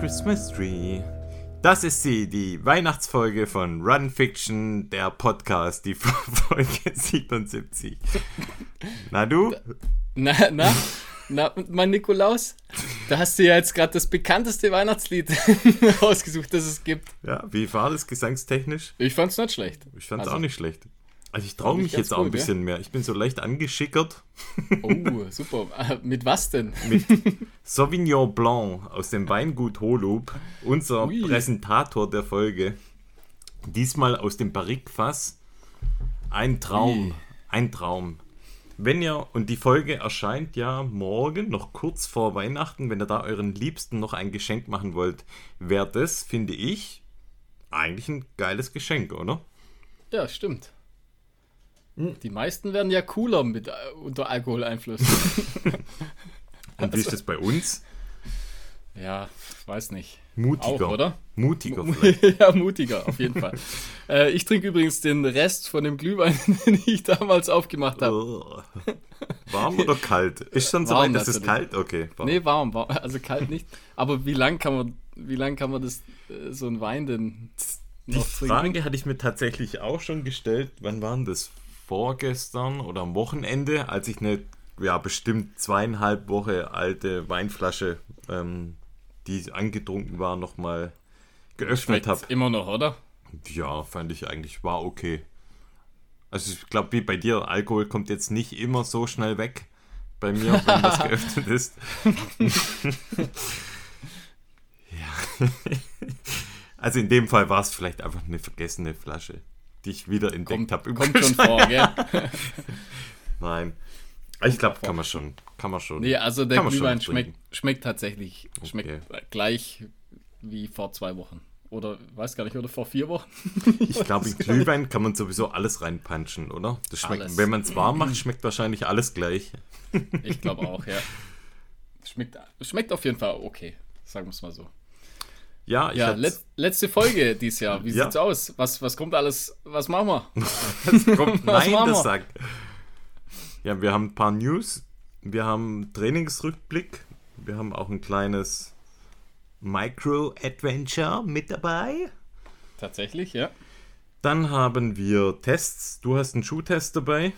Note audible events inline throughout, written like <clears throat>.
Christmas Tree. Das ist sie, die Weihnachtsfolge von Run Fiction, der Podcast, die <laughs> Folge 77. Na du? Na, na, na, mein Nikolaus? Da hast du ja jetzt gerade das bekannteste Weihnachtslied <laughs> ausgesucht, das es gibt. Ja, wie war das gesangstechnisch? Ich fand's nicht schlecht. Ich fand's also, auch nicht schlecht. Also ich traue mich jetzt auch ein bisschen ja? mehr. Ich bin so leicht angeschickert. Oh, <laughs> super. Äh, mit was denn? Mit Sauvignon Blanc aus dem Weingut Holub, unser Ui. Präsentator der Folge. Diesmal aus dem Barrique-Fass. Ein Traum. Ui. Ein Traum. Wenn ihr, und die Folge erscheint ja morgen, noch kurz vor Weihnachten, wenn ihr da euren Liebsten noch ein Geschenk machen wollt, wäre das, finde ich, eigentlich ein geiles Geschenk, oder? Ja, stimmt. Hm. Die meisten werden ja cooler mit, äh, unter Alkoholeinfluss. <laughs> <laughs> Und wie ist das bei uns? Ja, weiß nicht. Mutiger. Auch, oder? Mutiger <laughs> ja, mutiger, auf jeden Fall. äh, ich trinke übrigens den Rest von dem Glühwein, den ich damals aufgemacht habe. warm oder kalt? Ist schon so weit, dass es kalt? Okay. Warm. Nee, warm, warm, also kalt nicht. Aber wie lang kann man, wie lang kann man das, äh, so ein Wein denn Die Frage hatte ich mir tatsächlich auch schon gestellt. Wann waren das? Vorgestern oder am Wochenende, als ich eine ja, bestimmt zweieinhalb Woche alte Weinflasche, ähm, die angetrunken war, nochmal geöffnet habe. Immer noch, oder? Ja, fand ich eigentlich, war okay. Also ich glaube, wie bei dir, Alkohol kommt jetzt nicht immer so schnell weg. Bei mir, <laughs> wenn das geöffnet ist. <laughs> ja. <laughs> also in dem Fall war es vielleicht einfach eine vergessene Flasche die ich wieder entdeckt habe. Kommt schon vor, gell? <laughs> Nein. Ich glaube, kann man schon. Kann man schon. Nee, also der Glühwein schmeckt, schmeckt tatsächlich okay. schmeckt gleich wie vor zwei Wochen. Oder weiß gar nicht, oder vor vier Wochen. ich <laughs> glaube, in Glühwein kann man sowieso alles reinpanschen, oder? Das schmeckt, alles. wenn man es warm macht, <clears throat> schmeckt wahrscheinlich alles gleich. ich glaube <laughs> auch, ja. Schmeckt, schmeckt auf jeden Fall okay, sagen wir es mal so. Ja, ja let, letzte Folge dieses Jahr. Wie ja. sieht's aus? Was, was kommt alles? Was machen wir? <laughs> was kommt? <laughs> was Nein, das sagt. Ja, wir haben ein paar News. Wir haben Trainingsrückblick. Wir haben auch ein kleines Micro-Adventure mit dabei. Tatsächlich, ja. Dann haben wir Tests. Du hast einen Schuhtest dabei.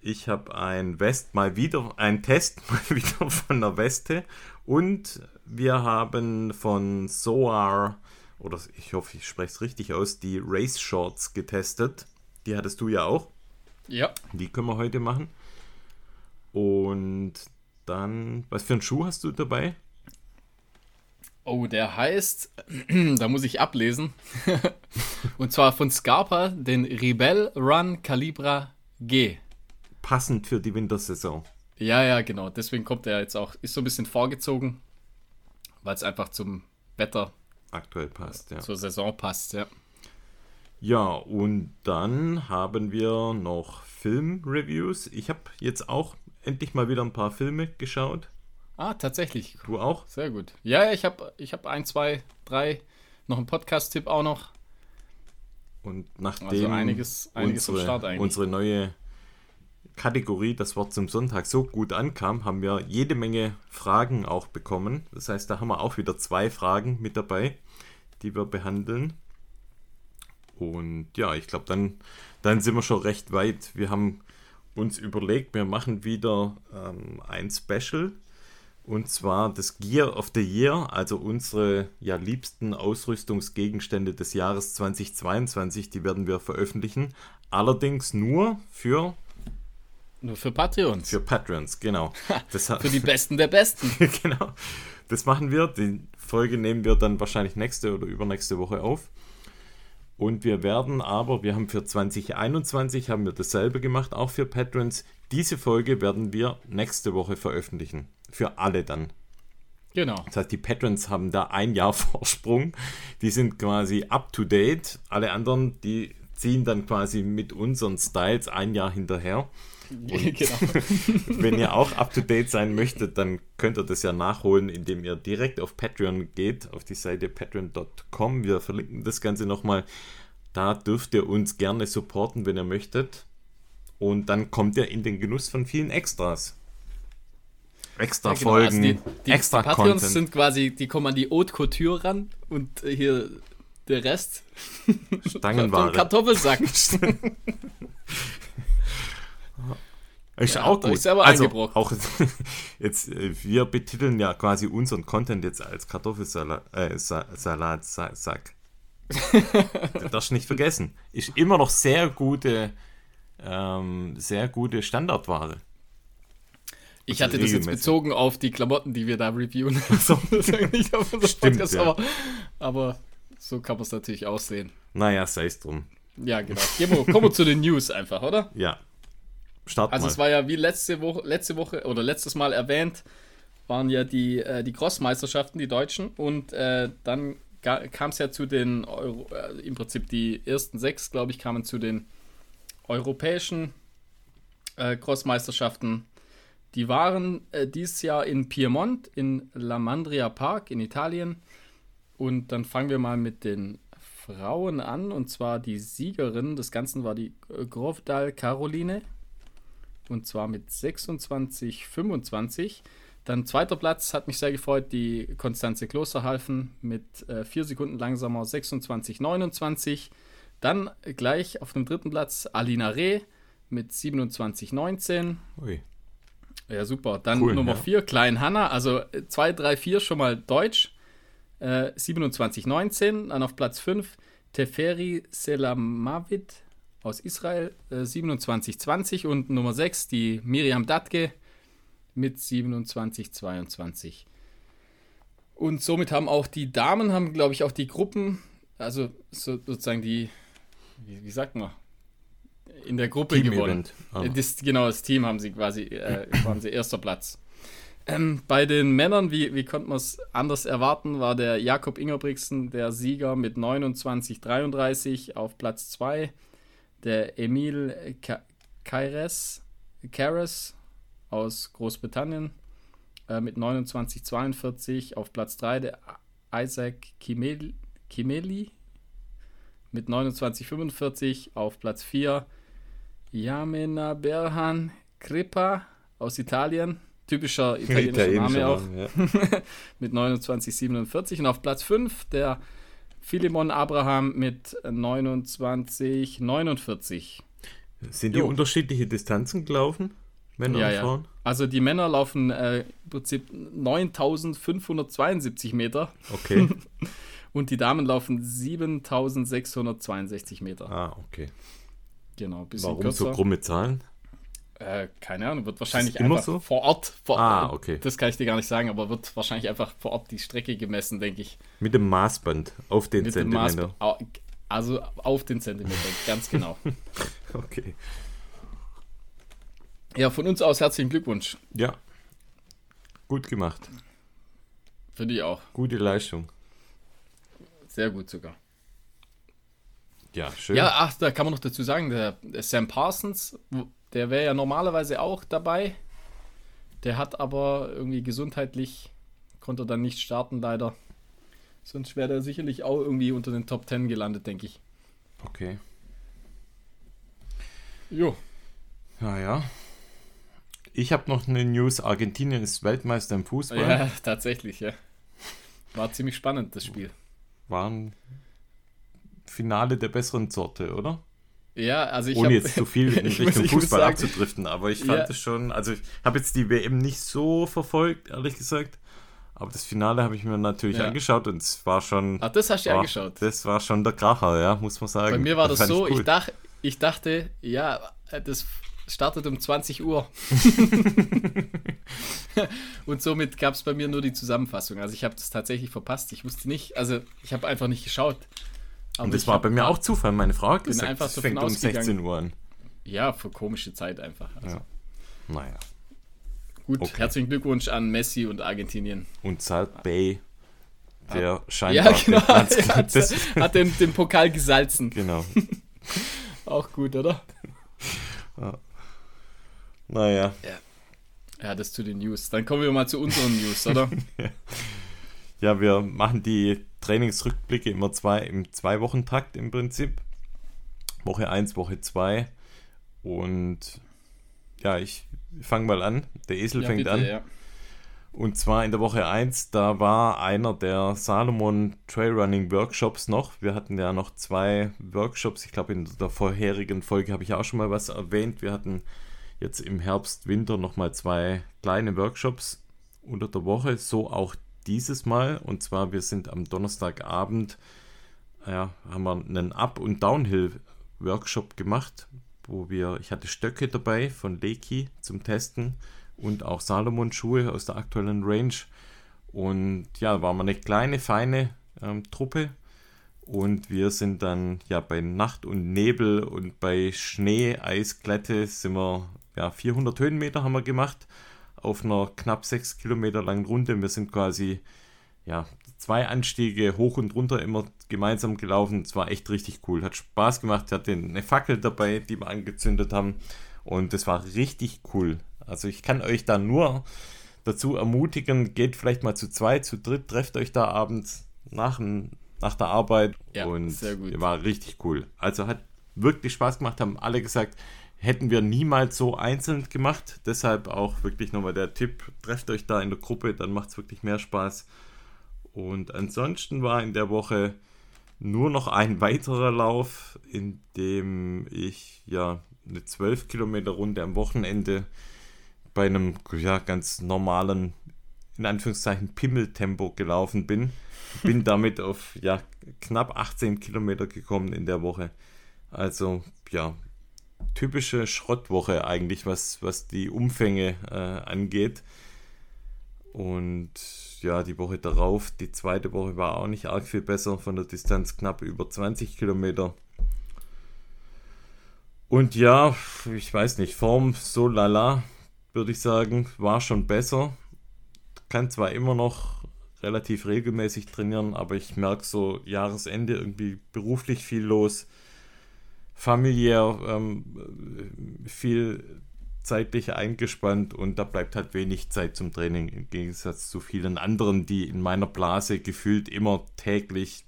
Ich habe ein West mal wieder, ein Test <laughs> mal wieder von der Weste. Und wir haben von Soar, oder ich hoffe, ich spreche es richtig aus, die Race Shorts getestet. Die hattest du ja auch. Ja. Die können wir heute machen. Und dann, was für einen Schuh hast du dabei? Oh, der heißt, <clears throat> da muss ich ablesen. <laughs> Und zwar von Scarpa, den Rebel Run Calibra G passend für die Wintersaison. Ja, ja, genau. Deswegen kommt er jetzt auch, ist so ein bisschen vorgezogen, weil es einfach zum Wetter aktuell passt, ja. Zur Saison passt, ja. Ja, und dann haben wir noch Filmreviews. Ich habe jetzt auch endlich mal wieder ein paar Filme geschaut. Ah, tatsächlich. Du auch? Sehr gut. Ja, ich habe ich hab ein, zwei, drei, noch einen Podcast-Tipp auch noch. Und nachdem also einiges, einiges unsere, unsere neue Kategorie Das Wort zum Sonntag so gut ankam, haben wir jede Menge Fragen auch bekommen. Das heißt, da haben wir auch wieder zwei Fragen mit dabei, die wir behandeln. Und ja, ich glaube, dann, dann sind wir schon recht weit. Wir haben uns überlegt, wir machen wieder ähm, ein Special. Und zwar das Gear of the Year, also unsere ja, liebsten Ausrüstungsgegenstände des Jahres 2022, die werden wir veröffentlichen. Allerdings nur für nur für Patreons. Für Patreons, genau. <laughs> Für die Besten der Besten. <laughs> genau. Das machen wir. Die Folge nehmen wir dann wahrscheinlich nächste oder übernächste Woche auf. Und wir werden aber, wir haben für 2021 haben wir dasselbe gemacht, auch für Patrons. Diese Folge werden wir nächste Woche veröffentlichen. Für alle dann. Genau. Das heißt, die Patrons haben da ein Jahr <laughs> Vorsprung. Die sind quasi up to date. Alle anderen, die ziehen dann quasi mit unseren Styles ein Jahr hinterher. <laughs> genau. <laughs> wenn ihr auch up to date sein möchtet, dann könnt ihr das ja nachholen, indem ihr direkt auf Patreon geht, auf die Seite patreon.com. Wir verlinken das Ganze nochmal. Da dürft ihr uns gerne supporten, wenn ihr möchtet. Und dann kommt ihr in den Genuss von vielen Extras. extra ja, genau. Folgen, also die, die, extra die Patreons Content. sind quasi, die kommen an die Haute Couture ran und hier der Rest Stangenware. <laughs> Kartoffelsack. Ist ja, auch gut. Ist aber also auch <laughs> jetzt äh, wir betiteln ja quasi unseren Content jetzt als Kartoffelsalat äh, Salat, Sack. <laughs> das darfst du nicht vergessen. Ist immer noch sehr gute ähm, sehr gute Standardware. Ich hatte das jetzt bezogen auf die Klamotten, die wir da reviewen. <laughs> so. nicht auf Stimmt, Podcast, ja. aber, aber so kann man es natürlich aussehen. Naja, sei es drum. Ja, genau. Wir, kommen wir zu den News einfach, oder? Ja. Start also mal. es war ja wie letzte Woche, letzte Woche oder letztes Mal erwähnt, waren ja die, äh, die Crossmeisterschaften, die Deutschen. Und äh, dann kam es ja zu den, Euro, äh, im Prinzip die ersten sechs, glaube ich, kamen zu den europäischen äh, Crossmeisterschaften. Die waren äh, dieses Jahr in Piemont, in La Mandria Park in Italien. Und dann fangen wir mal mit den Frauen an. Und zwar die Siegerin des Ganzen war die äh, Grovdal Caroline. Und zwar mit 26, 25. Dann zweiter Platz hat mich sehr gefreut, die Konstanze Klosterhalfen mit äh, vier Sekunden langsamer 26, 29. Dann gleich auf dem dritten Platz Alina Reh mit 27,19. Ui. Ja, super. Dann cool, Nummer 4, ja. Klein Hanna. Also 2, 3, 4 schon mal Deutsch. Äh, 27,19. Dann auf Platz 5 Teferi Selamavid aus Israel. Äh, 27,20. Und Nummer 6 die Miriam Datke mit 27,22. Und somit haben auch die Damen, haben glaube ich auch die Gruppen, also so, sozusagen die wie, wie sagt man, in der Gruppe Team gewonnen. Oh. Das, genau, das Team haben sie quasi, äh, waren sie <laughs> erster Platz. Ähm, bei den Männern, wie, wie konnte man es anders erwarten, war der Jakob Ingerbrigtsen der Sieger mit 29,33 auf Platz 2. Der Emil Kaires, Kaires aus Großbritannien äh, mit 29,42 auf Platz 3. Der Isaac Kimeli, Kimeli mit 29,45 auf Platz 4 Yamena Berhan Kripa aus Italien. Typischer <laughs> italienischer Name auch. Ja. <laughs> mit 29,47. Und auf Platz 5 der Philemon Abraham mit 29,49. Sind die jo. unterschiedliche Distanzen gelaufen? Männer ja, und Frauen? Ja. Also die Männer laufen äh, im Prinzip 9572 Meter. Okay. <laughs> Und die Damen laufen 7662 Meter. Ah, okay. Genau, bisschen Warum kürzer. so krumme Zahlen? Äh, keine Ahnung, wird wahrscheinlich einfach so? vor Ort. Vor, ah, okay. Das kann ich dir gar nicht sagen, aber wird wahrscheinlich einfach vor Ort die Strecke gemessen, denke ich. Mit dem Maßband auf den Mit Zentimeter. also auf den Zentimeter, ganz genau. <laughs> okay. Ja, von uns aus herzlichen Glückwunsch. Ja. Gut gemacht. Für dich auch. Gute Leistung. Sehr gut sogar. Ja, schön. Ja, ach, da kann man noch dazu sagen, der, der Sam Parsons, der wäre ja normalerweise auch dabei. Der hat aber irgendwie gesundheitlich, konnte dann nicht starten, leider. Sonst wäre der sicherlich auch irgendwie unter den Top 10 gelandet, denke ich. Okay. Jo. Ja, ja. Ich habe noch eine News. Argentinien ist Weltmeister im Fußball. Ja, tatsächlich, ja. War ziemlich spannend, das Spiel war ein Finale der besseren Sorte, oder? Ja, also ich Ohne hab, jetzt zu viel <laughs> in Richtung Fußball sagen, abzudriften, aber ich fand es ja. schon, also ich habe jetzt die WM nicht so verfolgt, ehrlich gesagt. Aber das Finale habe ich mir natürlich ja. angeschaut und es war schon. Ach, das hast du war, angeschaut. Das war schon der Kracher, ja, muss man sagen. Bei mir war das, das so, ich, cool. ich, dach, ich dachte, ja, das startet um 20 Uhr. <laughs> und somit gab es bei mir nur die Zusammenfassung. Also ich habe das tatsächlich verpasst. Ich wusste nicht, also ich habe einfach nicht geschaut. Aber und das war bei mir auch Zufall. Meine Frau hat gesagt, einfach es fängt um 16 Uhr an. Ja, für komische Zeit einfach. Also. Ja. Naja. Gut, okay. herzlichen Glückwunsch an Messi und Argentinien. Und Salt Bay, der scheinbar ja, genau, hat, <laughs> hat den, den Pokal gesalzen. Genau. <laughs> auch gut, oder? Ja. Naja. Ja. ja, das zu den News. Dann kommen wir mal zu unseren News, oder? <laughs> ja, wir machen die Trainingsrückblicke immer zwei, im Zwei-Wochen-Takt im Prinzip. Woche 1, Woche 2. Und ja, ich fange mal an. Der Esel ja, fängt bitte, an. Ja. Und zwar in der Woche 1, da war einer der Salomon Trailrunning Workshops noch. Wir hatten ja noch zwei Workshops. Ich glaube, in der vorherigen Folge habe ich auch schon mal was erwähnt. Wir hatten jetzt im Herbst, Winter nochmal zwei kleine Workshops unter der Woche. So auch dieses Mal. Und zwar, wir sind am Donnerstagabend, ja, haben wir einen Up- und Downhill-Workshop gemacht, wo wir, ich hatte Stöcke dabei von Leki zum Testen und auch Salomon-Schuhe aus der aktuellen Range. Und ja, waren wir eine kleine, feine ähm, Truppe. Und wir sind dann ja bei Nacht und Nebel und bei Schnee, Eisglätte sind wir ja 400 Höhenmeter haben wir gemacht auf einer knapp 6 Kilometer langen Runde. Wir sind quasi ja zwei Anstiege hoch und runter immer gemeinsam gelaufen. Es war echt richtig cool, hat Spaß gemacht. Wir hatten eine Fackel dabei, die wir angezündet haben und es war richtig cool. Also ich kann euch da nur dazu ermutigen, geht vielleicht mal zu zweit, zu dritt, trefft euch da abends nach, nach der Arbeit ja, und sehr gut. war richtig cool. Also hat wirklich Spaß gemacht, haben alle gesagt, hätten wir niemals so einzeln gemacht. Deshalb auch wirklich nochmal der Tipp, trefft euch da in der Gruppe, dann macht es wirklich mehr Spaß. Und ansonsten war in der Woche nur noch ein weiterer Lauf, in dem ich ja eine 12 Kilometer Runde am Wochenende bei einem ja, ganz normalen, in Anführungszeichen, Pimmeltempo gelaufen bin. Bin <laughs> damit auf ja, knapp 18 Kilometer gekommen in der Woche. Also ja, typische Schrottwoche eigentlich, was, was die Umfänge äh, angeht. Und ja, die Woche darauf, die zweite Woche war auch nicht arg viel besser, von der Distanz knapp über 20 Kilometer. Und ja, ich weiß nicht, Form so lala, würde ich sagen, war schon besser. Kann zwar immer noch relativ regelmäßig trainieren, aber ich merke so Jahresende irgendwie beruflich viel los, familiär ähm, viel zeitlich eingespannt und da bleibt halt wenig Zeit zum Training im Gegensatz zu vielen anderen, die in meiner Blase gefühlt immer täglich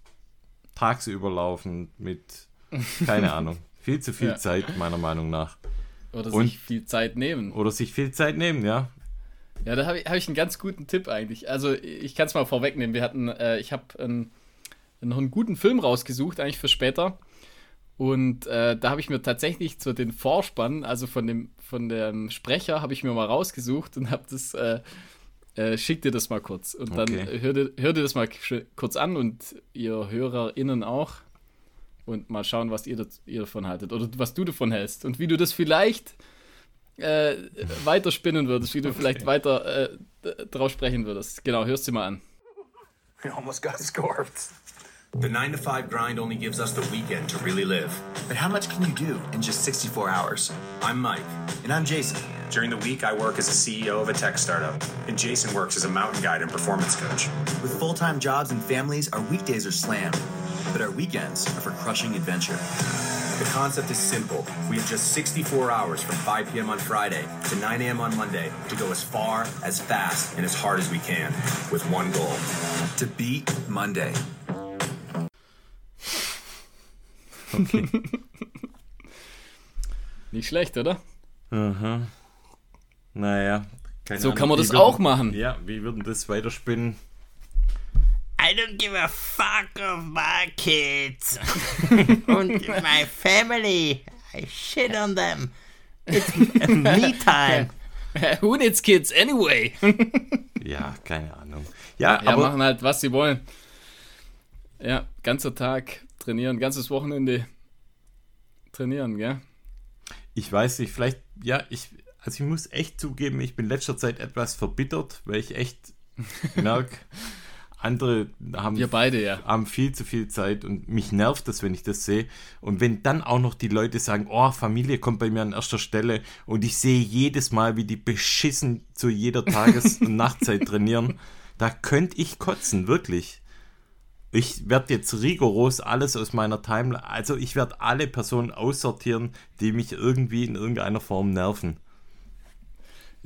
tagsüber laufen mit, <laughs> keine Ahnung, viel zu viel ja. Zeit meiner Meinung nach. Oder und, sich viel Zeit nehmen. Oder sich viel Zeit nehmen, ja. Ja, da habe ich, hab ich einen ganz guten Tipp eigentlich. Also ich kann es mal vorwegnehmen. Wir hatten, äh, ich habe ein, noch einen guten Film rausgesucht, eigentlich für später. Und äh, da habe ich mir tatsächlich zu den Vorspann, also von dem, von dem Sprecher, habe ich mir mal rausgesucht und habe das, äh, äh, schick dir das mal kurz. Und dann okay. hör, dir, hör dir das mal kurz an und ihr HörerInnen auch und mal schauen, was ihr, das, ihr davon haltet oder was du davon hältst und wie du das vielleicht äh, weiterspinnen würdest, wie du okay. vielleicht weiter äh, drauf sprechen würdest. Genau, hörst du mal an. We almost got scorped. The 9 to 5 grind only gives us the weekend to really live. But how much can you do in just 64 hours? I'm Mike. And I'm Jason. During the week, I work as a CEO of a tech startup, and Jason works as a mountain guide and performance coach. With full time jobs and families, our weekdays are slammed but our weekends are for crushing adventure. The concept is simple. We have just 64 hours from 5 p.m. on Friday to 9 a.m. on Monday to go as far, as fast, and as hard as we can with one goal to beat Monday. Okay. <laughs> Nicht schlecht, oder? Aha. Naja. so Ahnung, kann man das würden, auch machen. Ja, wie würden das weiterspinnen? I don't give a fuck of my kids <laughs> and my family. I shit on them. It's me <laughs> time. Who needs kids anyway? ja, keine Ahnung. Ja, ja, aber machen halt, was sie wollen. Ja, ganzer Tag trainieren, ganzes Wochenende trainieren, gell? Ich weiß nicht, vielleicht, ja, ich, also ich muss echt zugeben, ich bin letzter Zeit etwas verbittert, weil ich echt <laughs> merke, andere haben, Wir beide, ja. haben viel zu viel Zeit und mich nervt das, wenn ich das sehe. Und wenn dann auch noch die Leute sagen, oh, Familie kommt bei mir an erster Stelle und ich sehe jedes Mal, wie die beschissen zu jeder Tages- und Nachtzeit trainieren, <laughs> da könnte ich kotzen, wirklich. Ich werde jetzt rigoros alles aus meiner Timeline, also ich werde alle Personen aussortieren, die mich irgendwie in irgendeiner Form nerven.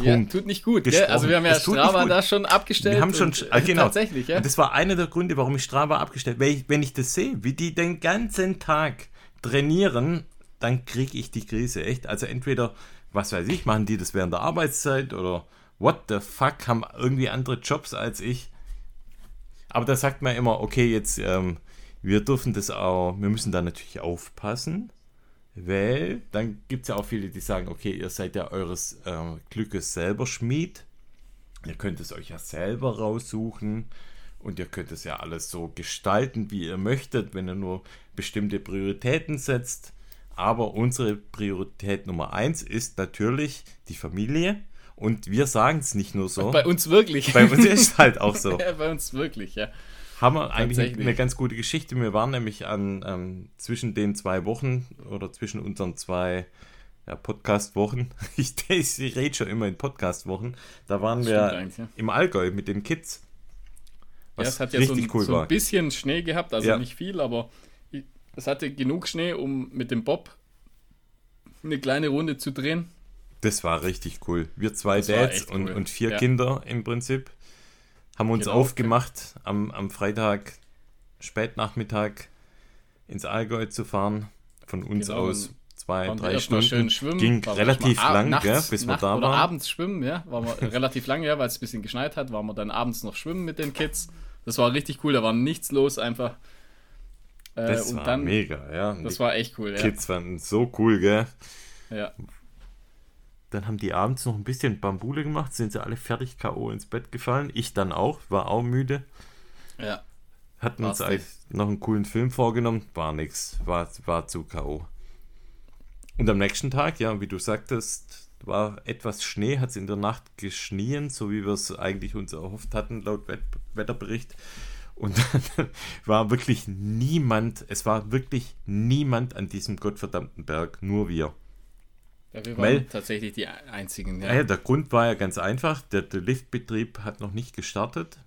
Ja, tut nicht gut. Gell? Also wir haben ja Strava da schon abgestellt. Wir haben schon, und, äh, genau. Tatsächlich, ja. Das war einer der Gründe, warum ich Strava abgestellt habe. Wenn, wenn ich das sehe, wie die den ganzen Tag trainieren, dann kriege ich die Krise echt. Also entweder, was weiß ich, machen die das während der Arbeitszeit oder what the fuck, haben irgendwie andere Jobs als ich. Aber da sagt man immer, okay, jetzt, ähm, wir dürfen das auch, wir müssen da natürlich aufpassen, weil dann gibt es ja auch viele, die sagen, okay, ihr seid ja eures äh, Glückes selber Schmied. Ihr könnt es euch ja selber raussuchen und ihr könnt es ja alles so gestalten, wie ihr möchtet, wenn ihr nur bestimmte Prioritäten setzt. Aber unsere Priorität Nummer eins ist natürlich die Familie. Und wir sagen es nicht nur so. Bei uns wirklich. Bei uns <laughs> ist es halt auch so. ja, bei uns wirklich, ja. Haben wir eigentlich eine ganz gute Geschichte. Wir waren nämlich an ähm, zwischen den zwei Wochen oder zwischen unseren zwei ja, Podcast-Wochen. <laughs> Ich, ich rede schon immer in Podcast-Wochen. Da waren wir ja. im Allgäu mit den Kids. Was ja, es hat ja so ein, cool so ein bisschen Schnee gehabt, also ja. nicht viel, aber es hatte genug Schnee, um mit dem Bob eine kleine Runde zu drehen. Das war richtig cool. Wir zwei das Dads und, cool. und vier ja. Kinder im Prinzip haben uns genau. aufgemacht, am, am Freitag Spätnachmittag ins Allgäu zu fahren. Von uns genau. aus zwei, drei Stunden. Schön schwimmen. Ging relativ lang, nachts, gell, bis wir da waren. Oder abends schwimmen, ja. War relativ lange, ja, weil es ein bisschen geschneit hat, waren wir dann abends noch schwimmen mit den Kids. Das war richtig cool, da war nichts los, einfach. Äh, das war dann, mega, ja. Das war echt cool, ja. Kids fanden so cool, gell. Ja. Dann haben die abends noch ein bisschen Bambule gemacht, sind sie alle fertig K.O. ins Bett gefallen. Ich dann auch, war auch müde. Ja. Hatten uns eigentlich noch einen coolen Film vorgenommen, war nix, war, war zu K.O. Und am nächsten Tag, ja, wie du sagtest, war etwas Schnee, hat es in der Nacht geschnien, so wie wir es eigentlich uns erhofft hatten, laut Wetterbericht. Und dann <laughs> war wirklich niemand, es war wirklich niemand an diesem gottverdammten Berg, nur wir. Ja, wir waren Weil, tatsächlich die einzigen. Ja. ja. der Grund war ja ganz einfach. Der, der Liftbetrieb hat noch nicht gestartet.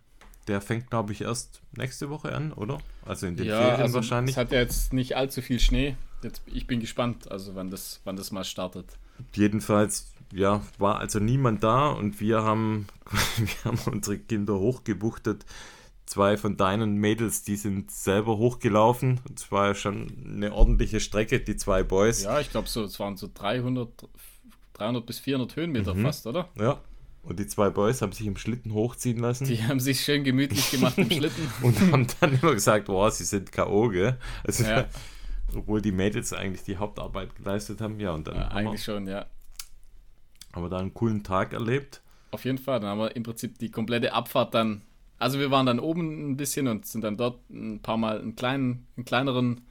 Der fängt, glaube ich, erst nächste Woche an, oder? Also in den ja, Ferien also wahrscheinlich. Es hat ja jetzt nicht allzu viel Schnee. Jetzt, ich bin gespannt, also wann das, wann das mal startet. Jedenfalls, ja, war also niemand da und wir haben, <laughs> wir haben unsere Kinder hochgebuchtet zwei von deinen Mädels, die sind selber hochgelaufen. Und zwar schon eine ordentliche Strecke, die zwei Boys. Ja, ich glaube, so, es waren so 300, 300 bis 400 Höhenmeter mhm. fast, oder? Ja. Und die zwei Boys haben sich im Schlitten hochziehen lassen. Die haben sich schön gemütlich gemacht im <laughs> Schlitten. und haben dann immer gesagt, wow, sie sind K.O., gell? Also, ja. obwohl die Mädels eigentlich die Hauptarbeit geleistet haben. Ja, und dann. Ja, eigentlich wir, schon, ja. Haben wir da einen coolen Tag erlebt. Auf jeden Fall. Dann haben wir im Prinzip die komplette Abfahrt dann also wir waren dann oben ein bisschen und sind dann dort ein paar Mal einen kleinen, einen kleineren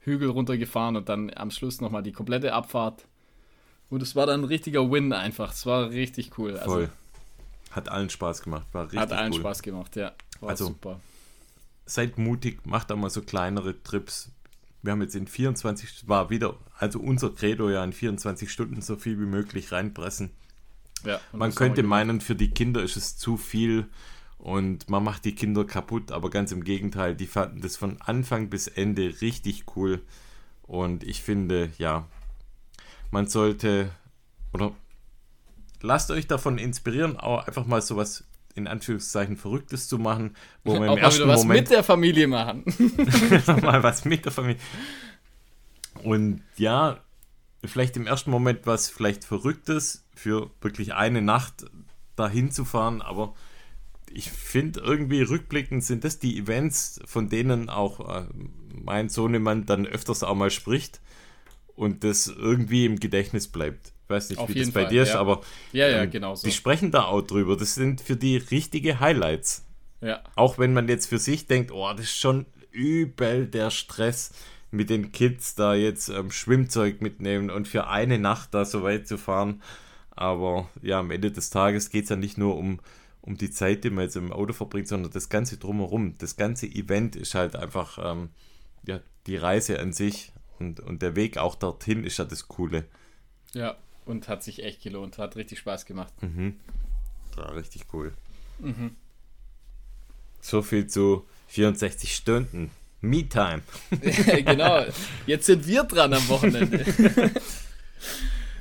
Hügel runtergefahren und dann am Schluss nochmal die komplette Abfahrt. Und es war dann ein richtiger Win einfach. Es war richtig cool. Also, Voll. Hat allen Spaß gemacht. War richtig Hat allen cool. Spaß gemacht, ja. War also, super. Seid mutig, macht da mal so kleinere Trips. Wir haben jetzt in 24, war wieder, also unser Credo ja in 24 Stunden so viel wie möglich reinpressen. Ja, Man könnte meinen, für die Kinder ist es zu viel und man macht die Kinder kaputt, aber ganz im Gegenteil, die fanden das von Anfang bis Ende richtig cool. Und ich finde, ja, man sollte, oder lasst euch davon inspirieren, auch einfach mal sowas in Anführungszeichen Verrücktes zu machen, wo <laughs> man im auch ersten was Moment mit der Familie machen. <laughs> mal was mit der Familie. Und ja, vielleicht im ersten Moment was vielleicht Verrücktes für wirklich eine Nacht dahin zu fahren, aber ich finde irgendwie rückblickend sind das die Events, von denen auch äh, mein Sohnemann dann öfters auch mal spricht und das irgendwie im Gedächtnis bleibt. Ich weiß nicht, Auf wie das bei Fall, dir ja. ist, aber ja, ja, ähm, genau so. die sprechen da auch drüber. Das sind für die richtige Highlights. Ja. Auch wenn man jetzt für sich denkt, oh, das ist schon übel der Stress mit den Kids da jetzt ähm, Schwimmzeug mitnehmen und für eine Nacht da so weit zu fahren. Aber ja, am Ende des Tages geht es ja nicht nur um um die Zeit, die man jetzt im Auto verbringt, sondern das Ganze drumherum. Das ganze Event ist halt einfach ähm, ja, die Reise an sich und, und der Weg auch dorthin ist ja das Coole. Ja, und hat sich echt gelohnt, hat richtig Spaß gemacht. Mhm. War richtig cool. Mhm. So viel zu 64 Stunden. Me-Time. <laughs> genau, jetzt sind wir dran am Wochenende. <laughs>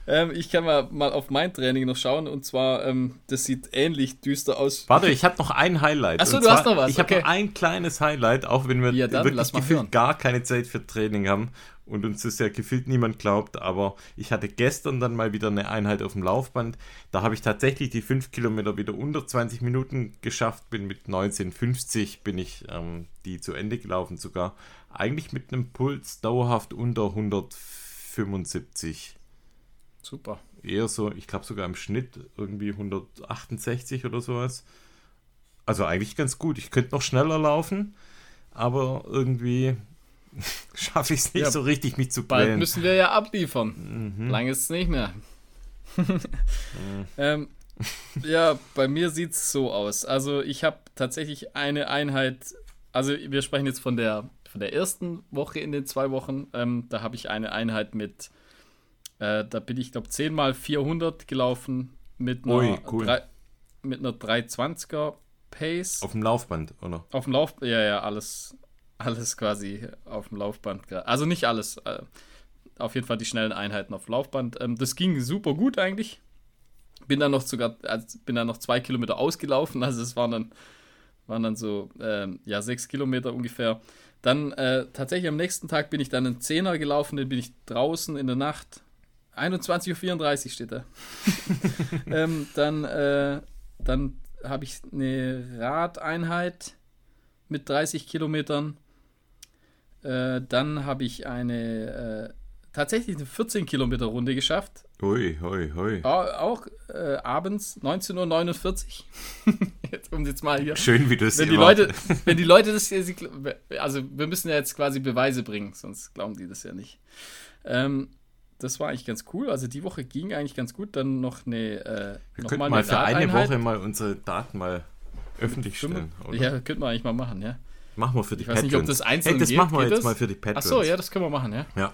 Ähm, ich kann mal, mal auf mein Training noch schauen und zwar, ähm, das sieht ähnlich düster aus. Warte, ich habe noch ein Highlight. Achso, du hast noch was. Ich okay. habe noch ein kleines Highlight, auch wenn wir ja, dann, wirklich gefühlt gar keine Zeit für Training haben. und uns das ja gefühlt niemand glaubt, aber ich hatte gestern dann mal wieder eine Einheit auf dem Laufband. Da habe ich tatsächlich die 5 Kilometer wieder unter 20 Minuten geschafft, bin mit 19,50 bin ich ähm, die zu Ende gelaufen sogar. Eigentlich mit einem Puls dauerhaft unter 175. Super. Eher so, ich glaube sogar im Schnitt irgendwie 168 oder sowas. Also eigentlich ganz gut. Ich könnte noch schneller laufen, aber irgendwie <laughs> schaffe ich es nicht ja, so richtig, mich zu bald Bald müssen wir ja abliefern. Mhm. Lang ist es nicht mehr. mhm. <laughs> ähm, ja, bei mir sieht es so aus. Also ich habe tatsächlich eine Einheit, also wir sprechen jetzt von der, von der ersten Woche in den zwei Wochen. Ähm, da habe ich eine Einheit mit, äh, da bin ich glaube 10 mal 400 gelaufen mit einer, Ui, cool. 3, mit einer 320er Pace. Auf dem Laufband, oder? Auf dem Laufband, ja, ja, alles, alles quasi auf dem Laufband. Also nicht alles. Äh, auf jeden Fall die schnellen Einheiten auf dem Laufband. Ähm, das ging super gut eigentlich. Bin dann noch sogar, also bin dann noch zwei Kilometer ausgelaufen. Also es waren dann, waren dann so, ähm, ja, sechs Kilometer ungefähr. Dann äh, tatsächlich am nächsten Tag bin ich dann einen Zehner gelaufen, den bin ich draußen in der Nacht. 21.34 Uhr steht da. <laughs> ähm, dann, äh, dann habe ich eine Radeinheit mit 30 Kilometern. Äh, dann habe ich eine äh, tatsächlich eine 14 Kilometer Runde geschafft. Hui, hui, hui. Auch, auch äh, abends 19.49 Uhr. <laughs> jetzt, um jetzt mal hier. Schön, wie du es wenn die Leute, <laughs> Wenn die Leute das hier, also wir müssen ja jetzt quasi Beweise bringen, sonst glauben die das ja nicht. Ähm, das war eigentlich ganz cool. Also die Woche ging eigentlich ganz gut. Dann noch eine. Äh, wir noch könnten mal, für eine Woche mal unsere Daten mal öffentlich stellen. Oder? Ja, könnten wir eigentlich mal machen, ja. Machen wir für die ich Patrons. weiß nicht, ob das einzeln hey, das geht, machen wir jetzt das? mal für die Patrons. Achso, ja, das können wir machen, ja. Ja.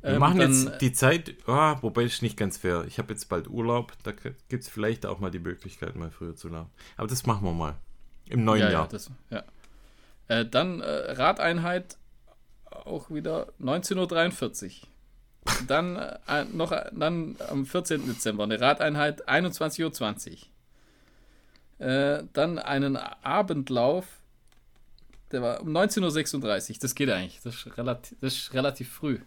Wir ähm, machen dann, jetzt die Zeit, oh, wobei ist nicht ganz fair. Ich habe jetzt bald Urlaub, da gibt es vielleicht auch mal die Möglichkeit, mal früher zu laufen. Aber das machen wir mal. Im neuen ja, Jahr. Ja, das, ja. Äh, dann äh, Radeinheit auch wieder 19.43 Uhr. Dann äh, noch dann am 14. Dezember eine Radeinheit 21.20 Uhr. Äh, dann einen Abendlauf, der war um 19.36 Uhr. Das geht eigentlich. Das ist relativ, das ist relativ früh.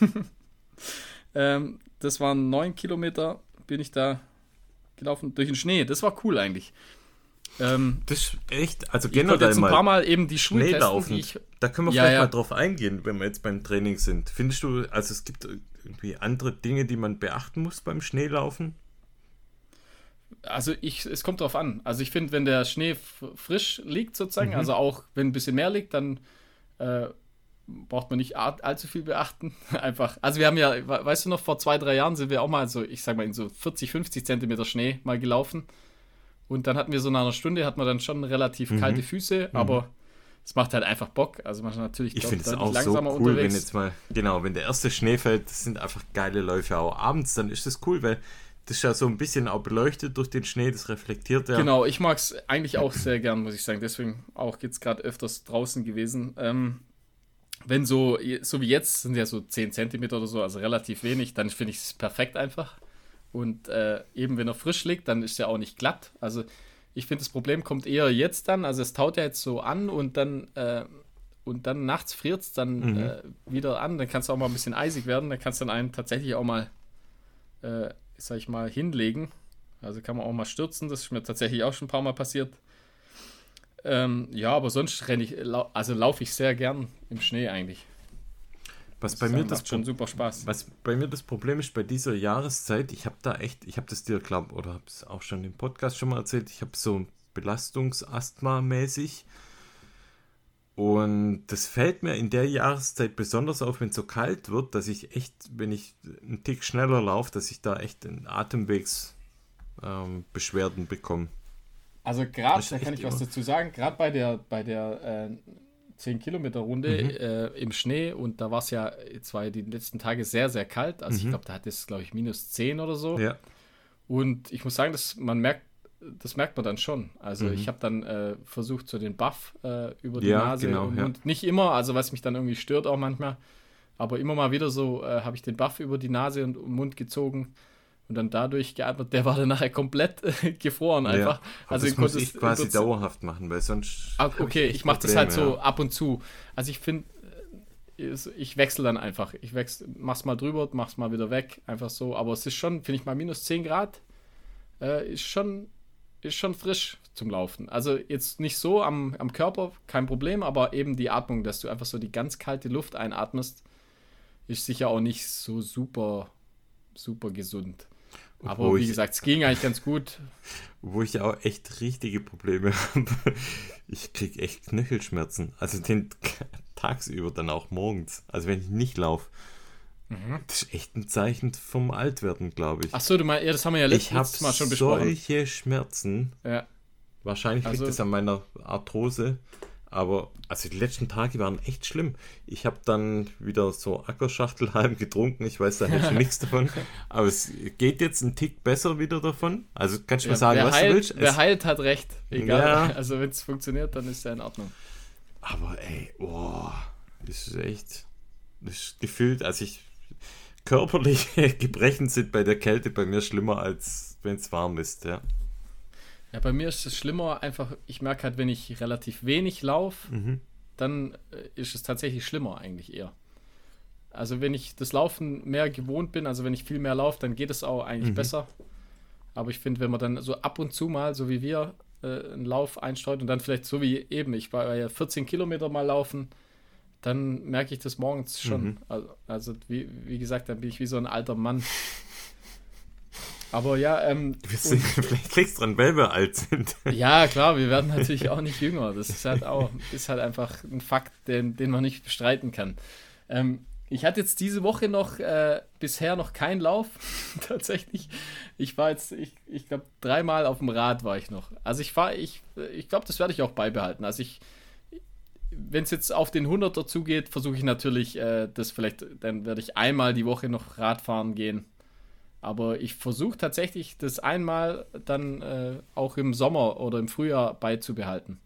<laughs> ähm, das waren 9 Kilometer, bin ich da gelaufen durch den Schnee. Das war cool eigentlich. Ähm, das ist echt, also generell ich jetzt ein paar Mal eben die Schuhe testen, die Da können wir ja, vielleicht ja. mal drauf eingehen, wenn wir jetzt beim Training sind. Findest du, also es gibt irgendwie andere Dinge, die man beachten muss beim Schneelaufen? Also ich, es kommt drauf an. Also ich finde, wenn der Schnee frisch liegt sozusagen, mhm. also auch wenn ein bisschen mehr liegt, dann äh, braucht man nicht allzu viel beachten. <laughs> Einfach. Also wir haben ja, weißt du noch, vor zwei, drei Jahren sind wir auch mal so, ich sag mal, in so 40, 50 Zentimeter Schnee mal gelaufen. Und dann hatten wir so nach einer Stunde, hat man dann schon relativ mhm. kalte Füße, mhm. aber es macht halt einfach Bock. Also man ist natürlich ich finde es auch langsamer so cool, unterwegs. wenn jetzt mal, genau, wenn der erste Schnee fällt, das sind einfach geile Läufe. Auch abends, dann ist das cool, weil das ist ja so ein bisschen auch beleuchtet durch den Schnee, das reflektiert ja. Genau, ich mag es eigentlich auch sehr gern, muss ich sagen. Deswegen auch jetzt gerade öfters draußen gewesen. Ähm, wenn so, so wie jetzt, sind ja so 10 Zentimeter oder so, also relativ wenig, dann finde ich es perfekt einfach. Und äh, eben wenn er frisch liegt, dann ist er auch nicht glatt. Also ich finde, das Problem kommt eher jetzt dann. Also es taut ja jetzt so an und dann, äh, und dann nachts friert es dann mhm. äh, wieder an. Dann kann es auch mal ein bisschen eisig werden. Dann kannst du dann einen tatsächlich auch mal, äh, sag ich mal, hinlegen. Also kann man auch mal stürzen. Das ist mir tatsächlich auch schon ein paar Mal passiert. Ähm, ja, aber sonst renne ich, also laufe ich sehr gern im Schnee eigentlich. Was bei mir das schon super Spaß. Was bei mir das Problem ist bei dieser Jahreszeit, ich habe da echt, ich habe das dir glaube oder habe es auch schon im Podcast schon mal erzählt, ich habe so Belastungsasthma mäßig und das fällt mir in der Jahreszeit besonders auf, wenn es so kalt wird, dass ich echt, wenn ich einen Tick schneller laufe, dass ich da echt Atemwegsbeschwerden ähm, bekomme. Also gerade, da kann ich was dazu sagen, gerade bei der, bei der äh, 10 Kilometer Runde mhm. äh, im Schnee und da war es ja zwei die letzten Tage sehr, sehr kalt. Also mhm. ich glaube, da hat es, glaube ich, minus 10 oder so. Ja. Und ich muss sagen, dass man merkt, das merkt man dann schon. Also mhm. ich habe dann äh, versucht, so den Buff äh, über die ja, Nase genau, und ja. Nicht immer, also was mich dann irgendwie stört auch manchmal. Aber immer mal wieder so äh, habe ich den Buff über die Nase und, und Mund gezogen und dann dadurch geatmet, der war dann nachher komplett äh, gefroren einfach. Ja, also das muss ich quasi dauerhaft machen, weil sonst. Ah, okay, ich, ich mache das halt so ab und zu. Also ich finde, ich wechsle dann einfach. Ich wechsle, mach's mal drüber, mach's mal wieder weg, einfach so. Aber es ist schon, finde ich mal, minus 10 Grad äh, ist, schon, ist schon frisch zum Laufen. Also jetzt nicht so am, am Körper, kein Problem, aber eben die Atmung, dass du einfach so die ganz kalte Luft einatmest, ist sicher auch nicht so super, super gesund. Aber Wo wie ich, gesagt, es ging eigentlich ganz gut. Wo ich auch echt richtige Probleme <laughs> habe. Ich kriege echt Knöchelschmerzen. Also den <laughs> tagsüber, dann auch morgens. Also wenn ich nicht laufe. Mhm. Das ist echt ein Zeichen vom Altwerden, glaube ich. Ach so, du meinst, ja, das haben wir ja letztes Mal schon besprochen. Solche Schmerzen. Ja. Wahrscheinlich liegt also, es an meiner Arthrose. Aber also die letzten Tage waren echt schlimm. Ich habe dann wieder so Ackerschachtelhalm <laughs> getrunken. Ich weiß da nicht <laughs> nichts davon. Aber es geht jetzt ein Tick besser wieder davon. Also kannst du ja, mal sagen, was heilt, du willst. Wer es, heilt, hat recht. Egal. Ja. <laughs> Also wenn es funktioniert, dann ist ja in Ordnung. Aber ey, boah, das ist echt. Das ist gefühlt, als ich körperliche Gebrechen sind bei der Kälte bei mir schlimmer, als wenn es warm ist, ja. Ja, bei mir ist es schlimmer, einfach, ich merke halt, wenn ich relativ wenig laufe, mhm. dann äh, ist es tatsächlich schlimmer eigentlich eher. Also wenn ich das Laufen mehr gewohnt bin, also wenn ich viel mehr laufe, dann geht es auch eigentlich mhm. besser. Aber ich finde, wenn man dann so ab und zu mal, so wie wir, äh, einen Lauf einstreut und dann vielleicht so wie eben, ich war ja 14 Kilometer mal laufen, dann merke ich das morgens schon. Mhm. Also, also wie, wie gesagt, dann bin ich wie so ein alter Mann. <laughs> Aber ja, ähm. Du <laughs> vielleicht kriegst dran, weil wir alt sind. <laughs> Ja, klar, wir werden natürlich auch nicht jünger. Das ist halt auch, ist halt einfach ein Fakt, den, den man nicht bestreiten kann. Ähm, ich hatte jetzt diese Woche noch äh, bisher noch keinen Lauf. <laughs> Tatsächlich. Ich war jetzt, ich, ich glaube, dreimal auf dem Rad war ich noch. Also ich fahre, ich, ich glaube, das werde ich auch beibehalten. Also ich, wenn es jetzt auf den 100er zugeht, versuche ich natürlich, äh, das vielleicht, dann werde ich einmal die Woche noch Radfahren gehen aber ich versuche tatsächlich, das einmal dann äh, auch im Sommer oder im Frühjahr beizubehalten.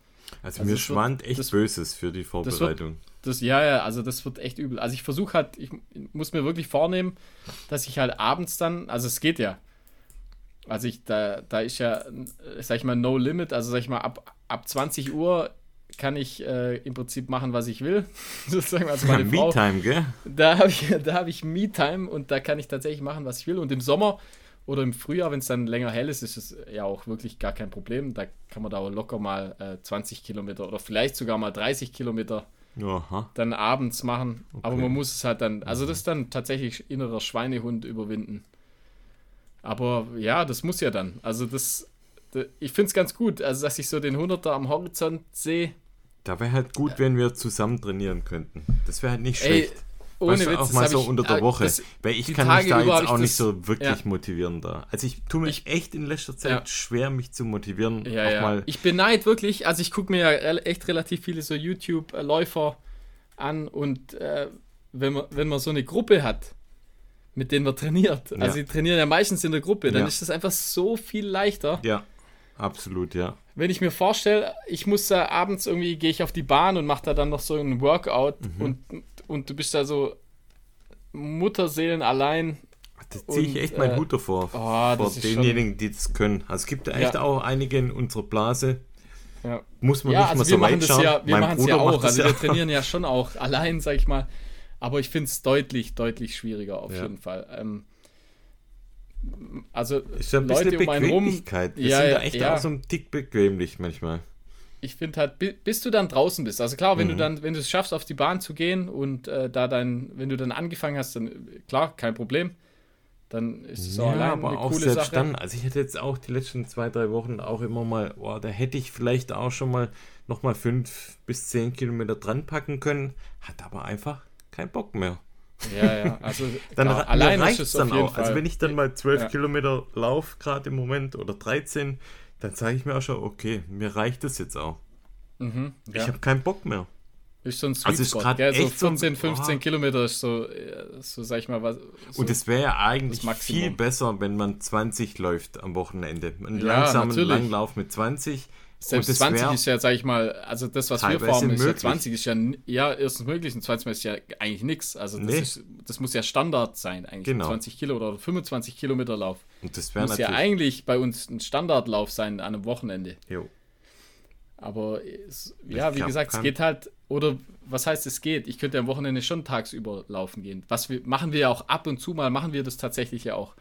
Also, also mir schwand echt das, Böses für die Vorbereitung. Das, wird, das ja, ja, also das wird echt übel. Also ich versuche halt, ich muss mir wirklich vornehmen, dass ich halt abends dann, also es geht ja. Also ich, da, da ist ja, sag ich mal, no limit, also sag ich mal, ab, ab 20 Uhr kann ich äh, im Prinzip machen, was ich will. <laughs> Sozusagen, also meine ja, Me-Time, gell? Da habe ich, hab ich Me-Time und da kann ich tatsächlich machen, was ich will. Und im Sommer oder im Frühjahr, wenn es dann länger hell ist, ist es ja auch wirklich gar kein Problem. Da kann man da auch locker mal äh, 20 Kilometer oder vielleicht sogar mal 30 Kilometer Aha. dann abends machen. Okay. Aber man muss es halt dann, also das ist dann tatsächlich innerer Schweinehund überwinden. Aber ja, das muss ja dann. Also das, ich finde es ganz gut, also dass ich so den 100er am Horizont sehe. Da wäre halt gut, wenn wir zusammen trainieren könnten. Das wäre halt nicht schlecht. Ey, ohne weißt du, Witz, auch mal so ich, unter der Woche. Das, weil ich kann Tage mich da jetzt auch nicht so wirklich ja. motivieren da. Also ich tue mir ich, echt in letzter Zeit ja. schwer, mich zu motivieren. Ja, ja. Mal ich beneide wirklich, also ich gucke mir ja echt relativ viele so YouTube-Läufer an und äh, wenn, man, wenn man so eine Gruppe hat, mit denen man trainiert, also sie trainieren ja meistens in der Gruppe, dann ist das einfach so viel leichter. Ja Absolut, ja. Wenn ich mir vorstelle, ich muss da abends irgendwie, gehe ich auf die Bahn und mache da dann noch so ein Workout mhm. und, und du bist da so Mutterseelen allein. Da ziehe ich echt meinen äh, Hut davor. Oh, vor denjenigen, die das können. Also es gibt da echt ja. auch einige in unserer Blase. Ja. Muss man ja, nicht also mal so weit schauen. Ja, wir machen es ja auch. Also wir trainieren ja <laughs> schon auch allein, sag ich mal. Aber ich finde es deutlich, deutlich schwieriger auf jeden Fall. Ähm, also ist ja ein Leute bisschen Bequemlichkeit. Um Wir ja, sind da echt ja. auch so ein Tick bequemlich manchmal. Ich finde halt, bis du dann draußen bist. Also klar, wenn mhm. du dann, wenn du es schaffst, auf die Bahn zu gehen und äh, da dann, wenn du dann angefangen hast, dann klar, kein Problem. Dann ist es ja, auch allein aber eine auch coole selbst Sache. dann, also ich hätte jetzt auch die letzten zwei, drei Wochen auch immer mal, oh, da hätte ich vielleicht auch schon mal nochmal fünf bis zehn Kilometer dran packen können, hat aber einfach keinen Bock mehr. Ja, ja, also <laughs> dann klar, allein reicht es dann auch. Also Fall. Also wenn ich dann mal 12 ja. Kilometer laufe, gerade im Moment, oder 13, dann sage ich mir auch schon, okay, mir reicht es jetzt auch. Mhm, ja. Ich habe keinen Bock mehr. Ist so ein Sweet also Spot, ist gell? so 14, 15 oh. Kilometer ist so, so sag ich mal, was. So Und es wäre ja eigentlich viel besser, wenn man 20 läuft am Wochenende. Einen ja, langsamen natürlich. Langlauf mit 20 selbst 20 ist ja, sag ich mal, also das, was wir formen, ist ja 20 ist ja, ja erstens möglich und zweitens ist ja eigentlich nichts. Also das, nee. ist, das muss ja Standard sein, eigentlich. Genau. 20 Kilo oder 25 Kilometer Lauf. Und das wäre muss ja eigentlich bei uns ein Standardlauf sein an einem Wochenende. Jo. Aber es, ja, wie gesagt, es geht halt, oder was heißt es geht? Ich könnte am Wochenende schon tagsüber laufen gehen. Was wir, machen wir ja auch ab und zu mal, machen wir das tatsächlich ja auch.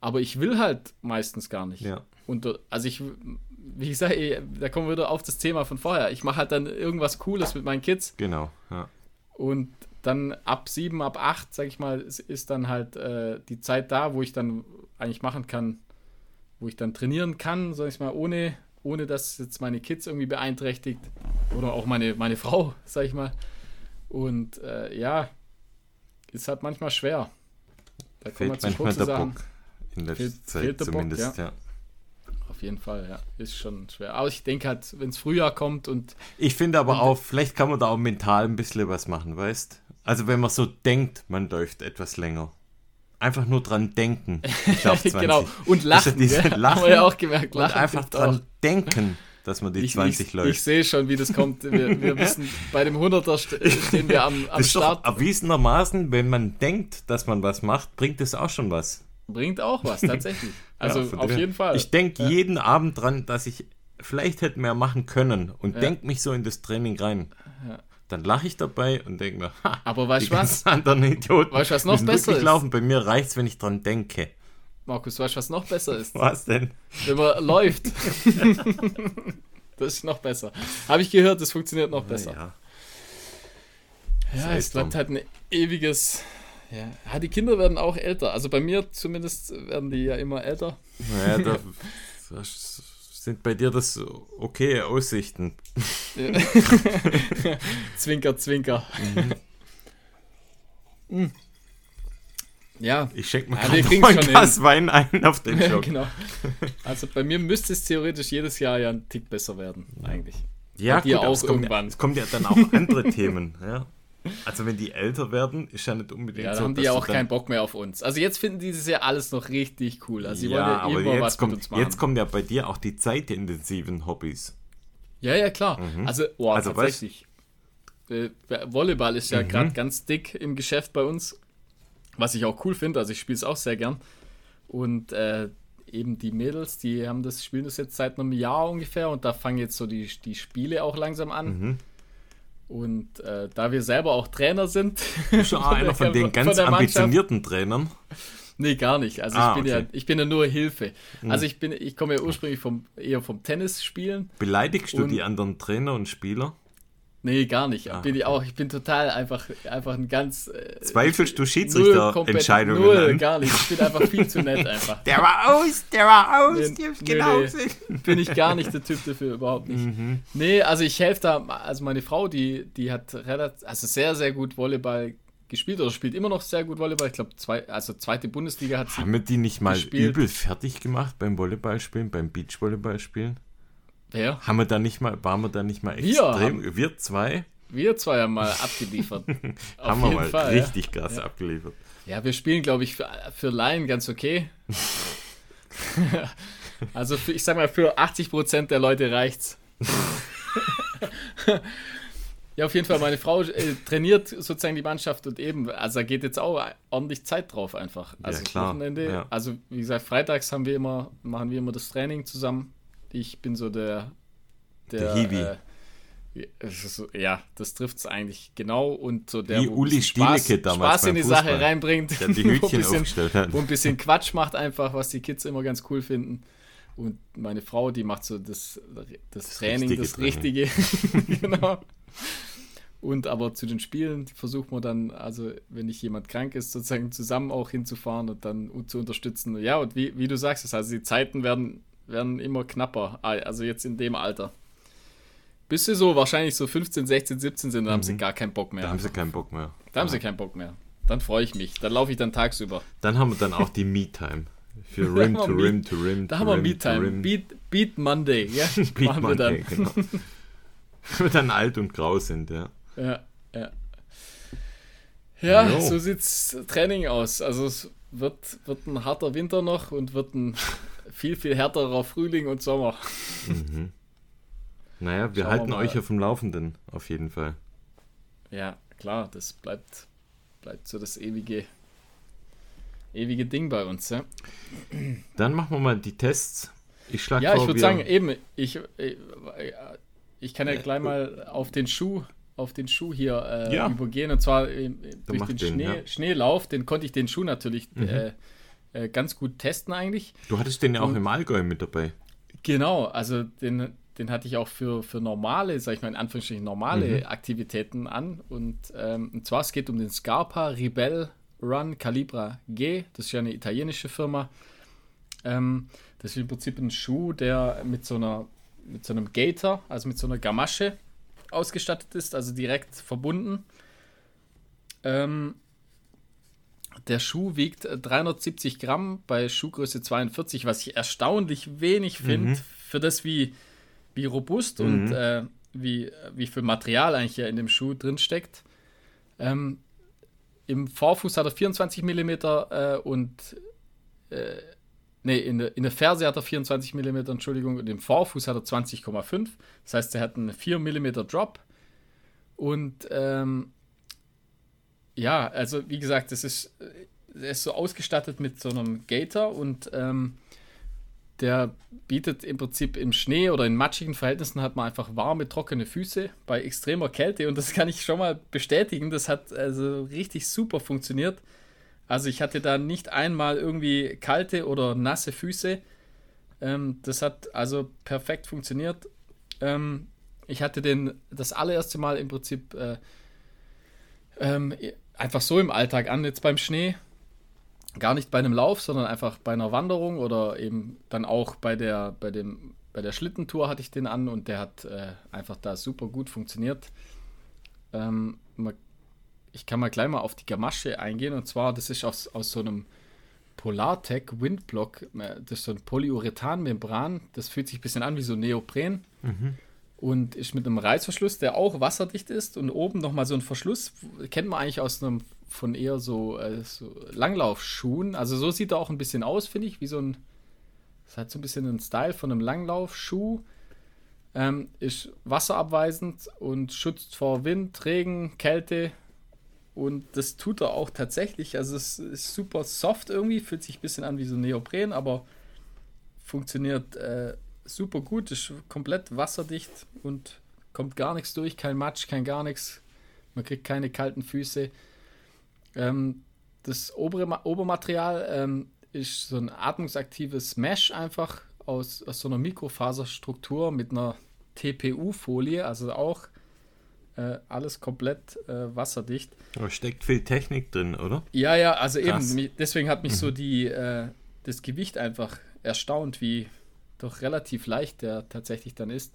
Aber ich will halt meistens gar nicht. Ja. Und also ich, wie gesagt, da kommen wir wieder auf das Thema von vorher. Ich mache halt dann irgendwas Cooles mit meinen Kids. Genau, ja. Und dann ab sieben, ab acht, sag ich mal, ist, ist dann halt äh, die Zeit da, wo ich dann eigentlich machen kann, wo ich dann trainieren kann, sag ich mal, ohne, ohne dass jetzt meine Kids irgendwie beeinträchtigt. Oder auch meine, meine Frau, sag ich mal. Und äh, ja, ist halt manchmal schwer. Da kommt man zu kurze Sachen. Bock in letzter fehlt, Zeit fehlt zumindest, Bock, ja. ja. Auf jeden Fall, ja. Ist schon schwer. Aber ich denke halt, wenn es Frühjahr kommt und. Ich finde aber auch, vielleicht kann man da auch mental ein bisschen was machen, weißt Also wenn man so denkt, man läuft etwas länger. Einfach nur dran denken. <laughs> Ich glaube, genau. Und lachen. Ja, lachen <laughs> haben wir ja auch gemerkt. Lachen und einfach dran auch. denken dass man die ich, 20 ich, läuft. Ich sehe schon, wie das kommt. Wir, wir <laughs> wissen, bei dem 100er stehen wir am, am das Start. Doch erwiesenermaßen, wenn man denkt, dass man was macht, bringt es auch schon was. Bringt auch was, <laughs> tatsächlich. Also ja, auf jeden Fall. Ich denke ja. jeden Abend dran, dass ich vielleicht hätte mehr machen können und ja. denke mich so in das Training rein. Ja. Dann lache ich dabei und denke mir, ha, aber weißt du was? Anderen Idioten. Weißt du, was noch besser ist? Laufen. Bei mir reicht es, wenn ich dran denke. Markus, weißt du, was noch besser ist? Was denn? Wenn man läuft. <laughs> das ist noch besser. Habe ich gehört, das funktioniert noch besser. Ja, ja es bleibt halt ein ewiges ja. die Kinder werden auch älter. Also bei mir zumindest werden die ja immer älter. Naja, da, <laughs> sind bei dir das okay Aussichten. <laughs> zwinker, zwinker. Mhm. Mhm. Ja. Ich schenke mal ja, ein Glas hin. Wein ein auf den <laughs> Schock. genau. Also bei mir müsste es theoretisch jedes Jahr ja ein Tick besser werden, eigentlich. Ja, gut, auch es irgendwann. Kommt, es kommen ja dann auch andere Themen, ja. Also wenn die älter werden, ist ja nicht unbedingt ja, so. haben die ja auch keinen Bock mehr auf uns. Also jetzt finden die das ja alles noch richtig cool. Also sie ja, wollen ja aber immer was kommt, mit uns machen. Jetzt kommen ja bei dir auch die zeitintensiven Hobbys. Ja, ja, klar. Mhm. Also, oh, also tatsächlich. Äh, Volleyball ist ja mhm. gerade ganz dick im Geschäft bei uns. Was ich auch cool finde. Also ich spiele es auch sehr gern. Und äh, eben die Mädels, die haben das, spielen das jetzt seit einem Jahr ungefähr und da fangen jetzt so die, die Spiele auch langsam an. Mhm. Und äh, da wir selber auch Trainer sind. Bist du auch <laughs> einer von den ganz von ambitionierten Trainern? Nee, gar nicht. Also ah, ich, bin okay. ja, ich bin ja nur Hilfe. Mhm. Also ich bin, ich komme ja ursprünglich vom, eher vom Tennis spielen. Beleidigst du die anderen Trainer und Spieler? Nee, gar nicht. Ah. Bin ich auch. Ich bin total einfach, einfach ein ganz. Äh, Zweifelst du Schiedsrichterentscheidungen Null, an? gar nicht. Ich bin einfach viel zu nett einfach. <laughs> Der war aus, der war aus, nee, nee, genau nee, Bin ich gar nicht der Typ dafür, überhaupt nicht. Mhm. Nee, also ich helfe da, also meine Frau, die, die hat relativ, also sehr, sehr gut Volleyball gespielt oder spielt immer noch sehr gut Volleyball. Ich glaube, zwei, also zweite Bundesliga hat sie. Haben wir die nicht mal gespielt. übel fertig gemacht beim Volleyballspielen, beim Beachvolleyballspielen? Wer? Haben wir da nicht mal, waren wir da nicht mal extrem? Wir, wir zwei? Wir zwei haben mal abgeliefert. <laughs> haben wir mal Fall, richtig ja. krass ja. abgeliefert. Ja, wir spielen, glaube ich, für, für Laien ganz okay. <laughs> also für, ich sag mal, für 80% der Leute reicht's. <laughs> ja, auf jeden Fall, meine Frau äh, trainiert sozusagen die Mannschaft und eben, also da geht jetzt auch ordentlich Zeit drauf einfach. Also ja, klar. Wochenende, ja. also wie gesagt, freitags haben wir immer, machen wir immer das Training zusammen ich bin so der. Der, der Hiwi. Äh, so, ja, das trifft es eigentlich genau und so der, Wie wo Uli Spaß, damals Spaß in die Fußball. Sache reinbringt, der <laughs> die Hütchen wo, ein bisschen, wo ein bisschen Quatsch macht einfach, was die Kids immer ganz cool finden. Und meine Frau, die macht so das, das, das Training, richtige das Richtige. <laughs> <laughs> genau. Und aber zu den Spielen versucht man dann, also wenn nicht jemand krank ist, sozusagen zusammen auch hinzufahren und dann zu unterstützen. Ja, und wie, wie du sagst, also die Zeiten werden werden immer knapper. Also jetzt in dem Alter. Bis sie so wahrscheinlich so 15, 16, 17 sind, dann mhm. haben sie mhm. gar keinen Bock mehr. Da haben sie keinen Bock mehr. Da haben sie keinen Bock mehr. Dann freue ich mich. Dann laufe ich dann tagsüber. Dann haben wir dann auch die Me-Time. Für Rim to Rim to Rim. Da haben wir Me-Time. Beat, Beat Monday. Ja, <laughs> Beat Monday, wir genau. <laughs> Wenn wir dann alt und grau sind, ja. Ja, ja. Ja, no. so sieht's Training aus. Also es wird, wird ein harter Winter noch und wird ein viel, viel härterer Frühling und Sommer. Mhm. Naja, wir Schauen halten wir euch auf dem Laufenden, auf jeden Fall. Ja, klar, das bleibt, bleibt so das ewige, ewige Ding bei uns. Ja? Dann machen wir mal die Tests. Ich schlage Ja, vor, ich würde sagen, eben, ich, ich, ich kann ja gleich mal auf den Schuh auf den Schuh hier äh, ja. übergehen und zwar äh, durch den, den Schnee, ja. Schneelauf, den konnte ich den Schuh natürlich mhm. äh, äh, ganz gut testen eigentlich. Du hattest den ja auch und, im Allgäu mit dabei. Genau, also den, den hatte ich auch für, für normale, sag ich mal in Anführungsstrichen, normale mhm. Aktivitäten an. Und, ähm, und zwar es geht um den Scarpa Rebel Run Calibra G. Das ist ja eine italienische Firma. Ähm, das ist im Prinzip ein Schuh, der mit so einer mit so einem Gator, also mit so einer Gamasche ausgestattet ist, also direkt verbunden. Ähm, der Schuh wiegt 370 Gramm bei Schuhgröße 42, was ich erstaunlich wenig finde mhm. für das, wie, wie robust mhm. und äh, wie, wie viel Material eigentlich hier in dem Schuh drin steckt. Ähm, Im Vorfuß hat er 24 mm äh, und äh, nee, in der, in der Ferse hat er 24 mm, Entschuldigung, und im Vorfuß hat er 20,5. Das heißt, er hat einen 4 mm Drop. Und ähm, ja, also wie gesagt, das ist, er ist so ausgestattet mit so einem Gator und ähm, der bietet im Prinzip im Schnee oder in matschigen Verhältnissen hat man einfach warme, trockene Füße bei extremer Kälte und das kann ich schon mal bestätigen. Das hat also richtig super funktioniert. Also ich hatte da nicht einmal irgendwie kalte oder nasse Füße. Ähm, das hat also perfekt funktioniert. Ähm, ich hatte den das allererste Mal im Prinzip äh, ähm, einfach so im Alltag an, jetzt beim Schnee. Gar nicht bei einem Lauf, sondern einfach bei einer Wanderung oder eben dann auch bei der, bei dem, bei der Schlittentour hatte ich den an und der hat äh, einfach da super gut funktioniert. Ähm, ich kann mal gleich mal auf die Gamasche eingehen. Und zwar, das ist aus, aus so einem Polartec Windblock. Äh, das ist so ein Polyurethan-Membran. Das fühlt sich ein bisschen an wie so Neopren. Mhm. Und ist mit einem Reißverschluss, der auch wasserdicht ist. Und oben nochmal so ein Verschluss. Kennt man eigentlich aus einem von eher so, äh, so Langlaufschuhen. Also so sieht er auch ein bisschen aus, finde ich. Wie so ein. Das hat so ein bisschen einen Style von einem Langlaufschuh. Ähm, ist wasserabweisend und schützt vor Wind, Regen, Kälte, und das tut er auch tatsächlich. Also es ist super soft irgendwie, fühlt sich ein bisschen an wie so Neopren, aber funktioniert äh, super gut, ist komplett wasserdicht und kommt gar nichts durch, kein Matsch, kein gar nichts. Man kriegt keine kalten Füße. Ähm, das obere Ma Obermaterial ähm, ist so ein atmungsaktives Mesh einfach aus, aus so einer Mikrofaserstruktur mit einer TPU-Folie, also auch äh, alles komplett äh, wasserdicht. Da steckt viel Technik drin, oder? Ja, ja, also Krass. eben, deswegen hat mich mhm. so die, äh, das Gewicht einfach erstaunt, wie doch relativ leicht der tatsächlich dann ist.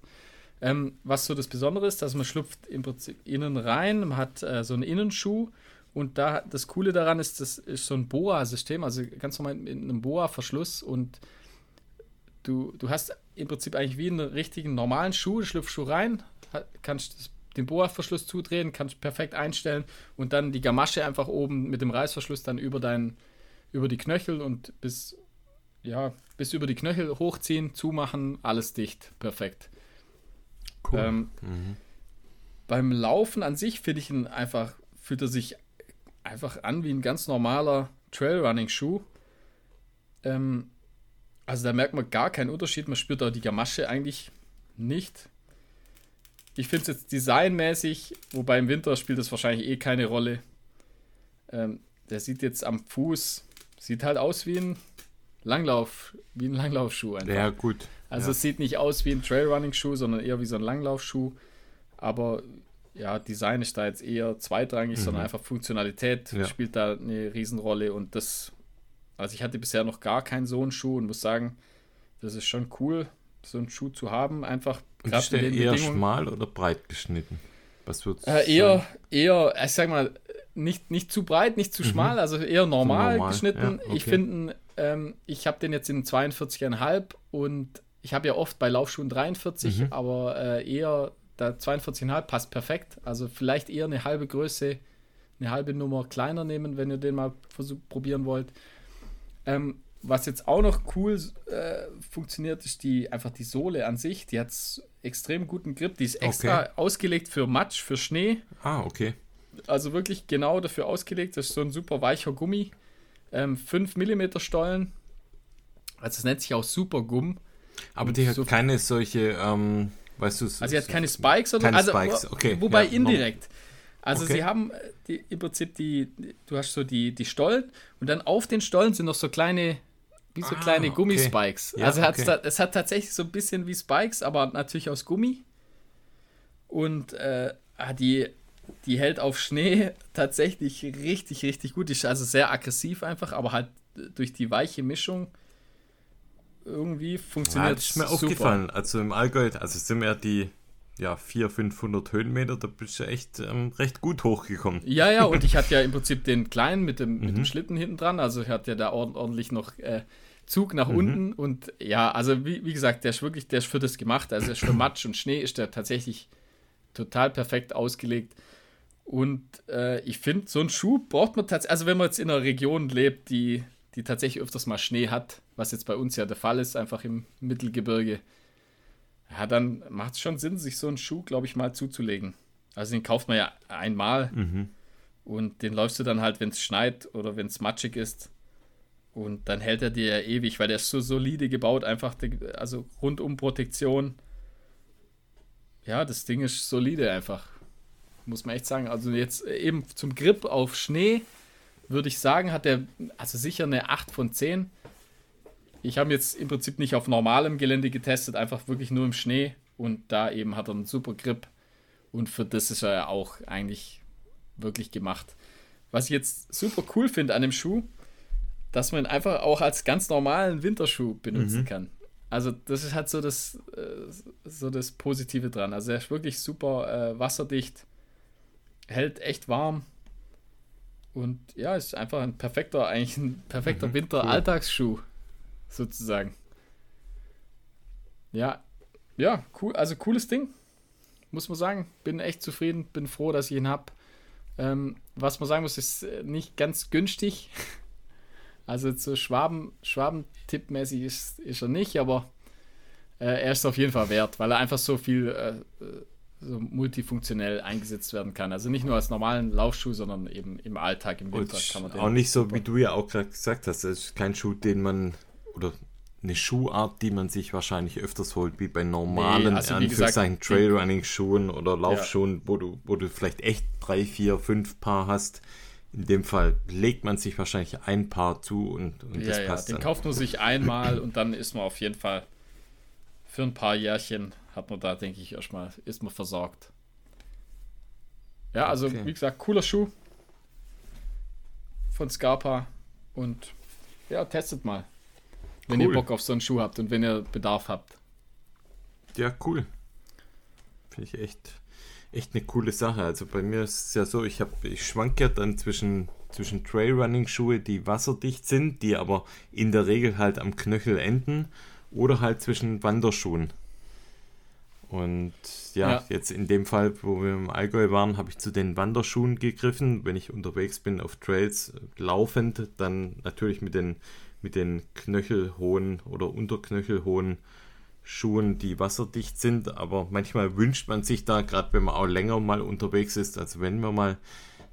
Ähm, was so das Besondere ist, dass man schlüpft im Prinzip innen rein, man hat äh, so einen Innenschuh und da das Coole daran ist, das ist so ein Boa-System, also ganz normal mit einem Boa-Verschluss und du, du hast im Prinzip eigentlich wie einen richtigen normalen Schuh, Schlüpfschuh rein, kannst den Bohrverschluss zudrehen, kannst perfekt einstellen und dann die Gamasche einfach oben mit dem Reißverschluss dann über dein, über die Knöchel und bis, ja, bis über die Knöchel hochziehen, zumachen, alles dicht, perfekt. Cool. Ähm, mhm. Beim Laufen an sich finde ich ihn einfach, fühlt er sich einfach an wie ein ganz normaler Trailrunning-Schuh. Ähm, also da merkt man gar keinen Unterschied, man spürt auch die Gamasche eigentlich nicht. Ich finde es jetzt designmäßig, wobei im Winter spielt das wahrscheinlich eh keine Rolle. Ähm, der sieht jetzt am Fuß, sieht halt aus wie ein Langlauf, wie ein Langlaufschuh einfach. Ja, gut. Also ja. es sieht nicht aus wie ein Trailrunning-Schuh, sondern eher wie so ein Langlaufschuh. Aber ja, Design ist da jetzt eher zweitrangig, mhm. sondern einfach Funktionalität ja. spielt da eine Riesenrolle. Und das, also ich hatte bisher noch gar keinen so einen Schuh und muss sagen, das ist schon cool, so einen Schuh zu haben. Einfach gerade ist der eher Bedingungen. schmal oder breit geschnitten? Was wird's äh, eher, sagen? eher, ich sag mal, nicht, nicht zu breit, nicht zu mhm. schmal, also eher normal, normal. geschnitten. Ja, okay. Ich finde, ähm, ich habe den jetzt in 42,5 und ich habe ja oft bei Laufschuhen 43, mhm. aber äh, eher da 42,5 passt perfekt. Also vielleicht eher eine halbe Größe, eine halbe Nummer kleiner nehmen, wenn ihr den mal probieren wollt. Ähm, was jetzt auch noch cool äh, funktioniert, ist die einfach die Sohle an sich. Die hat extrem guten Grip. Die ist extra okay. ausgelegt für Matsch, für Schnee. Ah, okay. Also wirklich genau dafür ausgelegt. Das ist so ein super weicher Gummi. Ähm, 5 mm Stollen. Also es nennt sich auch Super Gumm. Aber die hat so keine solche ähm, Weißt du Also sie hat keine Spikes oder keine also, Spikes. Okay. Wobei ja, indirekt. Also okay. sie haben äh, die, im Prinzip die, du hast so die, die Stollen und dann auf den Stollen sind noch so kleine, wie so ah, kleine Gummispikes. Okay. Ja, also okay. es hat tatsächlich so ein bisschen wie Spikes, aber natürlich aus Gummi. Und äh, die, die hält auf Schnee tatsächlich richtig, richtig gut. Die ist also sehr aggressiv einfach, aber halt durch die weiche Mischung irgendwie funktioniert ja, das ist mir super. aufgefallen. Also im Allgäu, also sind wir die ja, 400, 500 Höhenmeter, da bist du echt ähm, recht gut hochgekommen. Ja, ja, und ich hatte ja im Prinzip den kleinen mit dem, mhm. mit dem mhm. Schlitten hinten dran, also ich hatte ja da ordentlich noch äh, Zug nach mhm. unten und ja, also wie, wie gesagt, der ist wirklich, der ist für das gemacht, also für <clears throat> Matsch und Schnee ist der tatsächlich total perfekt ausgelegt. Und äh, ich finde, so einen Schuh braucht man tatsächlich, also wenn man jetzt in einer Region lebt, die, die tatsächlich öfters mal Schnee hat, was jetzt bei uns ja der Fall ist, einfach im Mittelgebirge, ja, dann macht es schon Sinn, sich so einen Schuh, glaube ich, mal zuzulegen. Also den kauft man ja einmal mhm. und den läufst du dann halt, wenn es schneit oder wenn es matschig ist. Und dann hält er dir ja ewig, weil der ist so solide gebaut, einfach, also rundum Protektion. Ja, das Ding ist solide einfach. Muss man echt sagen. Also jetzt eben zum Grip auf Schnee würde ich sagen, hat er also sicher eine 8 von 10. Ich habe jetzt im Prinzip nicht auf normalem Gelände getestet, einfach wirklich nur im Schnee. Und da eben hat er einen super Grip. Und für das ist er ja auch eigentlich wirklich gemacht. Was ich jetzt super cool finde an dem Schuh, dass man ihn einfach auch als ganz normalen Winterschuh benutzen mhm. kann. Also das ist halt so das, äh, so das Positive dran. Also er ist wirklich super äh, wasserdicht, hält echt warm und ja, ist einfach ein perfekter, eigentlich ein perfekter mhm, Winter-Alltagsschuh sozusagen. Ja, ja, cool, also cooles Ding, muss man sagen. Bin echt zufrieden, bin froh, dass ich ihn habe. Ähm, was man sagen muss, ist äh, nicht ganz günstig. <laughs> Also so Schwaben, Schwaben-Tippmäßig ist, ist er nicht, aber äh, er ist auf jeden Fall wert, weil er einfach so viel äh, so multifunktionell eingesetzt werden kann. Also nicht nur als normalen Laufschuh, sondern eben im Alltag, im Winter kann man den. Auch nicht so, wie du ja auch gerade gesagt hast, es ist kein Schuh, den man oder eine Schuhart, die man sich wahrscheinlich öfters holt, wie bei normalen nee, also gesagt, Trailrunning-Schuhen oder Laufschuhen, ja. wo, du, wo du vielleicht echt drei, vier, fünf Paar hast. In dem Fall legt man sich wahrscheinlich ein Paar zu und, und ja, das ja, passt. Den dann. kauft man sich einmal und dann ist man auf jeden Fall für ein paar Jährchen hat man da, denke ich, erstmal, ist man versorgt. Ja, also okay. wie gesagt, cooler Schuh von Scarpa und ja, testet mal. Wenn cool. ihr Bock auf so einen Schuh habt und wenn ihr Bedarf habt. Ja, cool. Finde ich echt, echt eine coole Sache. Also bei mir ist es ja so, ich, ich schwank ja dann zwischen, zwischen Trailrunning-Schuhe, die wasserdicht sind, die aber in der Regel halt am Knöchel enden, oder halt zwischen Wanderschuhen. Und ja, ja, jetzt in dem Fall, wo wir im Allgäu waren, habe ich zu den Wanderschuhen gegriffen. Wenn ich unterwegs bin auf Trails laufend, dann natürlich mit den mit den knöchelhohen oder unterknöchelhohen Schuhen, die wasserdicht sind. Aber manchmal wünscht man sich da, gerade wenn man auch länger mal unterwegs ist, also wenn wir mal,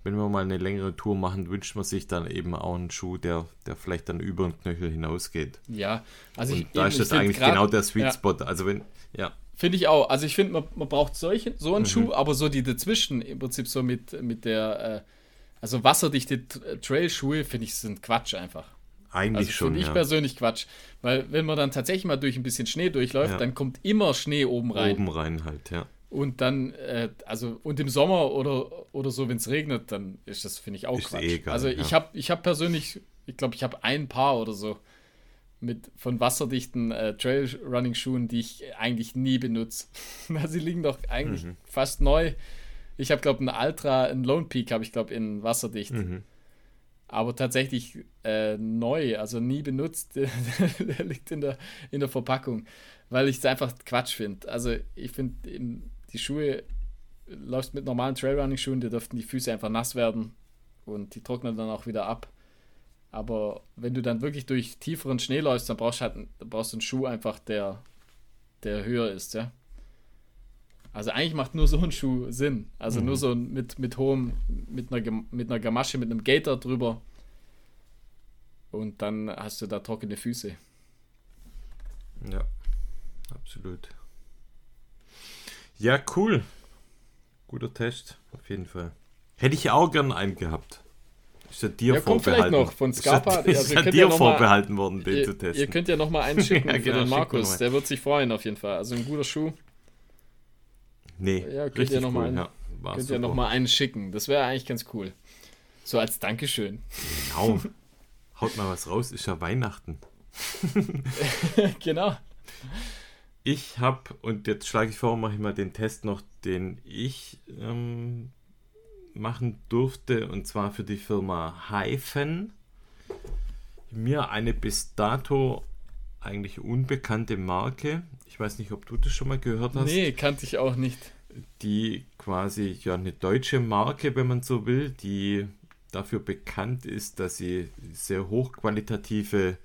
wenn wir mal eine längere Tour machen, wünscht man sich dann eben auch einen Schuh, der, der vielleicht dann über den Knöchel hinausgeht. Ja, also ich, da ist das eigentlich grad, genau der Sweet Spot. Ja. Also wenn, ja. Finde ich auch. Also ich finde, man, man braucht solche, so einen mhm. Schuh, aber so die dazwischen, im Prinzip so mit, mit der, äh, also wasserdichte Trailschuhe, finde ich, sind Quatsch einfach. Eigentlich also schon. Finde ich ja. persönlich Quatsch. Weil wenn man dann tatsächlich mal durch ein bisschen Schnee durchläuft, ja. dann kommt immer Schnee oben rein. Oben rein halt, ja. Und dann, äh, also, und im Sommer oder, oder so, wenn es regnet, dann ist das, finde ich, auch ist Quatsch. Eh egal, also ich ja. habe ich hab persönlich, ich glaube, ich habe ein Paar oder so mit von wasserdichten äh, Trail-Running-Schuhen, die ich eigentlich nie benutze. <laughs> Sie liegen doch eigentlich mhm. fast neu. Ich habe, glaube ich, ein Ultra, ein Lone Peak habe ich, glaube in wasserdicht. Mhm aber tatsächlich äh, neu, also nie benutzt. <laughs> der liegt in der, in der Verpackung, weil ich es einfach Quatsch finde. Also ich finde, die Schuhe, läufst mit normalen Trailrunning-Schuhen, da dürften die Füße einfach nass werden und die trocknen dann auch wieder ab. Aber wenn du dann wirklich durch tieferen Schnee läufst, dann brauchst du halt dann brauchst du einen Schuh einfach, der, der höher ist, ja. Also eigentlich macht nur so ein Schuh Sinn. Also mhm. nur so mit, mit hohem, mit einer, mit einer Gamasche, mit einem Gator drüber. Und dann hast du da trockene Füße. Ja, absolut. Ja, cool. Guter Test, auf jeden Fall. Hätte ich auch gern einen gehabt. Ist ja dir ja, vorbehalten. noch von Scarpa. Ist, <laughs> ist also, dir ja vorbehalten mal, worden, den ihr, zu testen. Ihr könnt ja noch mal <laughs> einen schicken ja, genau, für den Markus. Der wird sich freuen auf jeden Fall. Also ein guter Schuh. Nee, ja, könnt ihr noch cool, mal einen, ja, könnt ihr noch mal einen schicken. Das wäre eigentlich ganz cool. So als Dankeschön. Genau. <laughs> Haut mal was raus, ist ja Weihnachten. genau. Ich habe, und jetzt schlage ich vor, mache ich mal den Test noch, den ich ähm, machen durfte, und zwar für die Firma Hyphen. Mir eine bis dato eigentlich unbekannte Marke. Ich weiß nicht, ob du das schon mal gehört hast. Nee, kannte ich auch nicht. Die quasi ja eine deutsche Marke, wenn man so will, die dafür bekannt ist, dass sie sehr hochqualitative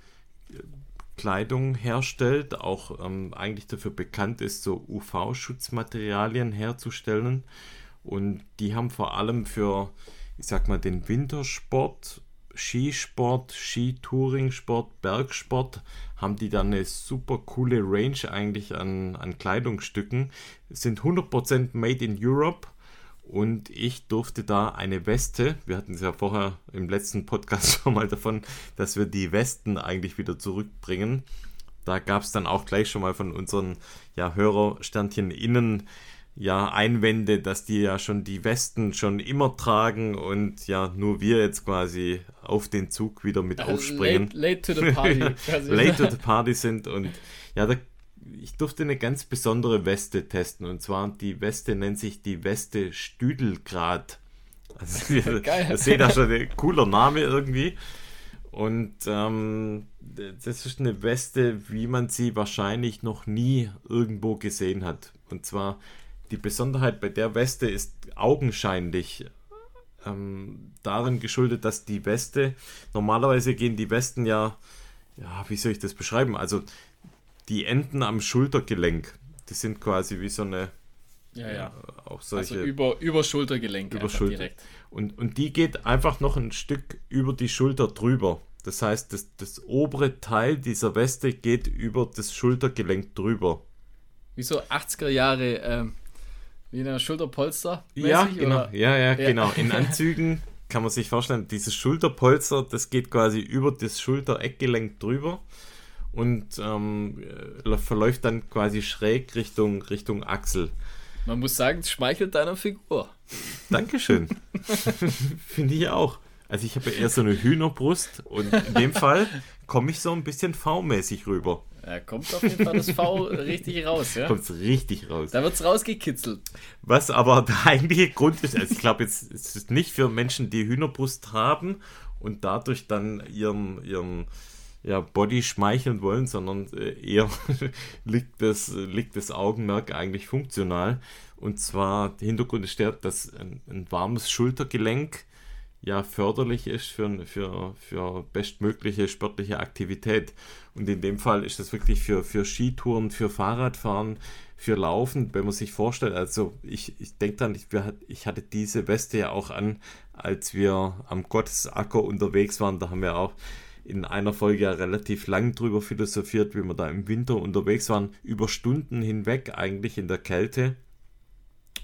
Kleidung herstellt, auch ähm, eigentlich dafür bekannt ist, so UV-Schutzmaterialien herzustellen. Und die haben vor allem für, ich sag mal, den Wintersport, Skisport, Skitouringsport, Bergsport, haben die dann eine super coole Range eigentlich an, an Kleidungsstücken. Sind 100% made in Europe und ich durfte da eine Weste, wir hatten es ja vorher im letzten Podcast <laughs> schon mal davon, dass wir die Westen eigentlich wieder zurückbringen. Da gab es dann auch gleich schon mal von unseren ja, Hörersternchen innen ja Einwände, dass die ja schon die Westen schon immer tragen und ja nur wir jetzt quasi auf den Zug wieder mit aufspringen. Late, late to the <laughs> party. late to the party sind und ja, da ich durfte eine ganz besondere Weste testen. Und zwar die Weste nennt sich die Weste Stüdelgrad. Also, <laughs> <laughs> Geil. Das seht da schon ein cooler Name irgendwie. Und ähm, das ist eine Weste, wie man sie wahrscheinlich noch nie irgendwo gesehen hat. Und zwar die Besonderheit bei der Weste ist augenscheinlich ähm, darin geschuldet, dass die Weste, normalerweise gehen die Westen ja, ja, wie soll ich das beschreiben? Also die Enden am Schultergelenk, die sind quasi wie so eine. Ja, ja. auch solche. Also über, über Schultergelenk über Schulter. direkt. Und, und die geht einfach noch ein Stück über die Schulter drüber. Das heißt, das, das obere Teil dieser Weste geht über das Schultergelenk drüber. Wie so 80er Jahre, ähm, wie in einer Schulterpolster? Ja, genau. Ja, ja, ja, genau. In <laughs> Anzügen kann man sich vorstellen, dieses Schulterpolster, das geht quasi über das Schultereckgelenk drüber und ähm, äh, verläuft dann quasi schräg Richtung, Richtung Achsel. Man muss sagen, es schmeichelt deiner Figur. Dankeschön. <laughs> Finde ich auch. Also ich habe ja eher so eine Hühnerbrust und in dem Fall komme ich so ein bisschen V-mäßig rüber. Ja, kommt auf jeden Fall das V richtig raus, ja? Kommt richtig raus. Da wird es rausgekitzelt. Was aber der eigentliche Grund ist, also ich glaube jetzt, es ist nicht für Menschen, die Hühnerbrust haben und dadurch dann ihren, ihren ja, Body schmeicheln wollen, sondern äh, eher <laughs> liegt, das, liegt das Augenmerk eigentlich funktional. Und zwar, der Hintergrund ist der, dass ein, ein warmes Schultergelenk ja förderlich ist für, für, für bestmögliche sportliche Aktivität. Und in dem Fall ist das wirklich für, für Skitouren, für Fahrradfahren, für Laufen, wenn man sich vorstellt, also ich, ich denke dann, ich, ich hatte diese Weste ja auch an, als wir am Gottesacker unterwegs waren, da haben wir auch in einer Folge ja relativ lang drüber philosophiert, wie wir da im Winter unterwegs waren, über Stunden hinweg eigentlich in der Kälte.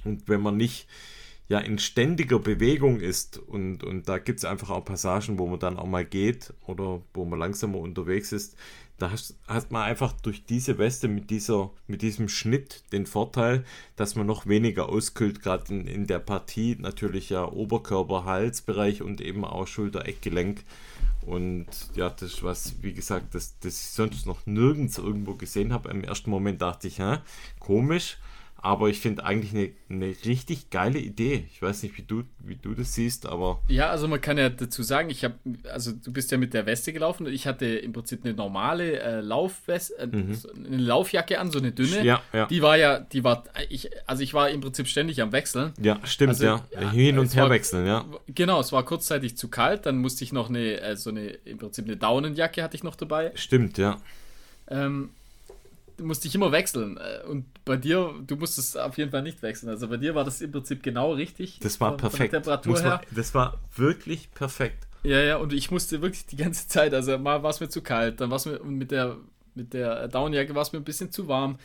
Und wenn man nicht ja in ständiger Bewegung ist und, und da gibt es einfach auch Passagen, wo man dann auch mal geht oder wo man langsamer unterwegs ist, da hast, hat man einfach durch diese Weste mit, dieser, mit diesem Schnitt den Vorteil, dass man noch weniger auskühlt, gerade in, in der Partie natürlich ja Oberkörper, Halsbereich und eben auch Schulter-Eckgelenk. Und ja, das ist was, wie gesagt, das, das ich sonst noch nirgends irgendwo gesehen habe. Im ersten Moment dachte ich, hä, komisch. Aber ich finde eigentlich eine, eine richtig geile Idee. Ich weiß nicht, wie du, wie du das siehst, aber. Ja, also man kann ja dazu sagen, ich habe, also du bist ja mit der Weste gelaufen und ich hatte im Prinzip eine normale äh, Laufweste, äh, mhm. eine Laufjacke an, so eine dünne. Ja, ja. Die war ja, die war, ich, also ich war im Prinzip ständig am Wechseln. Ja, stimmt, also, ja. Hin und her war, wechseln, ja. Genau, es war kurzzeitig zu kalt, dann musste ich noch eine, äh, so eine, im Prinzip eine Daunenjacke hatte ich noch dabei. Stimmt, ja. Ähm, musste ich immer wechseln. Äh, und bei dir, du musstest auf jeden Fall nicht wechseln. Also bei dir war das im Prinzip genau richtig. Das war perfekt. Temperatur her. das war wirklich perfekt. Ja, ja, und ich musste wirklich die ganze <laughs> Zeit, also mal war es mir zu kalt, dann war es mir mit der, mit der Downjacke war es mir ein bisschen zu warm.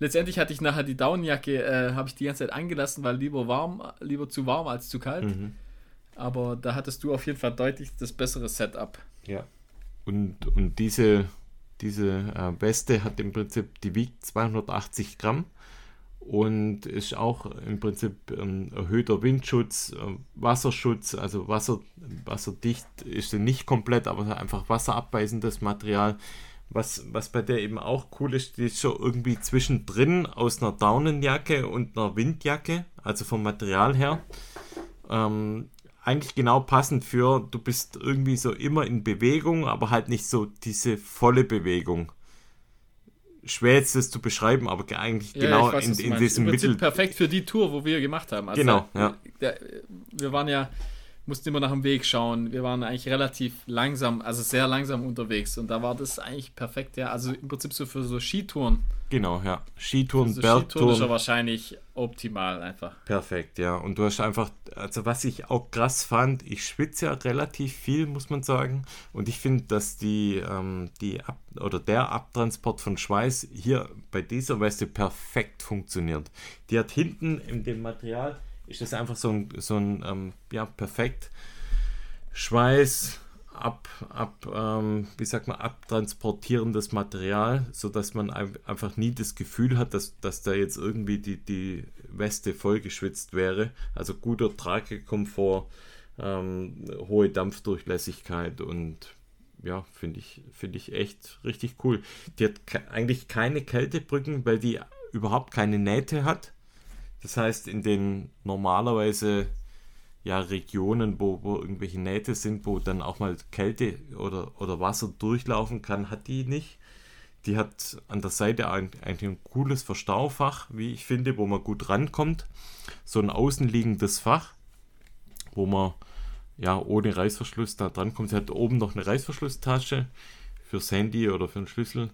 letztendlich hatte ich nachher die Downjacke, äh, habe ich die ganze Zeit angelassen, weil lieber warm, lieber zu warm als zu kalt. Mhm. Aber da hattest du auf jeden Fall deutlich das bessere Setup. Ja. Und, und diese, diese äh, Weste hat im Prinzip, die wiegt 280 Gramm und ist auch im Prinzip ähm, erhöhter Windschutz, äh, Wasserschutz, also Wasser, wasserdicht ist sie nicht komplett, aber einfach wasserabweisendes Material. Was, was bei der eben auch cool ist, die ist schon irgendwie zwischendrin aus einer Daunenjacke und einer Windjacke, also vom Material her. Ähm, eigentlich genau passend für, du bist irgendwie so immer in Bewegung, aber halt nicht so diese volle Bewegung schwer jetzt das zu beschreiben, aber eigentlich ja, genau weiß, in, in diesem Mittel. perfekt für die Tour, wo wir gemacht haben. Also genau, ja. Wir waren ja, mussten immer nach dem Weg schauen. Wir waren eigentlich relativ langsam, also sehr langsam unterwegs und da war das eigentlich perfekt, ja. Also im Prinzip so für so Skitouren. Genau, ja. Skitouren, so Bergtouren. Skitouren ist ja wahrscheinlich optimal einfach. Perfekt, ja. Und du hast einfach, also was ich auch krass fand, ich schwitze ja relativ viel, muss man sagen. Und ich finde, dass die, ähm, die Ab oder der Abtransport von Schweiß hier bei dieser Weste perfekt funktioniert. Die hat hinten in dem Material, ist das einfach so ein, so ein ähm, ja, perfekt Schweiß ab, ab ähm, wie sagt man, abtransportierendes Material, sodass man einfach nie das Gefühl hat, dass, dass da jetzt irgendwie die, die Weste vollgeschwitzt wäre. Also guter Tragekomfort, ähm, hohe Dampfdurchlässigkeit und ja, finde ich, finde ich echt richtig cool. Die hat eigentlich keine Kältebrücken, weil die überhaupt keine Nähte hat. Das heißt, in den normalerweise ja, Regionen, wo, wo irgendwelche Nähte sind, wo dann auch mal Kälte oder, oder Wasser durchlaufen kann, hat die nicht. Die hat an der Seite eigentlich ein cooles Verstaufach, wie ich finde, wo man gut rankommt. So ein außenliegendes Fach, wo man ja ohne Reißverschluss da dran kommt. Sie hat oben noch eine Reißverschlusstasche fürs Handy oder für den Schlüssel.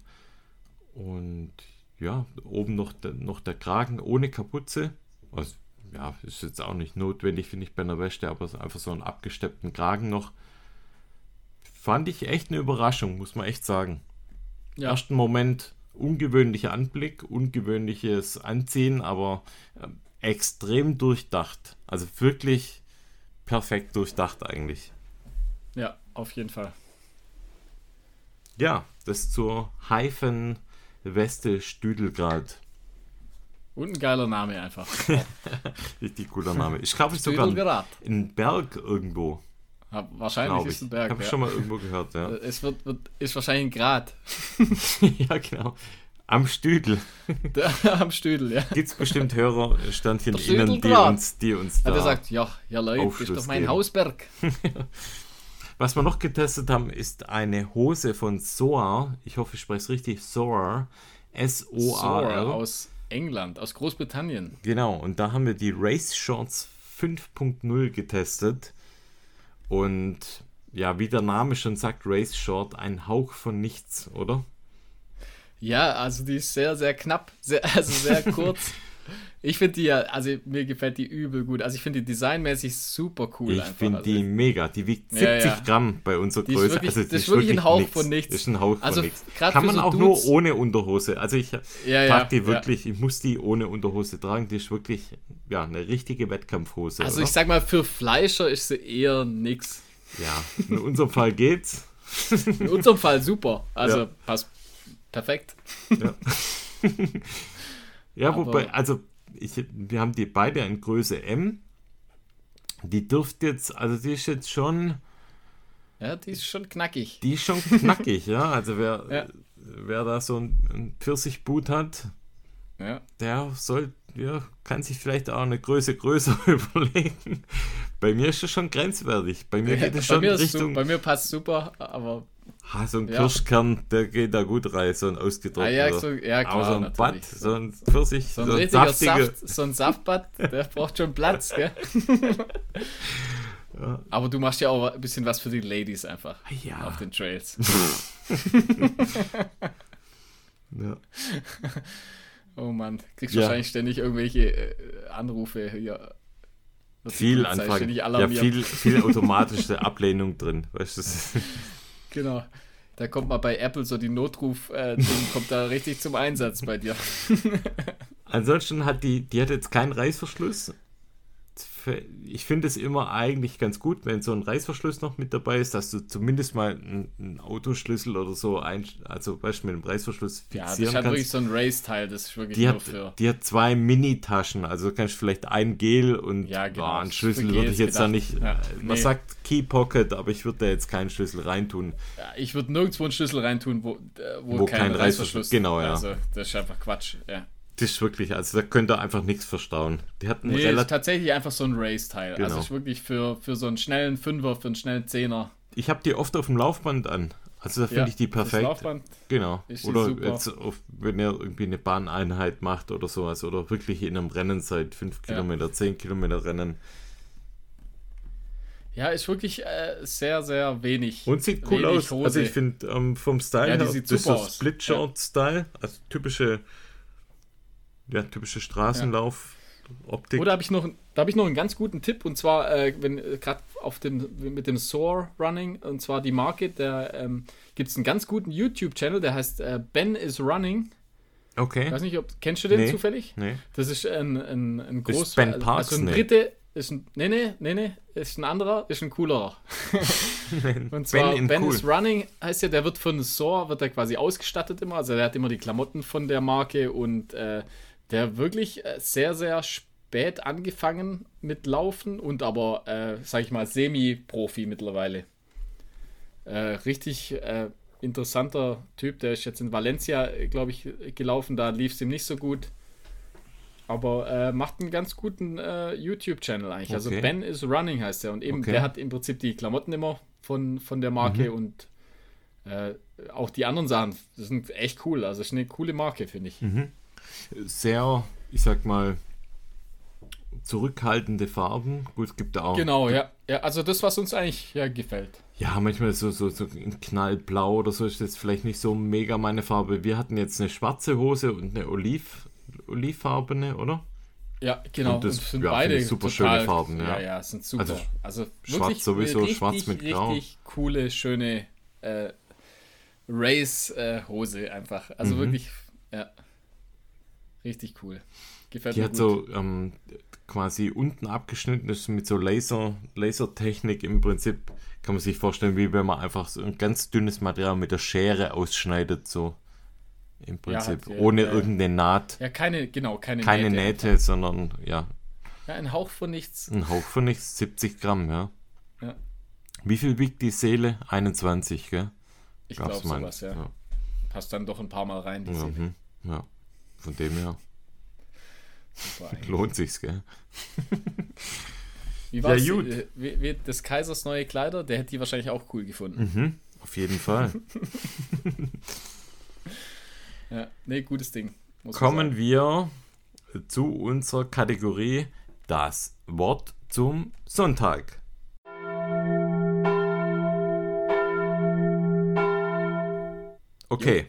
Und ja, oben noch noch der Kragen ohne Kapuze. Also ja, ist jetzt auch nicht notwendig, finde ich, bei einer Wäsche, aber einfach so einen abgesteppten Kragen noch. Fand ich echt eine Überraschung, muss man echt sagen. Ja. Ersten Moment ungewöhnlicher Anblick, ungewöhnliches Anziehen, aber äh, extrem durchdacht. Also wirklich perfekt durchdacht eigentlich. Ja, auf jeden Fall. Ja, das zur Hyphen Weste Stüdelgrad. Und ein geiler Name einfach. <laughs> Richtig cooler Name. Ich glaube, ich sogar in Berg irgendwo. Ja, wahrscheinlich ist es ein Berg. Habe ich ja. schon mal irgendwo gehört, ja. <laughs> Es wird, wird, ist wahrscheinlich ein Grad. <laughs> ja, genau. Am Stüdel. am Stüdel, ja. Gibt es bestimmt Hörerstandchen innen, die uns, die uns da. Ja, der sagt, ja, ja Leute, das ist doch mein geben. Hausberg. Was wir noch getestet haben, ist eine Hose von Soar. Ich hoffe, ich spreche es richtig. Soar. S-O-A-R. Aus England, aus Großbritannien. Genau, und da haben wir die Race Shorts 5.0 getestet. Und ja, wie der Name schon sagt, Race Short, ein Hauch von nichts, oder? Ja, also die ist sehr, sehr knapp, sehr, also sehr <laughs> kurz. Ich finde die ja, also mir gefällt die übel gut. Also ich finde die designmäßig super cool. Ich finde also die mega. Die wiegt 70 ja, ja. Gramm bei unserer Größe. Wirklich, also das ist wirklich ein Hauch nix. von nichts. Das ist ein Hauch also von nichts. Kann man so auch Dudes, nur ohne Unterhose. Also ich ja, trage die wirklich, ich muss die ohne Unterhose tragen. Die ist wirklich ja, eine richtige Wettkampfhose. Also oder? ich sag mal, für Fleischer ist sie eher nix. Ja, in unserem Fall geht's. In unserem Fall super. Also passt perfekt. Ja. <laughs> ja, wobei, also ich, wir haben die beide in Größe M. Die dürfte jetzt, also die ist jetzt schon. Ja, die ist schon knackig. Die ist schon knackig, ja. Also wer, <laughs> ja. wer da so ein, ein Pfirsichboot hat, ja. der soll, ja, kann sich vielleicht auch eine Größe größer <laughs> überlegen. Bei mir ist es schon grenzwertig. Bei mir geht es schon Richtung. Bei mir passt super, aber Ha, so ein ja. Kirschkern, der geht da gut rein, so ein ausgetrockneter. Ah, ja, so, ja, klar, Aber so ein Bad, so ein Pfirsich, so ein, so ein richtiger Saft, so ein Saftbad, der braucht schon Platz, gell? <laughs> ja. Aber du machst ja auch ein bisschen was für die Ladies einfach ja. auf den Trails. <laughs> <laughs> ja. Oh Mann, kriegst ja. wahrscheinlich ständig irgendwelche äh, Anrufe hier. Viel Anfragen. Ja, viel, viel automatische Ablehnung drin. Weißt du? Genau. Da kommt mal bei Apple so die Notruf-Ding, äh, kommt da richtig zum Einsatz bei dir. Ansonsten hat die, die hat jetzt keinen Reißverschluss ich finde es immer eigentlich ganz gut, wenn so ein Reißverschluss noch mit dabei ist, dass du zumindest mal einen, Autoschlüssel oder so, ein, also weißt du, mit dem Reißverschluss fixieren kannst. Ja, das hat wirklich so ein Race-Teil, das ist wirklich die nur hat, für... Die hat zwei Mini-Taschen, also kannst du vielleicht ein Gel und ja, genau, oh, einen Schlüssel würde ich jetzt gedacht. da nicht... Ja, man nee. sagt Key Pocket, aber ich würde da jetzt keinen Schlüssel reintun. Ja, ich würde nirgendwo einen Schlüssel reintun, wo, äh, wo, wo kein, kein Reißverschluss... Reißverschluss genau, ja. Also, das ist einfach Quatsch, ja. Das ist wirklich, also da könnt ihr einfach nichts verstauen. Die hatten nee, ist tatsächlich einfach so ein Race-Teil. Also genau. Also ist wirklich für, für so einen schnellen Fünfer, für einen schnellen Zehner. Ich habe die oft auf dem Laufband an. Also da finde ja, ich die perfekt. Laufband genau. Oder jetzt, auf, wenn ihr irgendwie eine Bahneinheit macht oder sowas. Oder wirklich in einem Rennen seid, 5 ja. Kilometer, 10 Kilometer Rennen. Ja, ist wirklich äh, sehr, sehr wenig. Und sieht cool aus. Hose. Also ich finde ähm, vom Style ja, her, sieht das ist so Split-Short-Style. Also typische ja, typische Straßenlauf. Optik. Oder habe ich noch, da habe ich noch einen ganz guten Tipp und zwar, äh, wenn äh, gerade auf dem mit dem Soar Running und zwar die Marke, da ähm, gibt es einen ganz guten YouTube-Channel, der heißt äh, Ben is Running. Okay. Ich weiß nicht, ob kennst du den nee, zufällig? Nee. Das ist ein, ein, ein großer. Ben Parks, also ein Brite, ist ein, nee, nee, nee, nee, ist ein anderer, ist ein coolerer. <laughs> und zwar ben, ben cool. is Running heißt ja, der wird von Soar, wird er quasi ausgestattet immer, also der hat immer die Klamotten von der Marke und äh, der wirklich äh, sehr, sehr spät angefangen mit Laufen und aber, äh, sag ich mal, Semi-Profi mittlerweile. Äh, richtig äh, interessanter Typ, der ist jetzt in Valencia, glaube ich, gelaufen, da lief es ihm nicht so gut. Aber äh, macht einen ganz guten äh, YouTube-Channel eigentlich. Also okay. Also Ben is Running heißt er. Und eben, okay. der hat im Prinzip die Klamotten immer von, von der Marke mhm. und äh, auch die anderen Sachen. Das sind echt cool. Also ist eine coole Marke, finde ich. Mhm sehr, ich sag mal, zurückhaltende Farben. Gut, es gibt auch. Genau, ja. ja. Also das, was uns eigentlich ja gefällt. Ja, manchmal so, so, so in Knallblau oder so ist jetzt vielleicht nicht so mega meine Farbe. Wir hatten jetzt eine schwarze Hose und eine Oliv, olivfarbene, oder? Ja, genau. Und das und sind ja, beide super total, schöne Farben. Ja, ja, ja sind super. Also, also schwarz sowieso, richtig, schwarz mit Grau. Richtig coole, schöne äh, Race-Hose äh, einfach. Also mhm. wirklich, ja. Richtig cool. Gefällt die mir hat gut. so ähm, quasi unten abgeschnitten, ist mit so Laser, Lasertechnik im Prinzip, kann man sich vorstellen, wie wenn man einfach so ein ganz dünnes Material mit der Schere ausschneidet, so im Prinzip, ja, ohne ja, irgendeine Naht. Ja, keine, genau, keine, keine Nähte, Nähte sondern ja. Ja, ein Hauch von nichts. Ein Hauch von nichts, 70 Gramm, ja. Ja. Wie viel wiegt die Seele? 21, gell? Ich glaube sowas, ja. ja. Passt dann doch ein paar Mal rein, die Seele. Mhm, ja. Von dem her. <laughs> Lohnt sich's, gell? Wie war's? Ja, gut. Äh, wie, wie, des Kaisers neue Kleider, der hätte die wahrscheinlich auch cool gefunden. Mhm, auf jeden Fall. <laughs> ja, nee, gutes Ding. Kommen wir zu unserer Kategorie Das Wort zum Sonntag. Okay.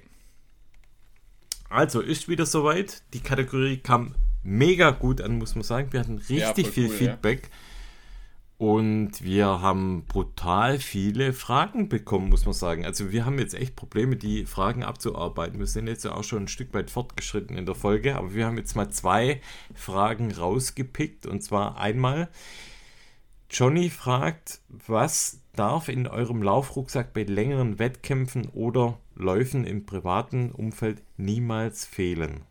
Also ist wieder soweit. Die Kategorie kam mega gut an, muss man sagen. Wir hatten richtig ja, viel cool, Feedback. Ja. Und wir haben brutal viele Fragen bekommen, muss man sagen. Also wir haben jetzt echt Probleme, die Fragen abzuarbeiten. Wir sind jetzt ja auch schon ein Stück weit fortgeschritten in der Folge, aber wir haben jetzt mal zwei Fragen rausgepickt. Und zwar einmal, Johnny fragt, was darf in eurem Laufrucksack bei längeren Wettkämpfen oder Läufen im privaten Umfeld niemals fehlen?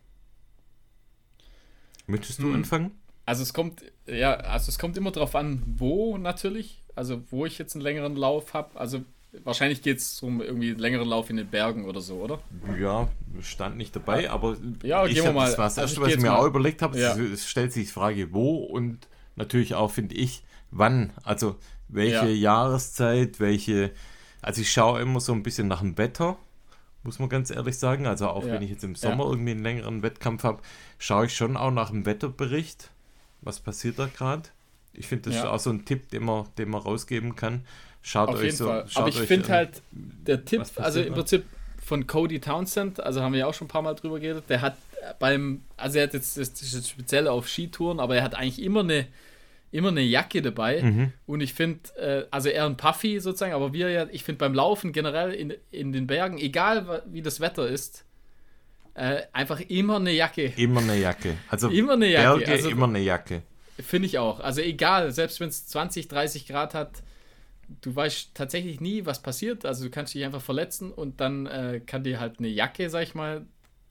Möchtest du hm. anfangen? Also es kommt, ja, also es kommt immer darauf an, wo natürlich. Also wo ich jetzt einen längeren Lauf habe. Also wahrscheinlich geht es um irgendwie einen längeren Lauf in den Bergen oder so, oder? Ja, stand nicht dabei, aber ja, ich habe das war das also was ich mir mal. auch überlegt habe. Ja. Es stellt sich die Frage, wo und natürlich auch, finde ich, wann. Also welche ja. Jahreszeit, welche. Also ich schaue immer so ein bisschen nach dem Wetter, muss man ganz ehrlich sagen. Also auch ja. wenn ich jetzt im Sommer ja. irgendwie einen längeren Wettkampf habe, schaue ich schon auch nach dem Wetterbericht. Was passiert da gerade? Ich finde, das ist auch so ein Tipp, den man, den man rausgeben kann. Schaut Auf euch so. Fall. Aber ich finde halt, der Tipp, also im Prinzip von Cody Townsend, also haben wir ja auch schon ein paar Mal drüber geredet, der hat beim, also er hat jetzt, das ist speziell auf Skitouren, aber er hat eigentlich immer eine immer eine Jacke dabei. Mhm. Und ich finde, äh, also eher ein Puffy sozusagen, aber wir ja, ich finde beim Laufen generell in, in den Bergen, egal wie das Wetter ist, äh, einfach immer eine Jacke. Immer eine Jacke. Also immer eine Jacke. Berge, also, immer eine Jacke. Finde ich auch. Also egal, selbst wenn es 20, 30 Grad hat, du weißt tatsächlich nie, was passiert. Also du kannst dich einfach verletzen und dann äh, kann dir halt eine Jacke, sag ich mal,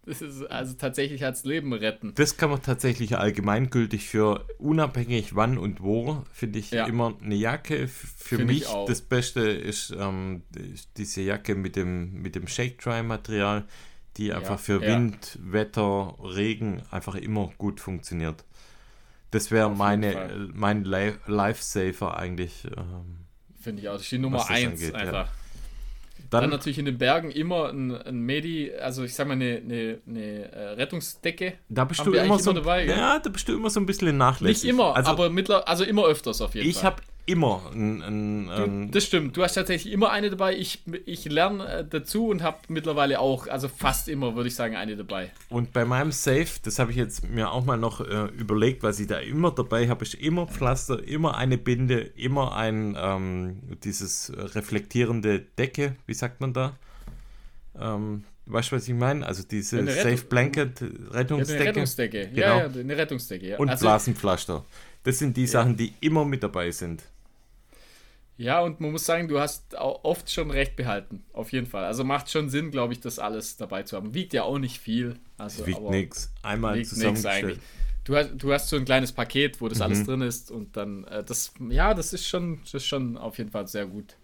das ist also tatsächlich als Leben retten. Das kann man tatsächlich allgemeingültig für unabhängig wann und wo, finde ich ja. immer eine Jacke. Für find mich das Beste ist ähm, diese Jacke mit dem, mit dem Shake-Dry-Material, die einfach ja, für Wind, ja. Wetter, Regen einfach immer gut funktioniert. Das wäre meine mein Lifesaver eigentlich. Ähm, finde ich auch. Das ist die Nummer 1 einfach. Dann, dann, natürlich in den Bergen immer ein, ein Medi, also ich sag mal eine, eine, eine äh, Rettungsdecke. Da bist du immer so, dabei, ja, da bist du immer so ein bisschen nachlässig. Nicht immer, also, aber mittler, also immer öfters auf jeden ich Fall. Ich habe immer ein, ein, ein Das stimmt, du hast tatsächlich immer eine dabei. Ich, ich lerne äh, dazu und habe mittlerweile auch, also fast immer, würde ich sagen, eine dabei. Und bei meinem Safe, das habe ich jetzt mir auch mal noch äh, überlegt, was ich da immer dabei habe, ist immer Pflaster, immer eine Binde, immer ein ähm, dieses reflektierende Decke, wie sagt man da? Ähm, Weißt du, was ich meine? Also diese Safe Blanket Rettungsdecke. Ja, eine Rettungsdecke. Genau. Ja, ja, eine Rettungsdecke. Ja. Und also, Blasenpflaster. Das sind die Sachen, die immer mit dabei sind. Ja, und man muss sagen, du hast auch oft schon recht behalten. Auf jeden Fall. Also macht schon Sinn, glaube ich, das alles dabei zu haben. Wiegt ja auch nicht viel. Also, wiegt nichts. Einmal wiegt zusammengestellt. Du hast, du hast so ein kleines Paket, wo das mhm. alles drin ist und dann, äh, das, ja, das ist schon, das ist schon auf jeden Fall sehr gut.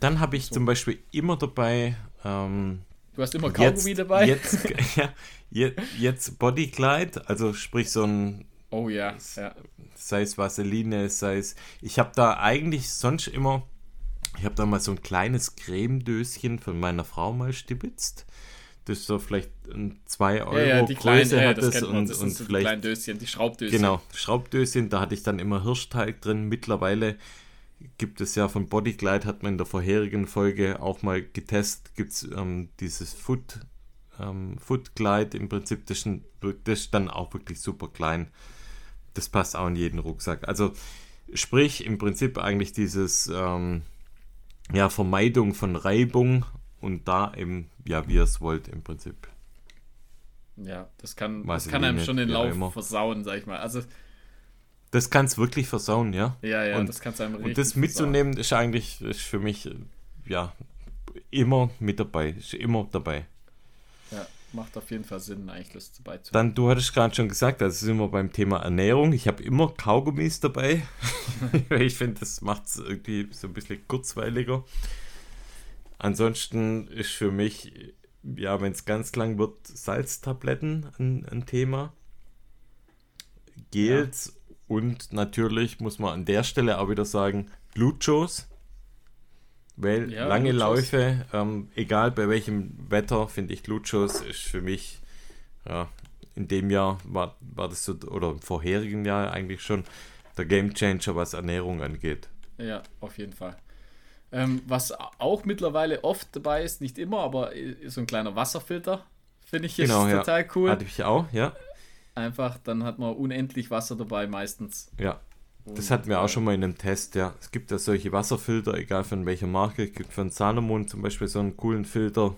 Dann habe ich so. zum Beispiel immer dabei. Ähm, du hast immer Kaugummi jetzt, dabei? Jetzt, <laughs> ja, jetzt, jetzt Bodyglide, also sprich so ein Oh ja, ja. Sei es Vaseline, sei es. Ich habe da eigentlich sonst immer. Ich habe da mal so ein kleines Cremedöschen von meiner Frau mal stibitzt. Das so vielleicht 2 Euro ja, ja, die Größe kleinen, hat es und, das und so vielleicht. Die Döschen, die Schraubdöschen. Genau, Schraubdöschen, da hatte ich dann immer Hirschteig drin. Mittlerweile gibt es ja von Bodyglide, hat man in der vorherigen Folge auch mal getestet, gibt es ähm, dieses Foot, ähm, Foot Glide im Prinzip, das ist, das ist dann auch wirklich super klein das passt auch in jeden Rucksack. Also sprich im Prinzip eigentlich dieses ähm, ja, Vermeidung von Reibung und da eben, ja, wie ihr es wollt im Prinzip. Ja, das kann, das kann einem schon den Lauf immer. versauen, sag ich mal. Also das kann es wirklich versauen, ja. Ja, ja, und, das kann es einem richtig Und das mitzunehmen versauen. ist eigentlich ist für mich ja immer mit dabei, ist immer dabei macht auf jeden Fall Sinn, eigentlich das dabei zu Dann, du hattest gerade schon gesagt, also sind wir beim Thema Ernährung. Ich habe immer Kaugummis dabei. <laughs> ich finde, das macht es irgendwie so ein bisschen kurzweiliger. Ansonsten ist für mich, ja, wenn es ganz lang wird, Salztabletten ein, ein Thema. Gels ja. und natürlich muss man an der Stelle auch wieder sagen, Glucose weil ja, lange Luchos. Läufe, ähm, egal bei welchem Wetter, finde ich Luchos ist für mich, ja, in dem Jahr war, war das so, oder im vorherigen Jahr eigentlich schon, der Game Changer, was Ernährung angeht. Ja, auf jeden Fall. Ähm, was auch mittlerweile oft dabei ist, nicht immer, aber so ein kleiner Wasserfilter, finde ich genau, ja. total cool. Hatte ich auch, ja. Einfach, dann hat man unendlich Wasser dabei meistens. Ja, das hatten wir auch schon mal in einem Test, ja. Es gibt ja solche Wasserfilter, egal von welcher Marke. Es gibt von Salomon zum Beispiel so einen coolen Filter,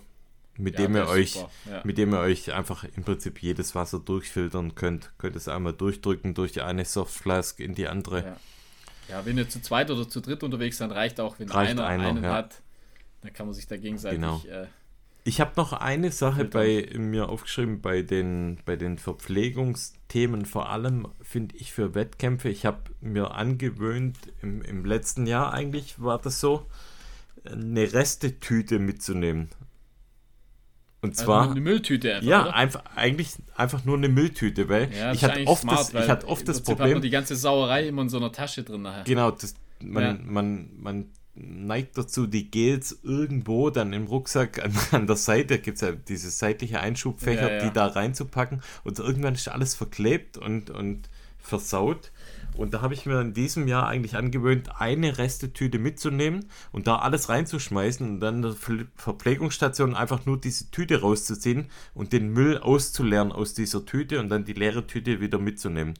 mit ja, dem ihr euch, ja. mit dem ihr euch einfach im Prinzip jedes Wasser durchfiltern könnt. Könnt es einmal durchdrücken durch die eine Softflask in die andere. Ja. ja. wenn ihr zu zweit oder zu dritt unterwegs seid, reicht auch, wenn reicht einer, einer einen hat, dann kann man sich da gegenseitig genau. äh, ich habe noch eine Sache bei mir aufgeschrieben, bei den, bei den Verpflegungsthemen, vor allem finde ich für Wettkämpfe. Ich habe mir angewöhnt, im, im letzten Jahr eigentlich war das so, eine Restetüte mitzunehmen. Und also zwar. eine Mülltüte einfach. Ja, oder? einfach, eigentlich einfach nur eine Mülltüte, weil ja, ich hatte oft, smart, das, ich hatte oft das Problem. Hat man die ganze Sauerei immer in so einer Tasche drin nachher. Genau, das, man, ja. man, man neigt dazu, die Gels irgendwo dann im Rucksack an, <laughs> an der Seite, gibt es ja diese seitliche Einschubfächer, ja, ja. die da reinzupacken und irgendwann ist alles verklebt und, und versaut. Und da habe ich mir in diesem Jahr eigentlich angewöhnt, eine Restetüte mitzunehmen und da alles reinzuschmeißen und dann in der Verpflegungsstation einfach nur diese Tüte rauszuziehen und den Müll auszuleeren aus dieser Tüte und dann die leere Tüte wieder mitzunehmen.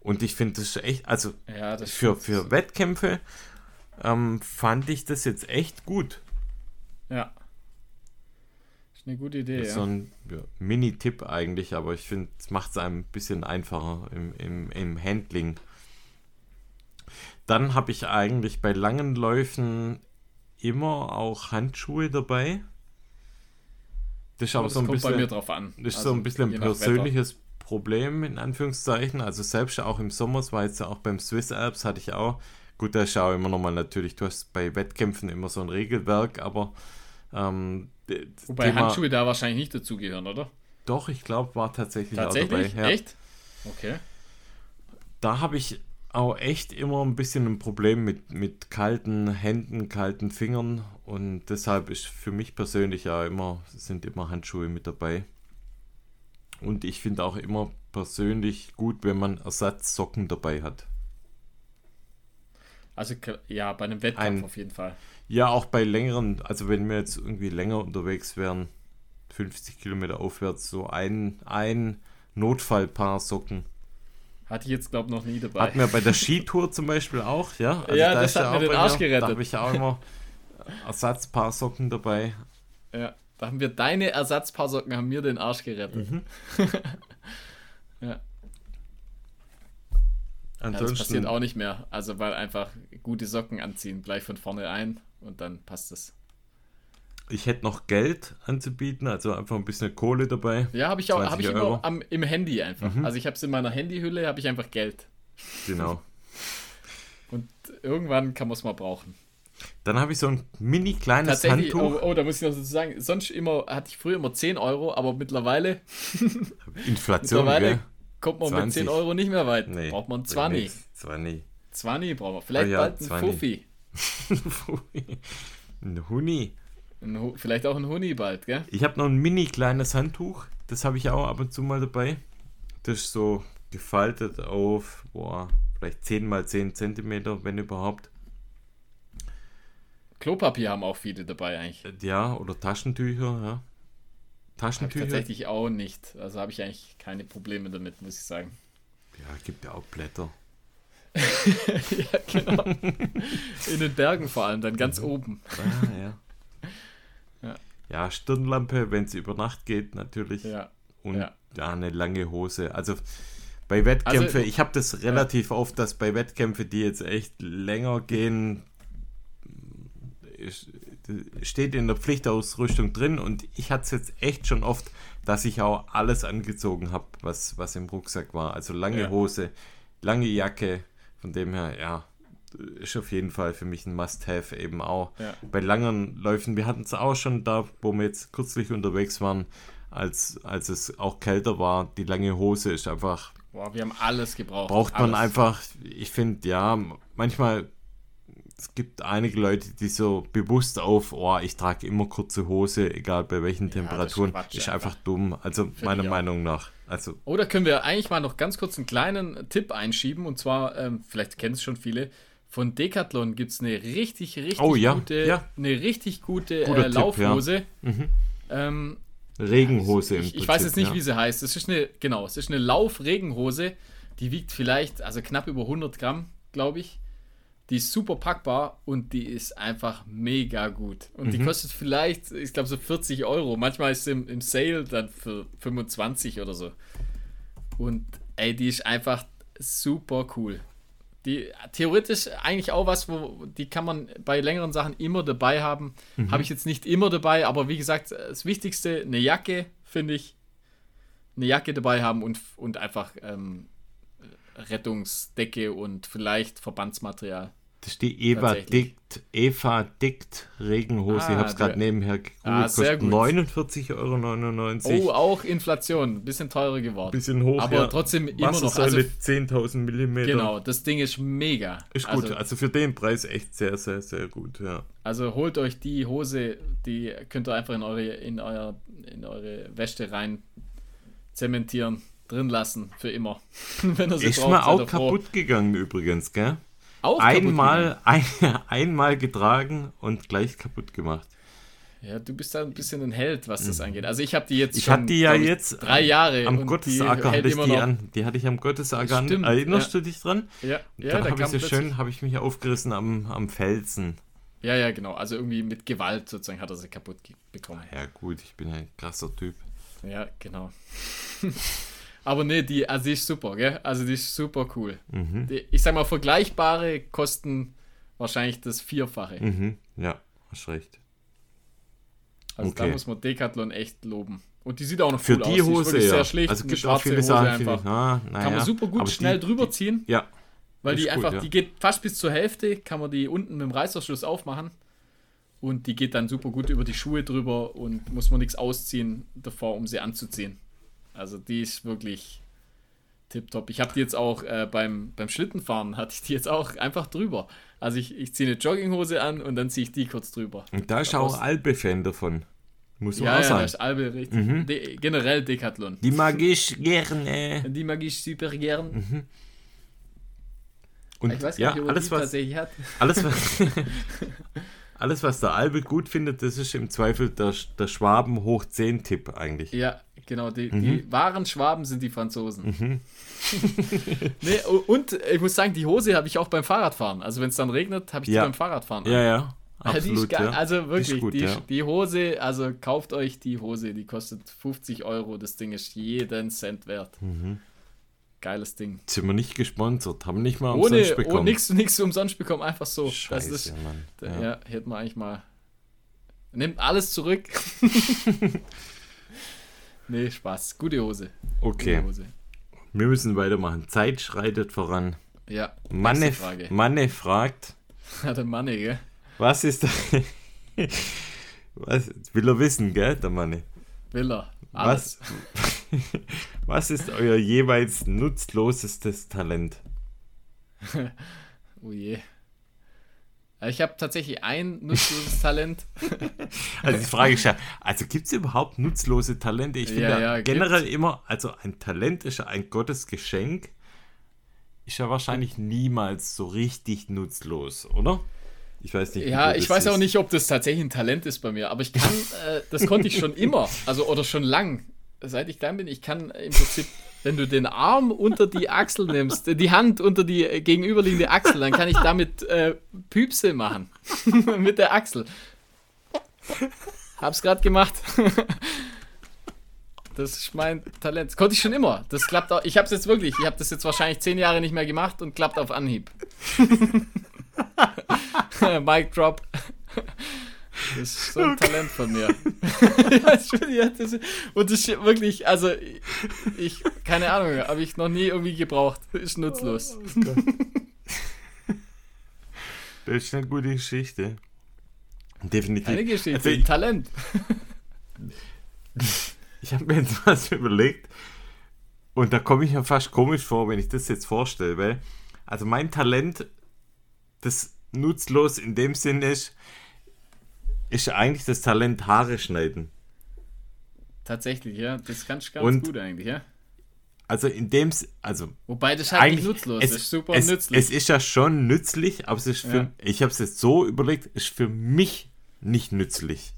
Und ich finde das echt, also ja, das für, für Wettkämpfe ähm, fand ich das jetzt echt gut. Ja. Ist eine gute Idee, das ist ja. So ein ja, Mini-Tipp eigentlich, aber ich finde, es macht es einem ein bisschen einfacher im, im, im Handling. Dann habe ich eigentlich bei langen Läufen immer auch Handschuhe dabei. Das ist aber das so ein bisschen, bei mir drauf an. Das ist also so ein bisschen ein persönliches Problem, in Anführungszeichen. Also selbst auch im Sommer, es war jetzt auch beim Swiss Alps, hatte ich auch, gut, da schaue ich immer nochmal natürlich, du hast bei Wettkämpfen immer so ein Regelwerk, aber ähm, Wobei Thema, Handschuhe da wahrscheinlich nicht dazugehören, oder? Doch, ich glaube, war tatsächlich, tatsächlich? auch dabei. Ja. Echt? Okay. Da habe ich auch echt immer ein bisschen ein Problem mit, mit kalten Händen, kalten Fingern und deshalb ist für mich persönlich ja immer, sind immer Handschuhe mit dabei. Und ich finde auch immer persönlich gut, wenn man Ersatzsocken dabei hat. Also ja, bei einem Wettkampf ein, auf jeden Fall. Ja, auch bei längeren, also wenn wir jetzt irgendwie länger unterwegs wären, 50 Kilometer aufwärts, so ein, ein Notfallpaar Socken. Hatte ich jetzt, glaube ich, noch nie dabei. Hatten wir bei der <laughs> Skitour zum Beispiel auch, ja? Also ja, da das hat mir den Arsch mir, gerettet. Da habe ich auch immer Ersatzpaar Socken dabei. Ja, da haben wir deine Ersatzpaar Socken, haben mir den Arsch gerettet. Mhm. <laughs> ja. Ansonsten, ja, das passiert auch nicht mehr. Also, weil einfach gute Socken anziehen, gleich von vorne ein und dann passt es. Ich hätte noch Geld anzubieten, also einfach ein bisschen Kohle dabei. Ja, habe ich auch, habe ich immer am, im Handy einfach. Mhm. Also ich habe es in meiner Handyhülle, habe ich einfach Geld. Genau. und irgendwann kann man es mal brauchen. Dann habe ich so ein mini kleines Handtuch. Oh, oh, da muss ich noch so sagen, sonst immer hatte ich früher immer 10 Euro, aber mittlerweile Inflation, <laughs> mittlerweile gell? Kommt man 20. mit 10 Euro nicht mehr weit. Nee, braucht man 20. 20. 20 brauchen wir. Vielleicht oh ja, bald ein 20. Fuffi. <laughs> ein Huni. Ein vielleicht auch ein Huni bald, gell? Ich habe noch ein mini kleines Handtuch. Das habe ich auch ab und zu mal dabei. Das ist so gefaltet auf, boah, vielleicht 10 mal 10 Zentimeter, wenn überhaupt. Klopapier haben auch viele dabei eigentlich. Ja, oder Taschentücher, ja. Taschentücher? Tatsächlich auch nicht. Also habe ich eigentlich keine Probleme damit, muss ich sagen. Ja, gibt ja auch Blätter. <laughs> ja, genau. In den Bergen vor allem, dann ganz oben. Ah, ja. <laughs> ja. Ja, Stirnlampe, wenn es über Nacht geht, natürlich. Ja. Und ja. ja, eine lange Hose. Also bei Wettkämpfen, also, ich habe das relativ ja. oft, dass bei Wettkämpfen, die jetzt echt länger gehen, steht in der Pflichtausrüstung drin und ich hatte es jetzt echt schon oft, dass ich auch alles angezogen habe, was, was im Rucksack war. Also lange ja. Hose, lange Jacke, von dem her, ja, ist auf jeden Fall für mich ein Must-Have eben auch. Ja. Bei langen Läufen, wir hatten es auch schon da, wo wir jetzt kürzlich unterwegs waren, als, als es auch kälter war, die lange Hose ist einfach. Boah, wir haben alles gebraucht. Braucht man alles. einfach, ich finde, ja, manchmal es gibt einige Leute, die so bewusst auf, oh, ich trage immer kurze Hose, egal bei welchen ja, Temperaturen, ist, ist, einfach dumm. Also Find meiner Meinung nach. Also Oder können wir eigentlich mal noch ganz kurz einen kleinen Tipp einschieben und zwar, ähm, vielleicht kennen es schon viele, von Decathlon gibt es eine richtig, richtig oh, ja, gute, ja. eine richtig gute äh, Laufhose. Ja. Mhm. Ähm, Regenhose im ich, ich weiß jetzt nicht, wie sie heißt. Es ist eine, genau, es ist eine Laufregenhose, die wiegt vielleicht, also knapp über 100 Gramm, glaube ich. Die ist super packbar und die ist einfach mega gut. Und mhm. die kostet vielleicht, ich glaube, so 40 Euro. Manchmal ist sie im, im Sale dann für 25 oder so. Und ey, die ist einfach super cool. Die theoretisch eigentlich auch was, wo die kann man bei längeren Sachen immer dabei haben. Mhm. Habe ich jetzt nicht immer dabei, aber wie gesagt, das Wichtigste, eine Jacke, finde ich. Eine Jacke dabei haben und, und einfach ähm, Rettungsdecke und vielleicht Verbandsmaterial. Das ist die Eva Dickt, Eva Dickt Regenhose. Ah, ich habe es gerade nebenher gegoogelt. Ah, kostet 49,99 Euro. Oh, auch Inflation. Bisschen teurer geworden. Bisschen hoch, Aber ja. trotzdem immer noch. Also, 10.000 Millimeter. Genau, das Ding ist mega. Ist gut. Also, also, für den Preis echt sehr, sehr, sehr gut, ja. Also holt euch die Hose, die könnt ihr einfach in eure, in euer, in eure Wäsche rein zementieren drin lassen für immer. <laughs> Wenn sie ist mir auch kaputt froh. gegangen übrigens, gell? Auch einmal, ein, <laughs> einmal getragen und gleich kaputt gemacht. Ja, du bist da ein bisschen ein Held, was das mhm. angeht. Also ich habe die jetzt ich schon, die ja jetzt drei Jahre am Gottesacker hatte ich die an. Die hatte ich am Gottesacker an. Erinnerst ja. du dich dran? Ja, ja da habe ich so schön, habe ich mich aufgerissen am, am Felsen. Ja, ja, genau. Also irgendwie mit Gewalt sozusagen hat er sie kaputt bekommen. Ja, gut, ich bin ein krasser Typ. Ja, genau. <laughs> Aber nee, die, also die ist super, gell? Also die ist super cool. Mhm. Die, ich sag mal, vergleichbare kosten wahrscheinlich das Vierfache. Mhm. Ja, hast recht. Also okay. da muss man Decathlon echt loben. Und die sieht auch noch Für cool die aus. Hose, die ja. sehr schlicht. Also gibt auch viele Sachen, einfach. Ah, kann man super gut schnell die, drüber ziehen. Ja. Weil die einfach, gut, ja. die geht fast bis zur Hälfte, kann man die unten mit dem Reißverschluss aufmachen. Und die geht dann super gut über die Schuhe drüber und muss man nichts ausziehen davor, um sie anzuziehen. Also die ist wirklich tipptopp. Ich habe die jetzt auch äh, beim, beim Schlittenfahren, hatte ich die jetzt auch einfach drüber. Also ich, ich ziehe eine Jogginghose an und dann ziehe ich die kurz drüber. Und da ist auch Albe-Fan davon. Muss man ja, auch ja, sagen. Ja, Albe richtig. Mhm. De generell Decathlon. Die mag ich gerne. Die mag ich super gern. Mhm. Und ich weiß ja, nicht, alles, was, tatsächlich hat. Alles, was, <laughs> alles, was der Albe gut findet, das ist im Zweifel der, der Schwaben hoch 10 Tipp eigentlich. Ja, genau. Die, mhm. die wahren Schwaben sind die Franzosen. Mhm. <laughs> nee, und ich muss sagen, die Hose habe ich auch beim Fahrradfahren. Also wenn es dann regnet, habe ich ja. die beim Fahrradfahren. Ja, ja. <laughs> Absolut, die ja. Also wirklich, die, gut, die, ja. die, Hose, also kauft euch die Hose, die kostet 50 Euro. Das Ding ist jeden Cent wert. Mhm. Geiles Ding. Sind wir nicht gesponsert, haben nicht mal umsonst Ohne, bekommen. Ohne nichts umsonst bekommen, einfach so. Scheiße, das ist, Mann. Ja. ja, hätten wir eigentlich mal. Nimmt alles zurück. <laughs> nee, Spaß. Gute Hose. Okay. Gute Hose. Wir müssen weitermachen. Zeit schreitet voran. Ja. Manne, Manne fragt. <laughs> Ja, der Manne, gell? Was ist. <laughs> was will er wissen, gell, der Manne? Will er. Alles. Was, <laughs> Was ist euer jeweils nutzlosestes Talent? oh je. Ich habe tatsächlich ein nutzloses Talent. <laughs> Also die Frage ist ja, also gibt es überhaupt nutzlose Talente? Ich finde ja, ja, generell gibt's. immer, also ein Talent ist ja ein Gottesgeschenk, ist ja wahrscheinlich niemals so richtig nutzlos, oder? Ich weiß nicht. Ja, ich weiß ist. auch nicht, ob das tatsächlich ein Talent ist bei mir, aber ich kann, äh, das konnte ich schon immer, also oder schon lang seit ich klein bin, ich kann im Prinzip, wenn du den Arm unter die Achsel nimmst, die Hand unter die gegenüberliegende Achsel, dann kann ich damit äh, Püpse machen. <laughs> Mit der Achsel. Hab's gerade gemacht. <laughs> das ist mein Talent. Das konnte ich schon immer. Das klappt auch. Ich hab's jetzt wirklich. Ich habe das jetzt wahrscheinlich zehn Jahre nicht mehr gemacht und klappt auf Anhieb. <laughs> Mic drop. Das ist so ein okay. Talent von mir. <laughs> ja, das, und das ist wirklich, also ich, keine Ahnung, habe ich noch nie irgendwie gebraucht. Ist nutzlos. Oh, das ist eine gute Geschichte. Definitiv. Eine Geschichte, also ich, Talent. Ich habe mir jetzt was überlegt und da komme ich mir fast komisch vor, wenn ich das jetzt vorstelle, weil also mein Talent, das nutzlos in dem Sinn ist, ist eigentlich das Talent Haare schneiden. Tatsächlich, ja. Das kannst du ganz und gut eigentlich, ja. Also in dem, also wobei das halt nicht nutzlos es, ist, super es, nützlich. Es ist ja schon nützlich, aber es ist für, ja. ich habe es jetzt so überlegt, ist für mich nicht nützlich.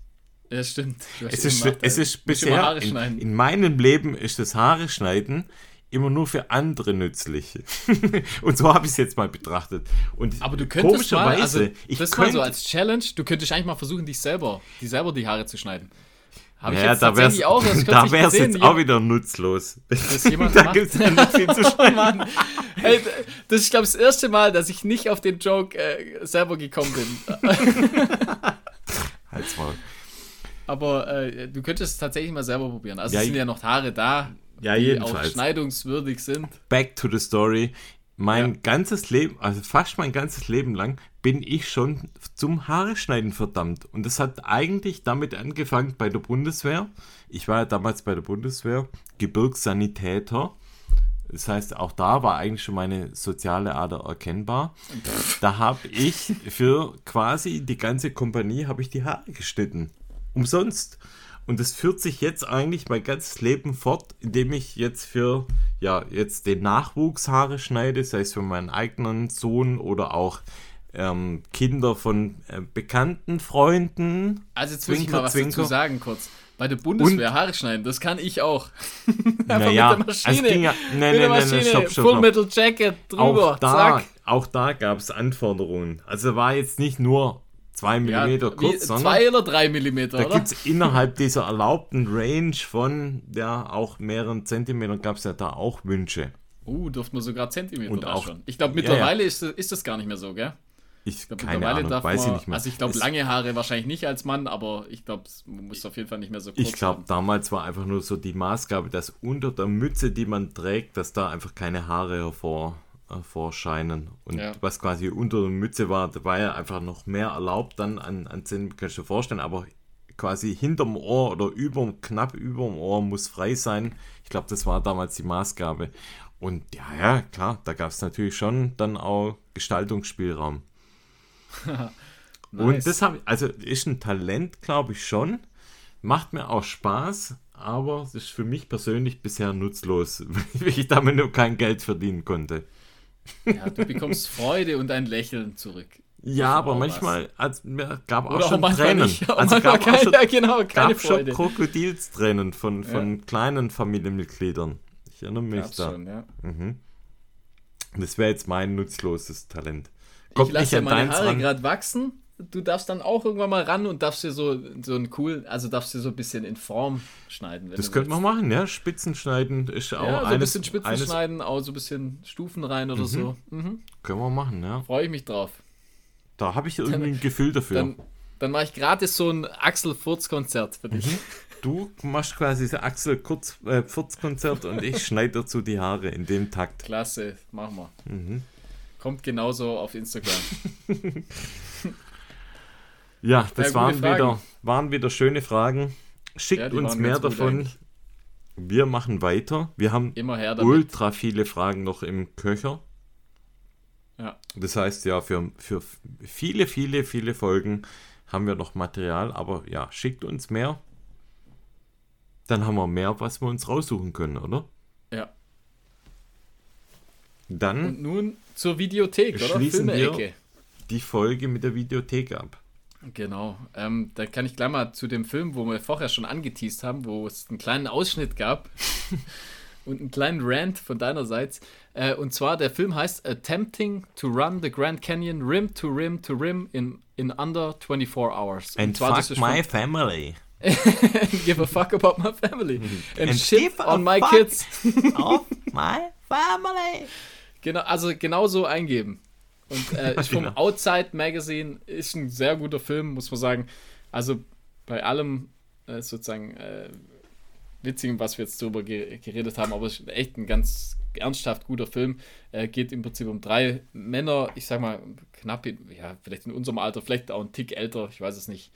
Ja, stimmt. Es ist, es ist bisher in, in, meinem Leben ist das Haare schneiden immer nur für andere nützlich. <laughs> und so habe ich es jetzt mal betrachtet. Und Aber du könntest mal, also, ich das könnte, mal so als Challenge, du könntest eigentlich mal versuchen, dich selber, die selber die Haare zu schneiden. Habe ja, da wäre es <laughs> jetzt auch wieder nutzlos. <laughs> Da gibt es ja nicht viel zu schneiden. hey, das ist, glaube ich, das erste Mal, dass ich nicht auf den Joke äh, selber gekommen bin. Halt's mal. Aber äh, du könntest es tatsächlich mal selber probieren. Also ja, es sind ja noch Haare da. Ja, die jedenfalls. auch schneidungswürdig sind. Back to the story. Mein ja. ganzes Leben, also fast mein ganzes Leben lang, bin ich schon zum Haare schneiden verdammt. Und das hat eigentlich damit angefangen bei der Bundeswehr. Ich war ja damals bei der Bundeswehr, Gebirgssanitäter. Das heißt, auch da war eigentlich schon meine soziale Ader erkennbar. Da habe ich für quasi die ganze Kompanie habe ich die Haare geschnitten. Umsonst. Und das führt sich jetzt eigentlich mein ganzes Leben fort, indem ich jetzt für, ja, jetzt den Nachwuchs Haare schneide, sei es für meinen eigenen Sohn oder auch ähm, Kinder von äh, bekannten Freunden. Also jetzt will ich mal was Zwinker. dazu sagen kurz. Bei der Bundeswehr und, Haare schneiden, das kann ich auch. <laughs> naja, mit der Maschine. Also ging ja, nee, nee, nee, nee, stopp, stopp, Full Metal Jacket drüber, auch da, zack. Auch da gab es Anforderungen. Also war jetzt nicht nur 2 mm ja, kurz, sondern 2 oder 3 mm, Da gibt es <laughs> innerhalb dieser erlaubten Range von ja auch mehreren Zentimetern gab es ja da auch Wünsche. Uh, durfte man sogar Zentimeter und auch, schon. Ich glaube, mittlerweile ja, ja. Ist, ist das gar nicht mehr so, gell? Ich, ich keine Ahnung, weiß man, ich nicht mehr. Also ich glaube, lange Haare wahrscheinlich nicht als Mann, aber ich glaube, man muss auf jeden Fall nicht mehr so kurz Ich glaube, damals war einfach nur so die Maßgabe, dass unter der Mütze, die man trägt, dass da einfach keine Haare hervor, hervorscheinen. Und ja. was quasi unter der Mütze war, da war ja einfach noch mehr erlaubt dann an, an Zähnen, kannst du dir vorstellen, aber quasi hinterm Ohr oder über, knapp über dem Ohr muss frei sein. Ich glaube, das war damals die Maßgabe. Und ja, ja, klar, da gab es natürlich schon dann auch Gestaltungsspielraum. <laughs> nice. Und das habe also ist ein Talent, glaube ich schon. Macht mir auch Spaß, aber es ist für mich persönlich bisher nutzlos, <laughs> weil ich damit nur kein Geld verdienen konnte. Ja, du bekommst Freude und ein Lächeln zurück. Ja, aber manchmal als, gab auch Oder schon auch Tränen. Nicht. Also <laughs> gab keine, auch schon, ja, genau, gab Freude. schon Krokodilstränen von, von ja. kleinen Familienmitgliedern. Ich erinnere mich Gab's da. Schon, ja. mhm. Das wäre jetzt mein nutzloses Talent. Kommt ich lasse ja meine Haare gerade wachsen. Du darfst dann auch irgendwann mal ran und darfst dir so, so einen coolen, also darfst dir so ein bisschen in Form schneiden. das könnte man machen, ja. Spitzen schneiden ist auch ja, so ein bisschen Spitzen eines, schneiden, auch so ein bisschen Stufen rein oder mhm. so. Mhm. Können wir machen, ja. Freue ich mich drauf. Da habe ich irgendwie dann, ein Gefühl dafür. Dann, dann mache ich gratis so ein Axel Furz-Konzert für dich. Mhm. Du machst quasi das Axel äh, Furz-Konzert und ich schneide dazu die Haare in dem Takt. Klasse, machen wir. Mhm. Kommt genauso auf Instagram. <laughs> ja, das ja, waren, wieder, waren wieder schöne Fragen. Schickt ja, uns mehr davon. Wir machen weiter. Wir haben ultra viele Fragen noch im Köcher. Ja. Das heißt ja, für, für viele, viele, viele Folgen haben wir noch Material, aber ja, schickt uns mehr. Dann haben wir mehr, was wir uns raussuchen können, oder? Ja. Dann. Und nun zur Videothek, oder? Schließen wir die Folge mit der Videothek ab. Genau. Ähm, da kann ich gleich mal zu dem Film, wo wir vorher schon angeteased haben, wo es einen kleinen Ausschnitt gab <laughs> und einen kleinen Rant von deinerseits. Äh, und zwar, der Film heißt Attempting to Run the Grand Canyon Rim to Rim to Rim in, in Under 24 Hours. And zwar, fuck my family. <laughs> give a fuck about my family. And, And shit on my kids. of my family. <laughs> Genau, also genau so eingeben. Und <laughs> äh, ist vom. Outside Magazine, ist ein sehr guter Film, muss man sagen. Also bei allem äh, sozusagen äh, Witzigen, was wir jetzt darüber ge geredet haben, aber es ist echt ein ganz ernsthaft guter Film. Äh, geht im Prinzip um drei Männer, ich sag mal knapp, in, ja, vielleicht in unserem Alter, vielleicht auch ein Tick älter, ich weiß es nicht.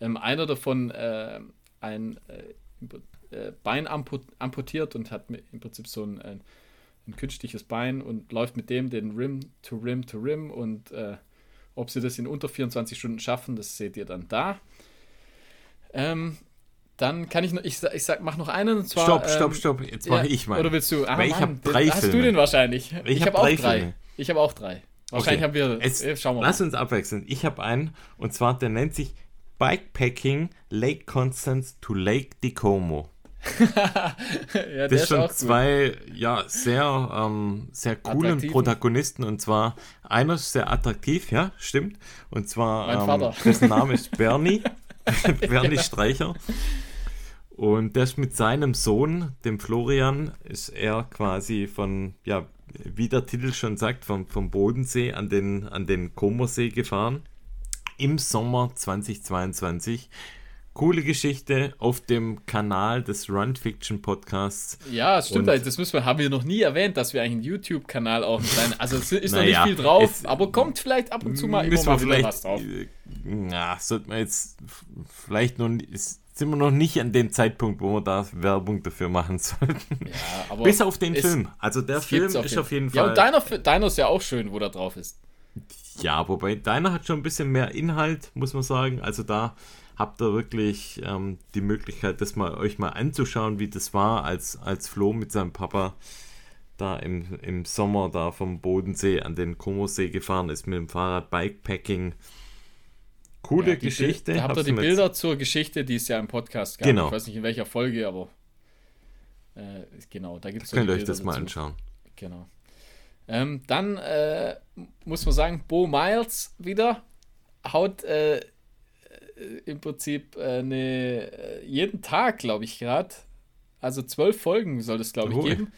Ähm, einer davon äh, ein äh, äh Bein amputiert und hat im Prinzip so ein, ein ein künstliches Bein und läuft mit dem den Rim to Rim to Rim und äh, ob sie das in unter 24 Stunden schaffen, das seht ihr dann da. Ähm, dann kann ich noch, ich, ich sag, mach noch einen. Und zwar, stopp, stopp, ähm, stopp. Jetzt mache ja, ich mal. Oder willst du? Ah, ich habe drei Hast du den wahrscheinlich? Ich, ich habe hab auch drei. Filme. Ich habe auch drei. Wahrscheinlich okay. haben wir. Jetzt, äh, schauen wir lass mal. uns abwechseln. Ich habe einen und zwar der nennt sich Bikepacking Lake Constance to Lake Dicomo. <laughs> ja, das sind zwei ja, sehr, ähm, sehr coolen Protagonisten und zwar einer ist sehr attraktiv, ja, stimmt. Und zwar, ähm, <laughs> dessen Name ist Bernie, <laughs> Bernie Streicher. Und der ist mit seinem Sohn, dem Florian, ist er quasi von, ja, wie der Titel schon sagt, vom, vom Bodensee an den, an den Comersee gefahren. Im Sommer 2022 coole Geschichte auf dem Kanal des Run Fiction Podcasts. Ja, stimmt. Und das müssen wir, haben wir noch nie erwähnt, dass wir eigentlich einen YouTube-Kanal auch kleinen, also es ist noch nicht viel drauf, aber kommt vielleicht ab und zu mal immer mal wieder was drauf. Ja, sollte man jetzt vielleicht noch sind wir noch nicht an dem Zeitpunkt, wo wir da Werbung dafür machen <laughs> sollten. Ja, Bis auf den Film. Also der Film auf ist auf jeden Fall. Ja, und deiner, deiner ist ja auch schön, wo da drauf ist. Ja, wobei deiner hat schon ein bisschen mehr Inhalt, muss man sagen. Also da habt ihr wirklich ähm, die Möglichkeit, das mal euch mal anzuschauen, wie das war, als, als Flo mit seinem Papa da im, im Sommer da vom Bodensee an den Komosee gefahren ist mit dem Fahrrad Bikepacking. Coole ja, Geschichte. Da habt ihr die Bilder zur Geschichte, die es ja im Podcast gab. Genau. Ich weiß nicht in welcher Folge, aber äh, genau, da gibt es. Könnt ihr euch das dazu. mal anschauen. Genau. Ähm, dann äh, muss man sagen, Bo Miles wieder haut äh, im Prinzip äh, eine, äh, jeden Tag, glaube ich, gerade. Also zwölf Folgen soll es, glaube ich, geben.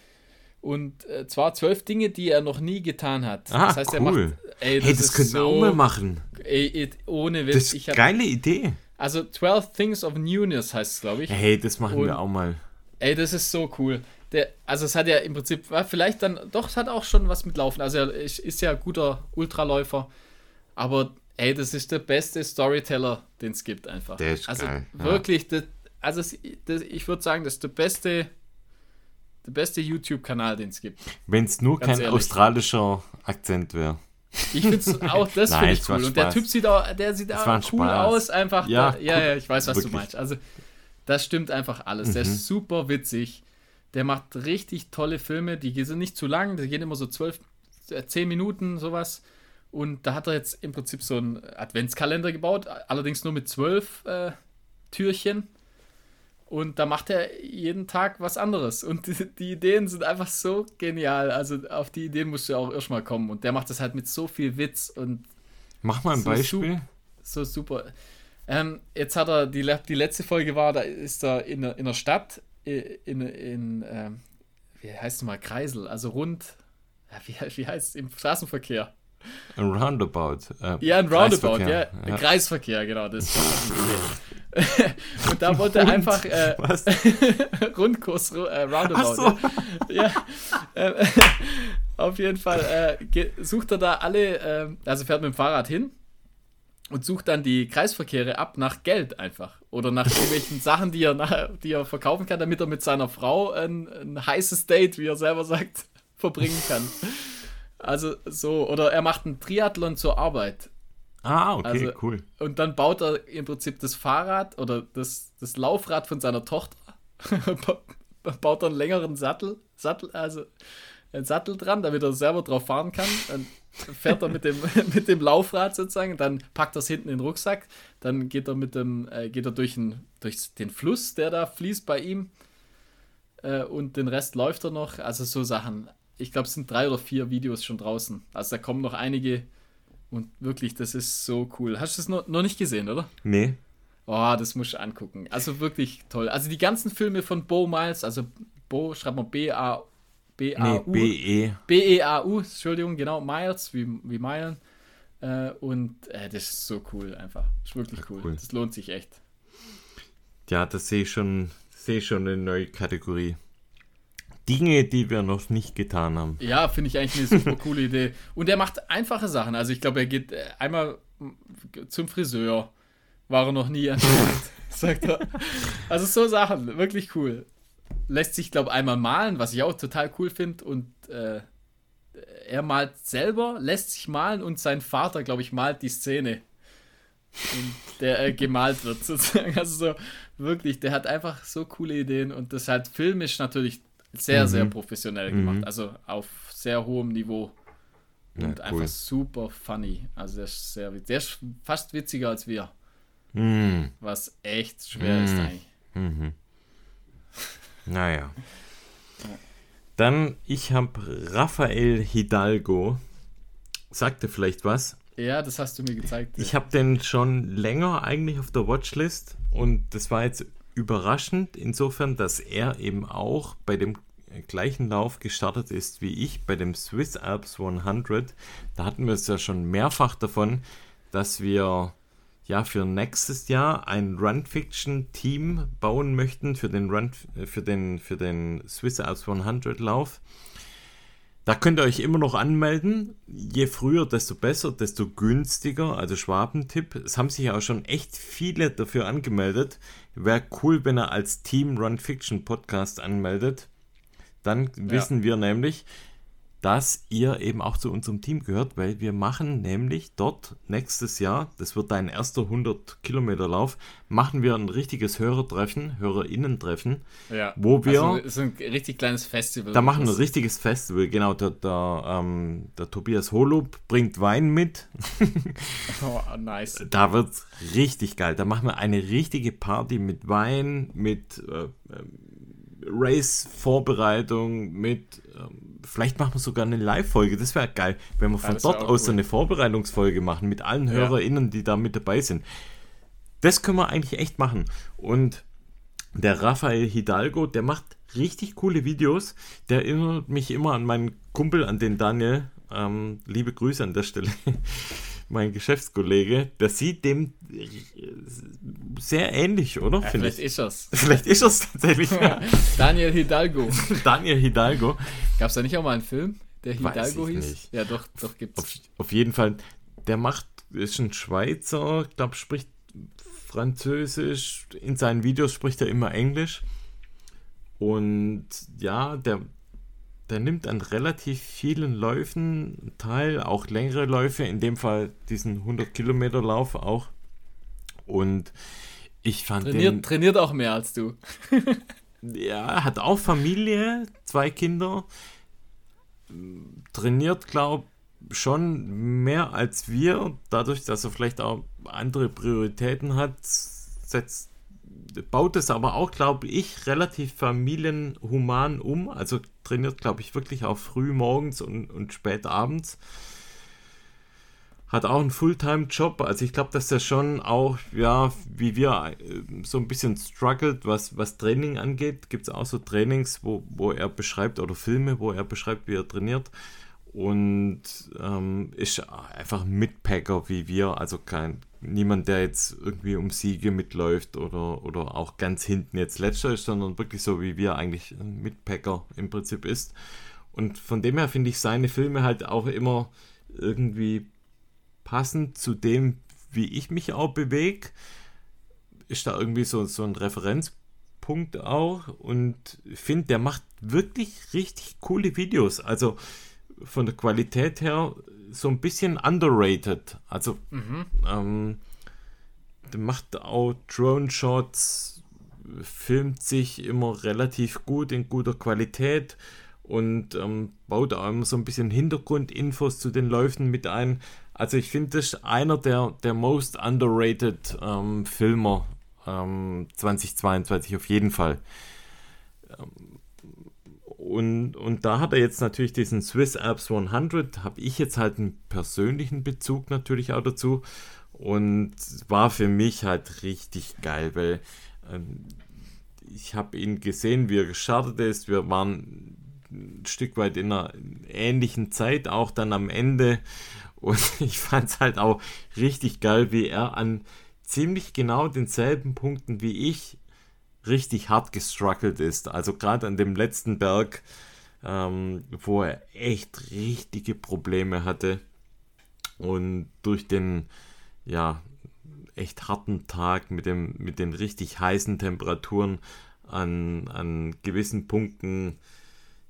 Und äh, zwar zwölf Dinge, die er noch nie getan hat. Ah, das heißt, cool. er macht. Ey, das, hey, das könnten so, wir auch mal machen. Ey, ohne Witz. Das ist eine geile Idee. Also 12 Things of Newness heißt es, glaube ich. Hey, das machen Und, wir auch mal. Ey, das ist so cool. Der, also es hat ja im Prinzip, vielleicht dann, doch, es hat auch schon was mit Laufen. Also er ist ja guter Ultraläufer. Aber ey, das ist der beste Storyteller, den es gibt einfach. Der ist also geil. Wirklich, ja. das, also das, ich würde sagen, das ist der beste, der beste YouTube-Kanal, den es gibt. Wenn es nur Ganz kein ehrlich. australischer Akzent wäre. Ich finde auch das <laughs> finde ich cool. Und der Typ sieht auch, der sieht auch cool Spaß. aus, einfach. Ja, da, ja, ja, ich weiß, was Wirklich. du meinst. Also, das stimmt einfach alles. Mhm. Der ist super witzig. Der macht richtig tolle Filme, die sind nicht zu lang, die gehen immer so zwölf, äh, zehn Minuten, sowas. Und da hat er jetzt im Prinzip so einen Adventskalender gebaut, allerdings nur mit zwölf äh, Türchen. Und da macht er jeden Tag was anderes. Und die, die, Ideen sind einfach so genial. Also auf die Ideen musst du auch erstmal kommen. Und der macht das halt mit so viel Witz und. Mach mal ein so Beispiel. so super. Ähm, jetzt hat er, die, die letzte Folge war, da ist er in, in der Stadt, in, in, in ähm, wie heißt es mal, Kreisel, also rund, wie, wie heißt es, im Straßenverkehr. Ein Roundabout. Äh, ja, ein Roundabout, ja. ja. Kreisverkehr, genau. Das <laughs> Und da wollte er einfach äh, <laughs> Rundkurs, äh, Roundabout. So. Ja. ja. Äh, <laughs> auf jeden Fall äh, sucht er da alle, ähm, also fährt mit dem Fahrrad hin und sucht dann die Kreisverkehre ab nach Geld einfach. Oder nach irgendwelchen Sachen, die er, nach, die er verkaufen kann, damit er mit seiner Frau ein, ein heißes Date, wie er selber sagt, verbringen kann. Also so, oder er macht einen Triathlon zur Arbeit. Ah, okay, also, cool. Und dann baut er im Prinzip das Fahrrad oder das, das Laufrad von seiner Tochter, <laughs> baut er einen längeren Sattel, Sattel, also einen Sattel dran, damit er selber drauf fahren kann. Dann fährt er mit dem, <laughs> mit dem Laufrad sozusagen, dann packt er es hinten in den Rucksack, dann geht er mit dem, äh, geht er durch, ein, durch den Fluss, der da fließt bei ihm. Äh, und den Rest läuft er noch. Also so Sachen ich glaube, es sind drei oder vier Videos schon draußen. Also da kommen noch einige. Und wirklich, das ist so cool. Hast du das noch, noch nicht gesehen, oder? Nee. Oh, das musst du angucken. Also wirklich toll. Also die ganzen Filme von Bo Miles, also Bo, schreibt man B-A- B-A-U. Nee, B-E. B-E-A-U, Entschuldigung, genau, Miles, wie, wie Meilen. Äh, und äh, das ist so cool einfach. Das ist wirklich ja, cool. cool. Das lohnt sich echt. Ja, das sehe ich schon, sehe schon eine neue Kategorie. Dinge, die wir noch nicht getan haben. Ja, finde ich eigentlich eine super coole <laughs> Idee. Und er macht einfache Sachen. Also ich glaube, er geht äh, einmal zum Friseur. War er noch nie anscheinend, <laughs> sagt er. Also so Sachen, wirklich cool. Lässt sich, glaube ich, einmal malen, was ich auch total cool finde. Und äh, er malt selber, lässt sich malen und sein Vater, glaube ich, malt die Szene. Und der äh, gemalt wird <laughs> sozusagen. Also so wirklich, der hat einfach so coole Ideen und das halt filmisch natürlich sehr, mhm. sehr professionell gemacht. Mhm. Also auf sehr hohem Niveau. Und ja, cool. einfach super funny. Also der ist sehr der ist fast witziger als wir. Mhm. Was echt schwer ist mhm. eigentlich. Mhm. <laughs> Naja. Dann, ich habe Rafael Hidalgo. Sagte vielleicht was? Ja, das hast du mir gezeigt. Ich habe den schon länger eigentlich auf der Watchlist und das war jetzt überraschend, insofern, dass er eben auch bei dem gleichen Lauf gestartet ist wie ich, bei dem Swiss Alps 100. Da hatten wir es ja schon mehrfach davon, dass wir ja für nächstes Jahr ein Run Fiction Team bauen möchten für den Run für den für den Swiss Alps 100 Lauf. Da könnt ihr euch immer noch anmelden. Je früher, desto besser, desto günstiger. Also Schwabentipp. Es haben sich ja auch schon echt viele dafür angemeldet. Wäre cool, wenn er als Team Run Fiction Podcast anmeldet. Dann wissen ja. wir nämlich, dass ihr eben auch zu unserem Team gehört, weil wir machen nämlich dort nächstes Jahr, das wird dein erster 100 Kilometer Lauf, machen wir ein richtiges Hörertreffen, Hörerinnen-Treffen, ja. wo wir... Also so ein richtig kleines Festival. Da machen wir ein richtiges Festival, genau. Der, der, ähm, der Tobias Holub bringt Wein mit. <laughs> oh, nice. Da wird richtig geil. Da machen wir eine richtige Party mit Wein, mit... Äh, ähm, Race-Vorbereitung mit, ähm, vielleicht machen wir sogar eine Live-Folge, das wäre geil, wenn wir von ja, dort aus cool. eine Vorbereitungsfolge machen mit allen ja. HörerInnen, die da mit dabei sind. Das können wir eigentlich echt machen. Und der Rafael Hidalgo, der macht richtig coole Videos. Der erinnert mich immer an meinen Kumpel, an den Daniel. Ähm, liebe Grüße an der Stelle. <laughs> mein Geschäftskollege, der sieht dem sehr ähnlich, oder? Ja, vielleicht ich. ist es. <laughs> Vielleicht ist es tatsächlich. <laughs> Daniel Hidalgo. <laughs> Daniel Hidalgo. Gab es da nicht auch mal einen Film, der Hidalgo hieß? Nicht. Ja, doch, doch gibt's. Auf, auf jeden Fall, der macht, ist ein Schweizer, ich glaube, spricht Französisch. In seinen Videos spricht er immer Englisch. Und ja, der, der nimmt an relativ vielen Läufen teil, auch längere Läufe, in dem Fall diesen 100 Kilometer Lauf auch. Und ich fand trainiert, den, trainiert auch mehr als du. <laughs> ja, hat auch Familie, zwei Kinder. Trainiert, glaube schon mehr als wir, dadurch, dass er vielleicht auch andere Prioritäten hat, setzt baut es aber auch, glaube ich, relativ familienhuman um. Also trainiert, glaube ich, wirklich auch früh morgens und, und spät abends. Hat auch einen Fulltime-Job. Also ich glaube, dass er schon auch, ja, wie wir äh, so ein bisschen struggelt, was, was Training angeht. Gibt es auch so Trainings, wo, wo er beschreibt, oder Filme, wo er beschreibt, wie er trainiert und ähm, ist einfach ein Mitpacker wie wir, also kein niemand, der jetzt irgendwie um Siege mitläuft oder, oder auch ganz hinten jetzt letzter ist, sondern wirklich so wie wir eigentlich ein Mitpacker im Prinzip ist. Und von dem her finde ich seine Filme halt auch immer irgendwie passend zu dem, wie ich mich auch bewege. Ist da irgendwie so, so ein Referenzpunkt auch und finde, der macht wirklich richtig coole Videos. Also von der Qualität her so ein bisschen underrated. Also mhm. ähm, der macht auch Drone-Shots, filmt sich immer relativ gut in guter Qualität und ähm, baut auch immer so ein bisschen Hintergrundinfos zu den Läufen mit ein. Also ich finde, das ist einer der, der most underrated ähm, Filmer 2022 ähm, auf jeden Fall. Und, und da hat er jetzt natürlich diesen Swiss Alps 100, habe ich jetzt halt einen persönlichen Bezug natürlich auch dazu. Und war für mich halt richtig geil, weil ähm, ich habe ihn gesehen, wie er gestartet ist. Wir waren ein Stück weit in einer ähnlichen Zeit, auch dann am Ende. Und <laughs> ich fand es halt auch richtig geil, wie er an ziemlich genau denselben Punkten wie ich richtig hart gestruggelt ist. Also gerade an dem letzten Berg, ähm, wo er echt richtige Probleme hatte. Und durch den, ja, echt harten Tag mit, dem, mit den richtig heißen Temperaturen an, an gewissen Punkten,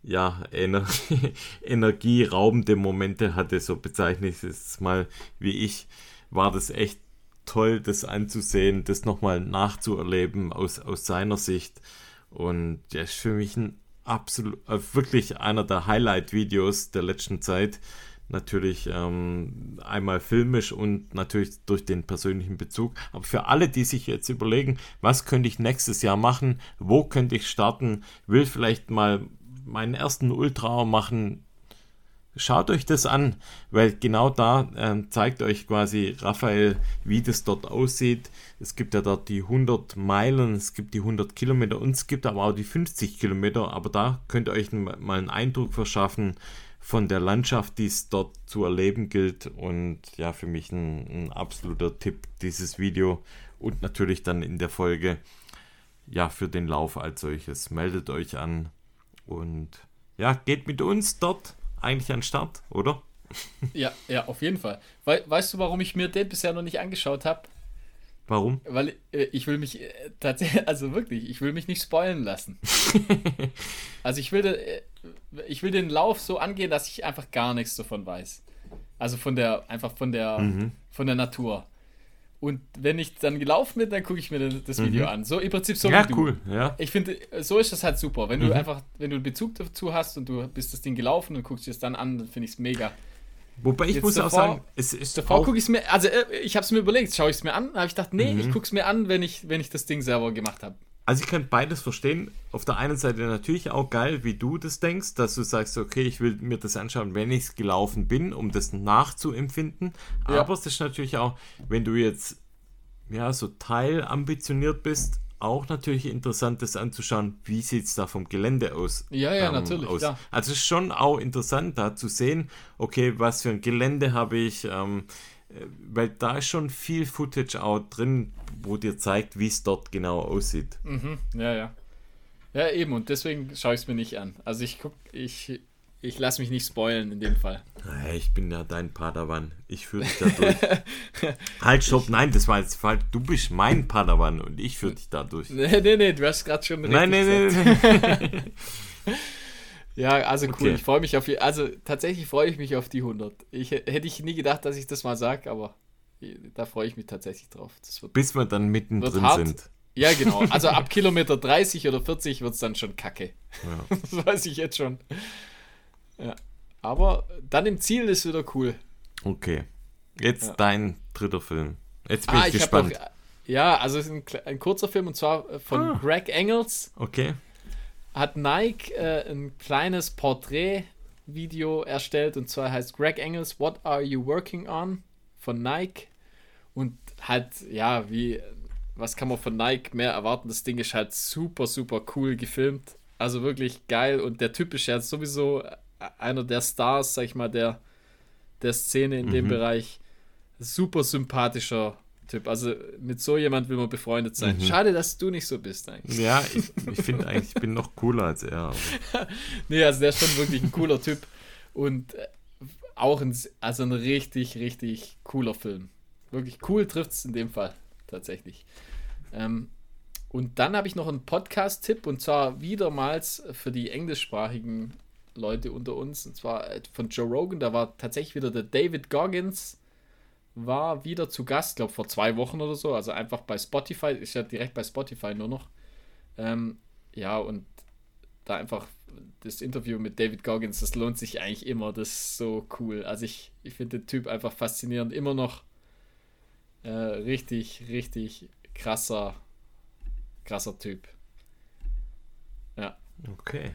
ja, Ener <laughs> energieraubende Momente hatte, so bezeichne ich es mal wie ich, war das echt toll, das anzusehen, das nochmal nachzuerleben aus, aus seiner Sicht. Und der ist für mich ein absolut, äh, wirklich einer der Highlight-Videos der letzten Zeit. Natürlich ähm, einmal filmisch und natürlich durch den persönlichen Bezug. Aber für alle, die sich jetzt überlegen, was könnte ich nächstes Jahr machen, wo könnte ich starten, will vielleicht mal meinen ersten Ultra machen, Schaut euch das an, weil genau da äh, zeigt euch quasi Raphael, wie das dort aussieht. Es gibt ja dort die 100 Meilen, es gibt die 100 Kilometer und es gibt aber auch die 50 Kilometer. Aber da könnt ihr euch mal einen Eindruck verschaffen von der Landschaft, die es dort zu erleben gilt. Und ja, für mich ein, ein absoluter Tipp, dieses Video. Und natürlich dann in der Folge, ja, für den Lauf als solches. Meldet euch an und ja, geht mit uns dort eigentlich an Start, oder? <laughs> Ja, ja, auf jeden Fall. We weißt du, warum ich mir den bisher noch nicht angeschaut habe? Warum? Weil äh, ich will mich äh, tatsächlich, <laughs> also wirklich, ich will mich nicht spoilen lassen. <laughs> also ich will, äh, ich will den Lauf so angehen, dass ich einfach gar nichts davon weiß. Also von der, einfach von der, mhm. von der Natur. Und wenn ich dann gelaufen bin, dann gucke ich mir das Video mhm. an. So im Prinzip so ja, cool, ja. Ich finde, so ist das halt super. Wenn mhm. du einfach, wenn du einen Bezug dazu hast und du bist das Ding gelaufen und guckst dir das dann an, dann finde ich es mega. Wobei ich Jetzt muss davor, auch sagen, es ist davor gucke ich es mir, also äh, ich habe es mir überlegt, schaue ich es mir an, habe ich gedacht, nee, mhm. ich gucke es mir an, wenn ich, wenn ich das Ding selber gemacht habe. Also ich kann beides verstehen. Auf der einen Seite natürlich auch geil, wie du das denkst, dass du sagst, okay, ich will mir das anschauen, wenn ich es gelaufen bin, um das nachzuempfinden. Ja. Aber es ist natürlich auch, wenn du jetzt ja so teilambitioniert bist, auch natürlich interessant, das anzuschauen, wie sieht es da vom Gelände aus. Ja, ja, ähm, natürlich. Aus. Also es ist schon auch interessant, da zu sehen, okay, was für ein Gelände habe ich, ähm, äh, weil da ist schon viel Footage auch drin, wo dir zeigt, wie es dort genau aussieht. Mhm, ja, ja. Ja, eben, und deswegen schaue ich es mir nicht an. Also ich gucke, ich ich lasse mich nicht spoilen in dem Fall. Ich bin ja dein Padawan. Ich führe dich da <laughs> durch. halt, stopp. Nein, das war jetzt falsch. Du bist mein Padawan und ich führe dich da durch. <laughs> Nee, nee, nee. Du hast gerade schon Nein, nee, nee, nee. Ja, also cool. Okay. Ich freue mich auf die. Also tatsächlich freue ich mich auf die 100. Ich, hätte ich nie gedacht, dass ich das mal sage, aber da freue ich mich tatsächlich drauf. Wird, Bis wir dann mittendrin sind. Ja, genau. <laughs> Also ab Kilometer 30 oder 40 wird es dann schon kacke. Ja. <laughs> Das weiß ich jetzt schon. Ja. Aber dann im Ziel ist wieder cool. Okay. Jetzt ja. dein dritter Film. Jetzt bin ah, ich, ich gespannt. Noch, ja, also es ist ein, ein, kurzer Film und zwar äh, von ah. Greg Engels. Okay. Hat Nike äh, ein kleines Porträt-Video erstellt und zwar heißt Greg Engels What Are You Working On? von Nike. Und halt, ja, wie, was kann man von Nike mehr erwarten? Das Ding ist halt super, super cool gefilmt. Also wirklich geil und der Typ ist ja sowieso einer der Stars, sag ich mal, der, der Szene in mhm. dem Bereich. Super sympathischer Typ. Also mit so jemand will man befreundet sein. Mhm. Schade, dass du nicht so bist eigentlich. Ja, <laughs> ich, ich finde eigentlich, ich bin noch cooler als er. <laughs> nee, also der ist schon wirklich ein cooler Typ. Und äh, auch ein, also ein richtig, richtig cooler Film. Wirklich cool trifft es in dem Fall tatsächlich. Ähm, und dann habe ich noch einen Podcast-Tipp und zwar wiedermals für die englischsprachigen Leute unter uns, und zwar äh, von Joe Rogan, da war tatsächlich wieder der David Goggins, war wieder zu Gast, glaube vor zwei Wochen oder so, also einfach bei Spotify, ist ja direkt bei Spotify nur noch. Ähm, ja, und da einfach das Interview mit David Goggins, das lohnt sich eigentlich immer, das ist so cool. Also ich, ich finde den Typ einfach faszinierend, immer noch äh, richtig, richtig krasser, krasser Typ. Ja. Okay.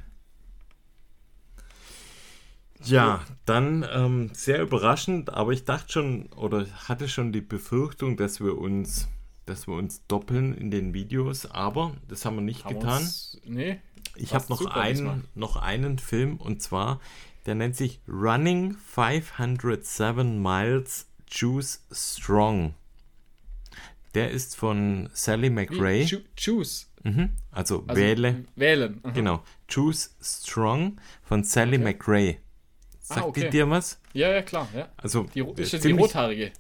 Ja, dann ähm, sehr überraschend, aber ich dachte schon oder hatte schon die Befürchtung, dass wir uns, dass wir uns doppeln in den Videos, aber das haben wir nicht haben getan. Uns, nee. Ich habe noch einen, noch einen Film und zwar, der nennt sich Running 507 Miles Choose Strong. Der ist von Sally McRae. Choose. Mhm. Also, also, wähle. Wählen. Aha. Genau. Choose Strong von Sally okay. McRae. Sagt ah, okay. die dir was? Ja, ja, klar. Ja. Also, die, ist das ziemlich, die rothaarige?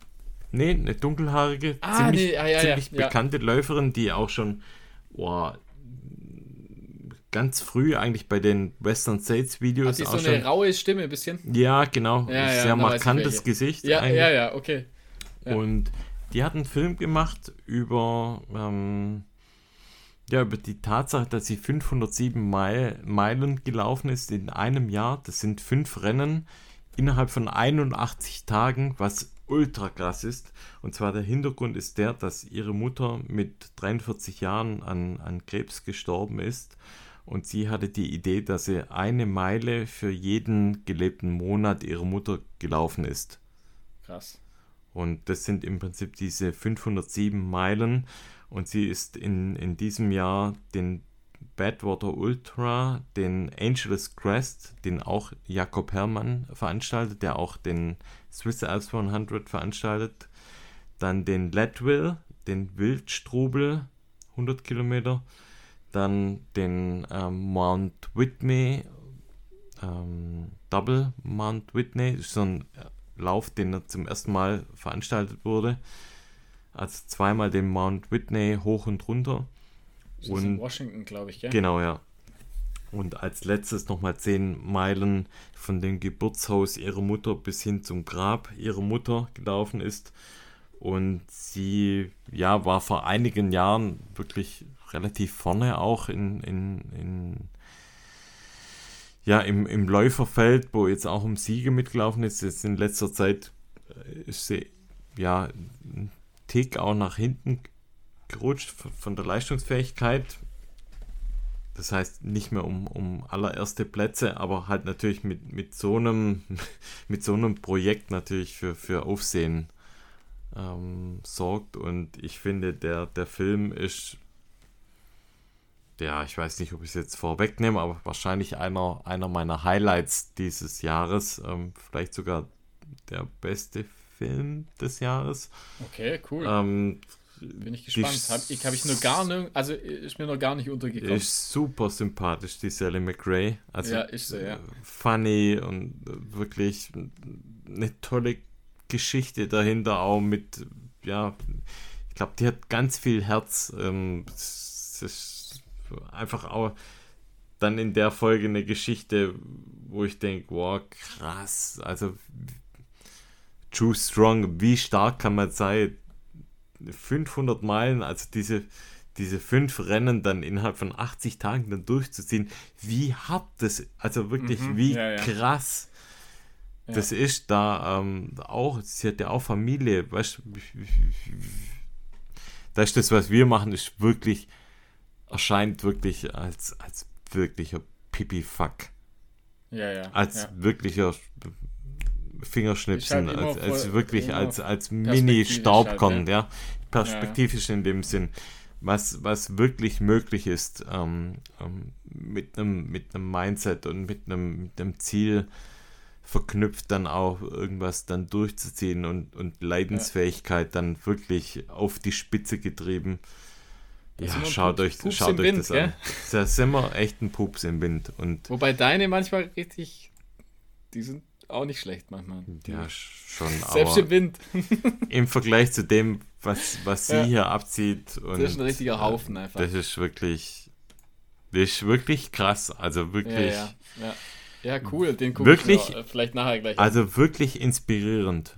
Nee, eine dunkelhaarige, ah, ziemlich, nee, ah, ja, ziemlich ja, bekannte Läuferin, die auch schon boah, ganz früh eigentlich bei den Western States Videos. Hat die so eine raue Stimme ein bisschen? Ja, genau. Sehr markantes Gesicht. Ja, eigentlich. ja, ja, okay. Und die hat einen Film gemacht über ähm, ja, über die Tatsache, dass sie 507 Meil, Meilen gelaufen ist in einem Jahr. Das sind fünf Rennen innerhalb von 81 Tagen, was ultra krass ist. Und zwar der Hintergrund ist der, dass ihre Mutter mit 43 Jahren an, an Krebs gestorben ist. Und sie hatte die Idee, dass sie eine Meile für jeden gelebten Monat ihrer Mutter gelaufen ist. Krass. Und das sind im Prinzip diese 507 Meilen. Und sie ist in, in diesem Jahr den Badwater Ultra, den Angeles Crest, den auch Jakob Herrmann veranstaltet, der auch den Swiss Alps 100 veranstaltet, dann den Leadville, den Wildstrubel, 100 Kilometer, dann den ähm, Mount Whitney, ähm, Double Mount Whitney, so ein Lauf, den er zum ersten Mal veranstaltet wurde Also zweimal den Mount Whitney hoch und runter. Das und in Washington, glaube ich, gell? Genau, ja. Und als letztes nochmal zehn Meilen von dem Geburtshaus ihrer Mutter bis hin zum Grab ihrer Mutter gelaufen ist. Und sie ja, war vor einigen Jahren wirklich relativ vorne auch in, in, in ja, im, im Läuferfeld, wo jetzt auch um Siege mitgelaufen ist. Jetzt in letzter Zeit äh, ist sie ja Tick auch nach hinten gerutscht von der Leistungsfähigkeit. Das heißt nicht mehr um, um allererste Plätze, aber halt natürlich mit, mit, so, einem, <laughs> mit so einem Projekt natürlich für, für Aufsehen ähm, sorgt. Und ich finde, der, der Film ist, ja, ich weiß nicht, ob ich es jetzt vorwegnehme, aber wahrscheinlich einer, einer meiner Highlights dieses Jahres. Ähm, vielleicht sogar der beste Film des Jahres. Okay, cool. Ähm, bin ich gespannt. Hab, ich habe ich nur gar nicht, also ist mir noch gar nicht untergekommen. Ist super sympathisch, die Sally McRae. Also ja, ist so, ja. Funny und wirklich eine tolle Geschichte dahinter auch mit, ja, ich glaube, die hat ganz viel Herz. Ähm, es ist einfach auch dann in der Folge eine Geschichte, wo ich denke, wow, krass, also True Strong, wie stark kann man sein? 500 Meilen, also diese, diese fünf Rennen dann innerhalb von 80 Tagen dann durchzuziehen, wie hart das, also wirklich, mhm, wie ja, ja. krass ja. das ist da ähm, auch, sie hat ja auch Familie, weißt du, das ist das, was wir machen, ist wirklich, erscheint wirklich als, als wirklicher Pipi-Fuck. Ja, ja. Als wirklicher Fingerschnipsen, halt als, als wirklich als, als Mini-Staubkorn, halt, ja. Perspektivisch ja, in dem Sinn. Was, was wirklich möglich ist, ähm, ähm, mit einem mit Mindset und mit einem, mit einem Ziel verknüpft, dann auch irgendwas dann durchzuziehen und, und Leidensfähigkeit dann wirklich auf die Spitze getrieben. Ja, schaut euch, Pups schaut euch Wind, das gell? an. Da sind wir echt ein Pups im Wind. Und Wobei deine manchmal richtig, die sind auch nicht schlecht manchmal. Ja, schon. Selbst im Wind. <laughs> Im Vergleich zu dem, was, was sie ja. hier abzieht. Und, das ist ein richtiger Haufen einfach. Das ist wirklich, das ist wirklich krass. Also wirklich. Ja, ja. ja. cool. Den gucke wirklich, ich noch, vielleicht nachher gleich. Also an. wirklich inspirierend.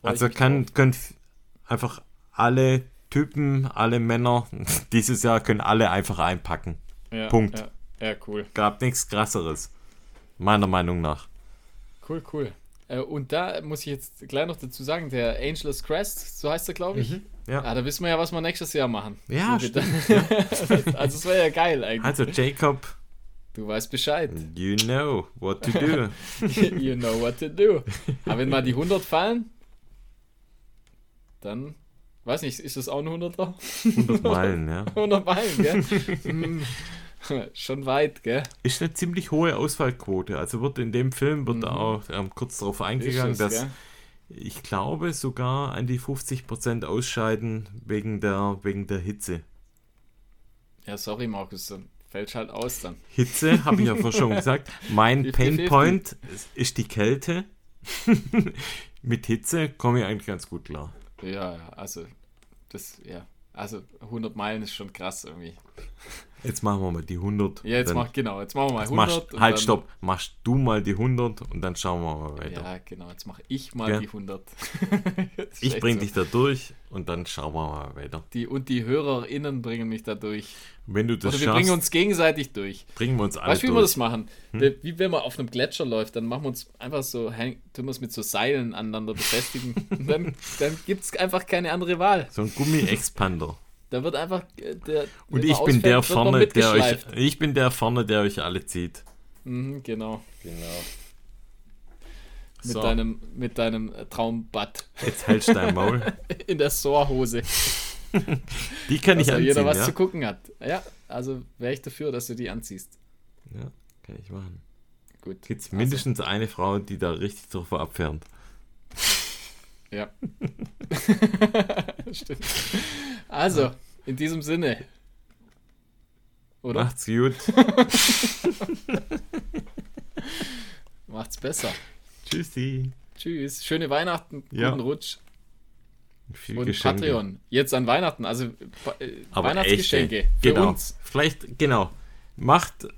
Freu also kann, können einfach alle Typen, alle Männer <laughs> dieses Jahr können alle einfach einpacken. Punkt. Ja cool. Gab nichts krasseres. Meiner Meinung nach. Cool, cool. Äh, und da muss ich jetzt gleich noch dazu sagen, der Angelus Crest, so heißt er, glaube ich. Mhm, ja. Ah, da wissen wir ja, was wir nächstes Jahr machen. Ja, stimmt, <laughs> also es wäre ja geil eigentlich. Also Jacob. Du weißt Bescheid. You know what to do. <laughs> you know what to do. Aber wenn mal die 100 fallen, dann, weiß nicht, ist das auch ein 100er? 100 Meilen, ja. <laughs> 100 Meilen, gell? <laughs> Schon weit, gell? Ist eine ziemlich hohe Ausfallquote. Also wird in dem Film wird mhm. auch ähm, kurz darauf eingegangen, es, dass gell? ich glaube sogar an die 50% ausscheiden wegen der, wegen der Hitze. Ja, sorry, Markus, dann fällt halt aus dann. Hitze, habe ich ja vorhin schon gesagt. Mein Painpoint ist die Kälte. <laughs> Mit Hitze komme ich eigentlich ganz gut klar. Ja, also das, ja. Also 100 Meilen ist schon krass irgendwie. Jetzt machen wir mal die 100. Ja, jetzt mach, genau, jetzt machen wir mal 100. Machst, halt, stopp. Machst du mal die 100 und dann schauen wir mal weiter. Ja, genau, jetzt mache ich mal ja. die 100. <laughs> ich bringe so. dich da durch und dann schauen wir mal weiter. Die, und die HörerInnen bringen mich da durch. Wenn du das Oder wir schaffst, bringen uns gegenseitig durch. Bringen wir uns alle weißt, wie wir das machen? Hm? Wie wenn man auf einem Gletscher läuft, dann machen wir uns einfach so, tun wir uns mit so Seilen aneinander befestigen. <laughs> dann, dann gibt es einfach keine andere Wahl. So ein Gummi-Expander. Da wird einfach äh, der. Und ich bin der vorne, der euch. Ich bin der vorne, der euch alle zieht. Mhm, genau. Genau. Mit so. deinem, mit deinem äh, Traumbad. Jetzt hältst du dein Maul. <laughs> In der Sohrhose. <laughs> die kann ich anziehen. jeder was ja? zu gucken hat. Ja, also wäre ich dafür, dass du die anziehst. Ja, kann ich machen. Gut. Gibt es mindestens also. eine Frau, die da richtig drauf abfärbt. <laughs> Ja. <laughs> Stimmt. Also, in diesem Sinne. Oder? Macht's gut. <laughs> Macht's besser. Tschüssi. Tschüss. Schöne Weihnachten. Guten ja. Rutsch. Viel und Geschenke. Patreon. Jetzt an Weihnachten, also äh, Weihnachtsgeschenke echte. für genau. uns. Vielleicht, genau. Macht,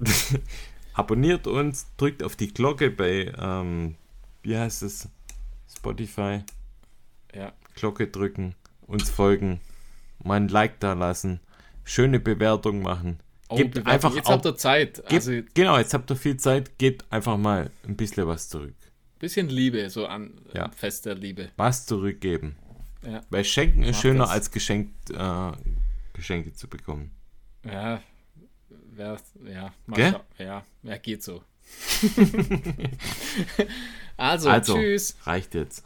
<laughs> abonniert uns, drückt auf die Glocke bei, ähm, wie heißt es? Spotify. Ja. Glocke drücken, uns folgen, mal ein Like da lassen, schöne Bewertung machen. Oh, gebt Bewertung. einfach jetzt auch, habt ihr Zeit. Gebt, also, genau, jetzt habt ihr viel Zeit, gebt einfach mal ein bisschen was zurück. Bisschen Liebe, so an ja. Fest der Liebe. Was zurückgeben. Ja. Weil Schenken ist schöner das. als Geschenk, äh, Geschenke zu bekommen. Ja, ja, ja, ja, ja, geht so. <laughs> <laughs> Also, also tschüss. Reicht jetzt.